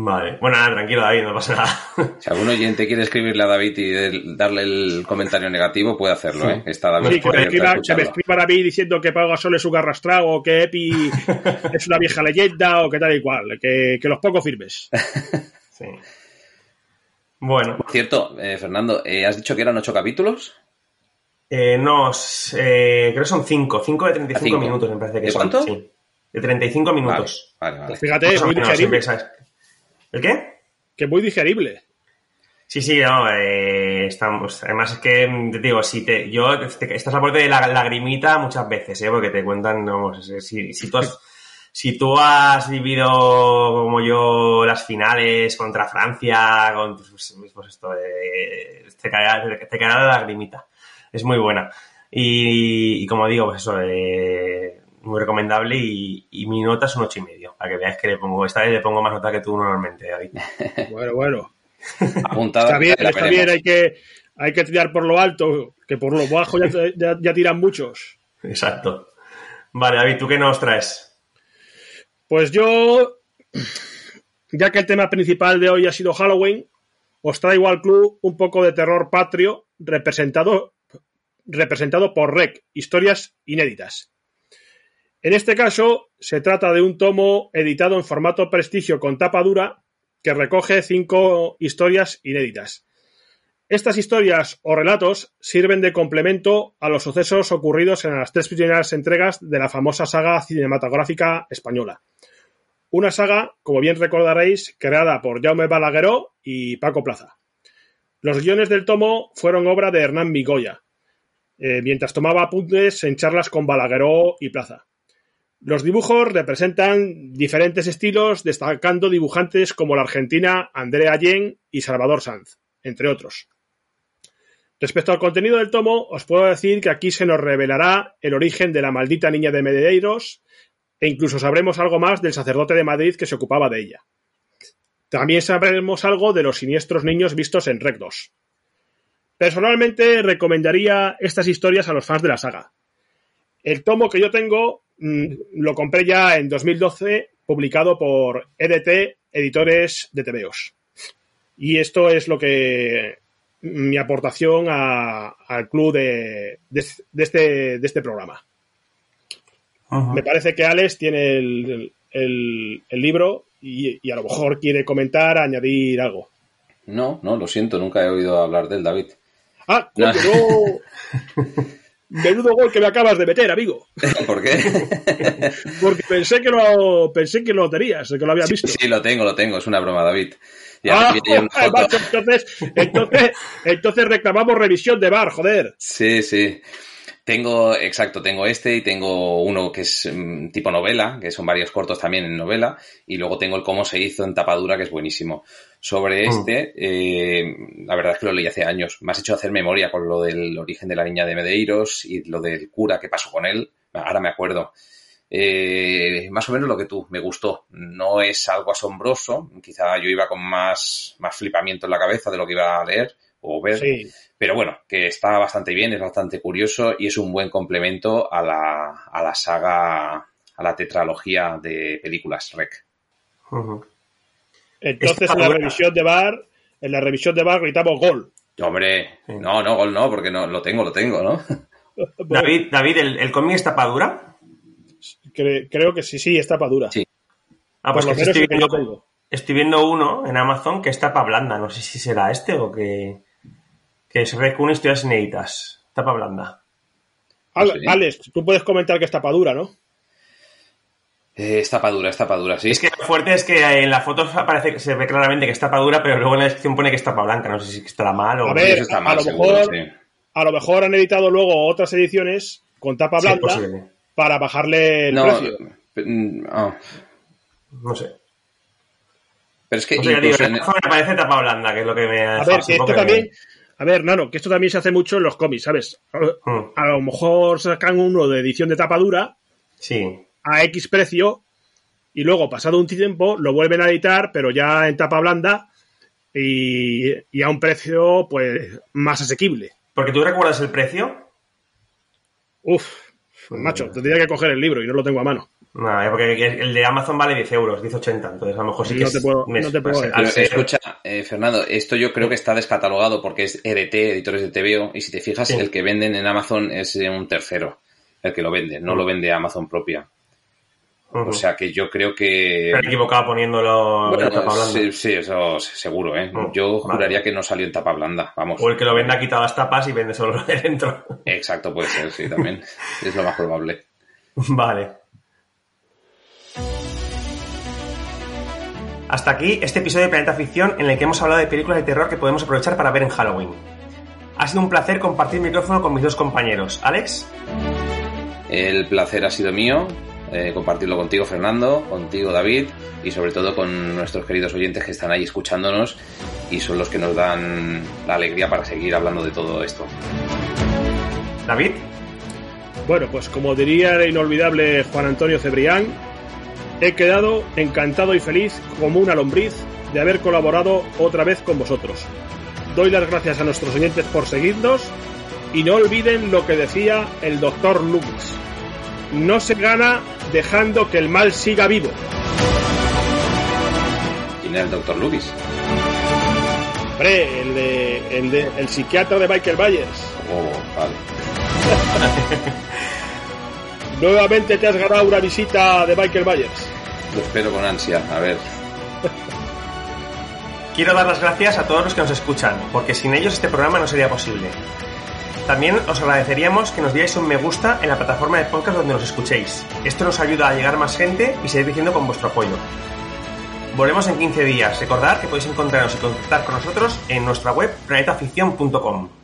Speaker 1: Vale. Bueno, nada, tranquilo, David, no pasa nada.
Speaker 2: Si algún oyente quiere escribirle a David y darle el comentario negativo, puede hacerlo, ¿eh? Está David
Speaker 3: Sí, que, me escriba, que me
Speaker 2: escucharlo.
Speaker 3: escriban a mí diciendo que Pau Gasol es un arrastrado, o que Epi es una vieja leyenda, o que tal y cual. Que, que los pongo firmes.
Speaker 1: Sí. Bueno.
Speaker 2: Por cierto, eh, Fernando, eh, ¿has dicho que eran ocho capítulos?
Speaker 1: Eh, no, eh, creo que son 5. 5 de 35
Speaker 2: cinco.
Speaker 1: minutos, me parece que
Speaker 2: ¿De
Speaker 1: son.
Speaker 2: cuánto?
Speaker 1: Sí. De 35 minutos.
Speaker 2: Vale, vale.
Speaker 3: Pues fíjate,
Speaker 1: o
Speaker 3: muy digerible.
Speaker 1: ¿El qué?
Speaker 3: Que muy digerible.
Speaker 1: Sí, sí, no, eh, estamos. Además, es que mm, te digo, si te, yo, te- estás a borde de la lagrimita muchas veces, ¿eh? Porque te cuentan, es- si, si tú has, si tú has vivido como yo las finales contra Francia, con, pues, pues esto, eh, te caerá, te caerá la lagrimita. Es muy buena. Y, y como digo, pues eso, eh, muy recomendable y, y mi nota es un ocho y medio, para que veas que le pongo, esta vez le pongo más nota que tú normalmente, David.
Speaker 3: Bueno, bueno.
Speaker 2: Apuntada.
Speaker 3: Está bien, está
Speaker 2: veremos.
Speaker 3: bien, hay que, hay que tirar por lo alto, que por lo bajo ya, ya, ya tiran muchos.
Speaker 1: Exacto. Vale, David, ¿tú qué nos traes?
Speaker 3: Pues yo, ya que el tema principal de hoy ha sido Halloween, os traigo al club un poco de terror patrio representado, representado por REC, historias inéditas. En este caso, se trata de un tomo editado en formato prestigio con tapa dura que recoge cinco historias inéditas. Estas historias o relatos sirven de complemento a los sucesos ocurridos en las tres primeras entregas de la famosa saga cinematográfica española. Una saga, como bien recordaréis, creada por Jaume Balagueró y Paco Plaza. Los guiones del tomo fueron obra de Hernán Migoya, eh, mientras tomaba apuntes en charlas con Balagueró y Plaza. Los dibujos representan diferentes estilos, destacando dibujantes como la argentina Andrea Yen y Salvador Sanz, entre otros. Respecto al contenido del tomo, os puedo decir que aquí se nos revelará el origen de la maldita niña de Medeiros e incluso sabremos algo más del sacerdote de Madrid que se ocupaba de ella. También sabremos algo de los siniestros niños vistos en Rec 2. Personalmente recomendaría estas historias a los fans de la saga. El tomo que yo tengo lo compré ya en 2012, publicado por EDT, Editores de TVOs. Y esto es lo que mi aportación a- al club de, de, de este, de este programa. Me parece que Alex tiene el, el- el libro y, y a lo mejor quiere comentar, añadir algo.
Speaker 2: No, no, lo siento, nunca he oído hablar del David.
Speaker 3: Ah,
Speaker 2: No.
Speaker 3: Menudo gol que me acabas de meter, amigo.
Speaker 2: ¿Por qué?
Speaker 3: Porque pensé que lo, pensé que lo tenías, que lo había visto.
Speaker 2: Sí, lo tengo, lo tengo, es una broma, David. Ya
Speaker 3: Ah, macho, entonces, entonces, entonces reclamamos revisión de bar, joder.
Speaker 2: Sí, sí. Tengo, exacto, tengo este y tengo uno que es mm, tipo novela, que son varios cortos también en novela, y luego tengo el cómo se hizo en tapadura, que es buenísimo. Sobre
Speaker 1: Mm.
Speaker 2: este, eh, la verdad es que lo leí hace años. Me has hecho hacer memoria con lo del origen de la niña de Medeiros y lo del cura, qué pasó con él. Ahora me acuerdo. Eh, más o menos lo que tú, me gustó. No es algo asombroso, quizá yo iba con más, más flipamiento en la cabeza de lo que iba a leer o ver.
Speaker 3: Sí.
Speaker 2: Pero bueno, que está bastante bien, es bastante curioso y es un buen complemento a la, a la saga, a la tetralogía de películas REC.
Speaker 3: Entonces, en la
Speaker 2: dura.
Speaker 3: revisión de bar, en la revisión de bar gritamos gol.
Speaker 2: Hombre, no, no, gol no, porque no, lo tengo, lo tengo, ¿no?
Speaker 1: David, David ¿el, el cómic es tapadura?
Speaker 3: Cre- creo que sí, sí, es tapadura.
Speaker 2: Sí.
Speaker 1: Ah, pues que estoy,
Speaker 3: que
Speaker 1: viendo,
Speaker 3: tengo.
Speaker 1: estoy viendo uno en Amazon que es tapa blanda. No sé si será este o que, que es Rec 1 Historias Inéditas. Tapa blanda.
Speaker 3: Al- Alex, tú puedes comentar que es tapadura, ¿no?
Speaker 2: Eh, es tapadura, es tapadura, sí.
Speaker 1: Es que lo fuerte es que en la foto parece que se ve claramente que es tapa dura, pero luego en la descripción pone que es tapa blanca. No sé si estará mal o
Speaker 3: A ver, a, lo mejor, a lo mejor han editado luego otras ediciones con tapa
Speaker 1: Sí, posible.
Speaker 3: para bajarle el
Speaker 2: No,
Speaker 3: precio.
Speaker 2: mm, ah.
Speaker 1: No sé.
Speaker 2: Pero es que
Speaker 1: O sea, digo, en me parece tapa blanda, que es lo que me ha
Speaker 3: A ver, que esto también. A ver, Nano, que esto también se hace mucho en los cómics, ¿sabes? A,
Speaker 1: Mm.
Speaker 3: a lo mejor sacan uno de edición de tapa dura
Speaker 1: Sí.
Speaker 3: A X precio y luego, pasado un tiempo, lo vuelven a editar, pero ya en tapa blanda y, y a un precio pues más asequible.
Speaker 1: Porque tú recuerdas el precio.
Speaker 3: Uf, macho, tendría que coger el libro y no lo tengo a mano.
Speaker 1: No, porque el de Amazon vale 10 euros, 10,80. Entonces a lo mejor sí que
Speaker 3: No
Speaker 1: es-
Speaker 3: te puedo-
Speaker 1: me-
Speaker 3: no te puedo
Speaker 2: escucha, eh, Fernando, esto yo creo que está descatalogado porque es EDT, editores de TVO, y si te fijas,
Speaker 1: Sí.
Speaker 2: el que venden en Amazon es un tercero, el que lo vende, no lo vende Amazon propia. O sea que yo creo que...
Speaker 1: Se equivocado poniéndolo
Speaker 2: Bueno,
Speaker 1: en tapa blanda.
Speaker 2: sí, sí, eso seguro, ¿eh?
Speaker 1: Mm,
Speaker 2: Yo
Speaker 1: vale.
Speaker 2: juraría que no salió en tapa blanda, vamos.
Speaker 1: O el que lo vende ha quitado las tapas y vende solo lo de dentro.
Speaker 2: Exacto, puede ser, sí, también. es lo más probable.
Speaker 1: Vale. Hasta aquí este episodio de Planeta Ficción en el que hemos hablado de películas de terror que podemos aprovechar para ver en Halloween. Ha sido un placer compartir micrófono con mis dos compañeros. Alex,
Speaker 2: El placer ha sido mío, eh, compartirlo contigo, Fernando, contigo, David, y sobre todo con nuestros queridos oyentes que están ahí escuchándonos y son los que nos dan la alegría para seguir hablando de todo esto.
Speaker 1: David,
Speaker 3: Bueno, pues como diría el inolvidable Juan Antonio Cebrián, he quedado encantado y feliz como una lombriz de haber colaborado otra vez con vosotros. Doy las gracias a nuestros oyentes por seguirnos y no olviden lo que decía el doctor Loomis. No se gana dejando que el mal siga vivo.
Speaker 2: ¿Quién era el doctor Lubis?
Speaker 3: Hombre, el de, el de el psiquiatra de Michael Myers.
Speaker 2: Oh, vale.
Speaker 3: Nuevamente te has ganado una visita de Michael Myers.
Speaker 2: Lo espero con ansia. A ver.
Speaker 1: quiero dar las gracias a todos los que nos escuchan, porque sin ellos este programa no sería posible. También os agradeceríamos que nos dierais un me gusta en la plataforma de podcast donde nos escuchéis. Esto nos ayuda a llegar más gente y seguir creciendo con vuestro apoyo. Volvemos en 15 días. Recordad que podéis encontrarnos y contactar con nosotros en nuestra web planetaficción.com.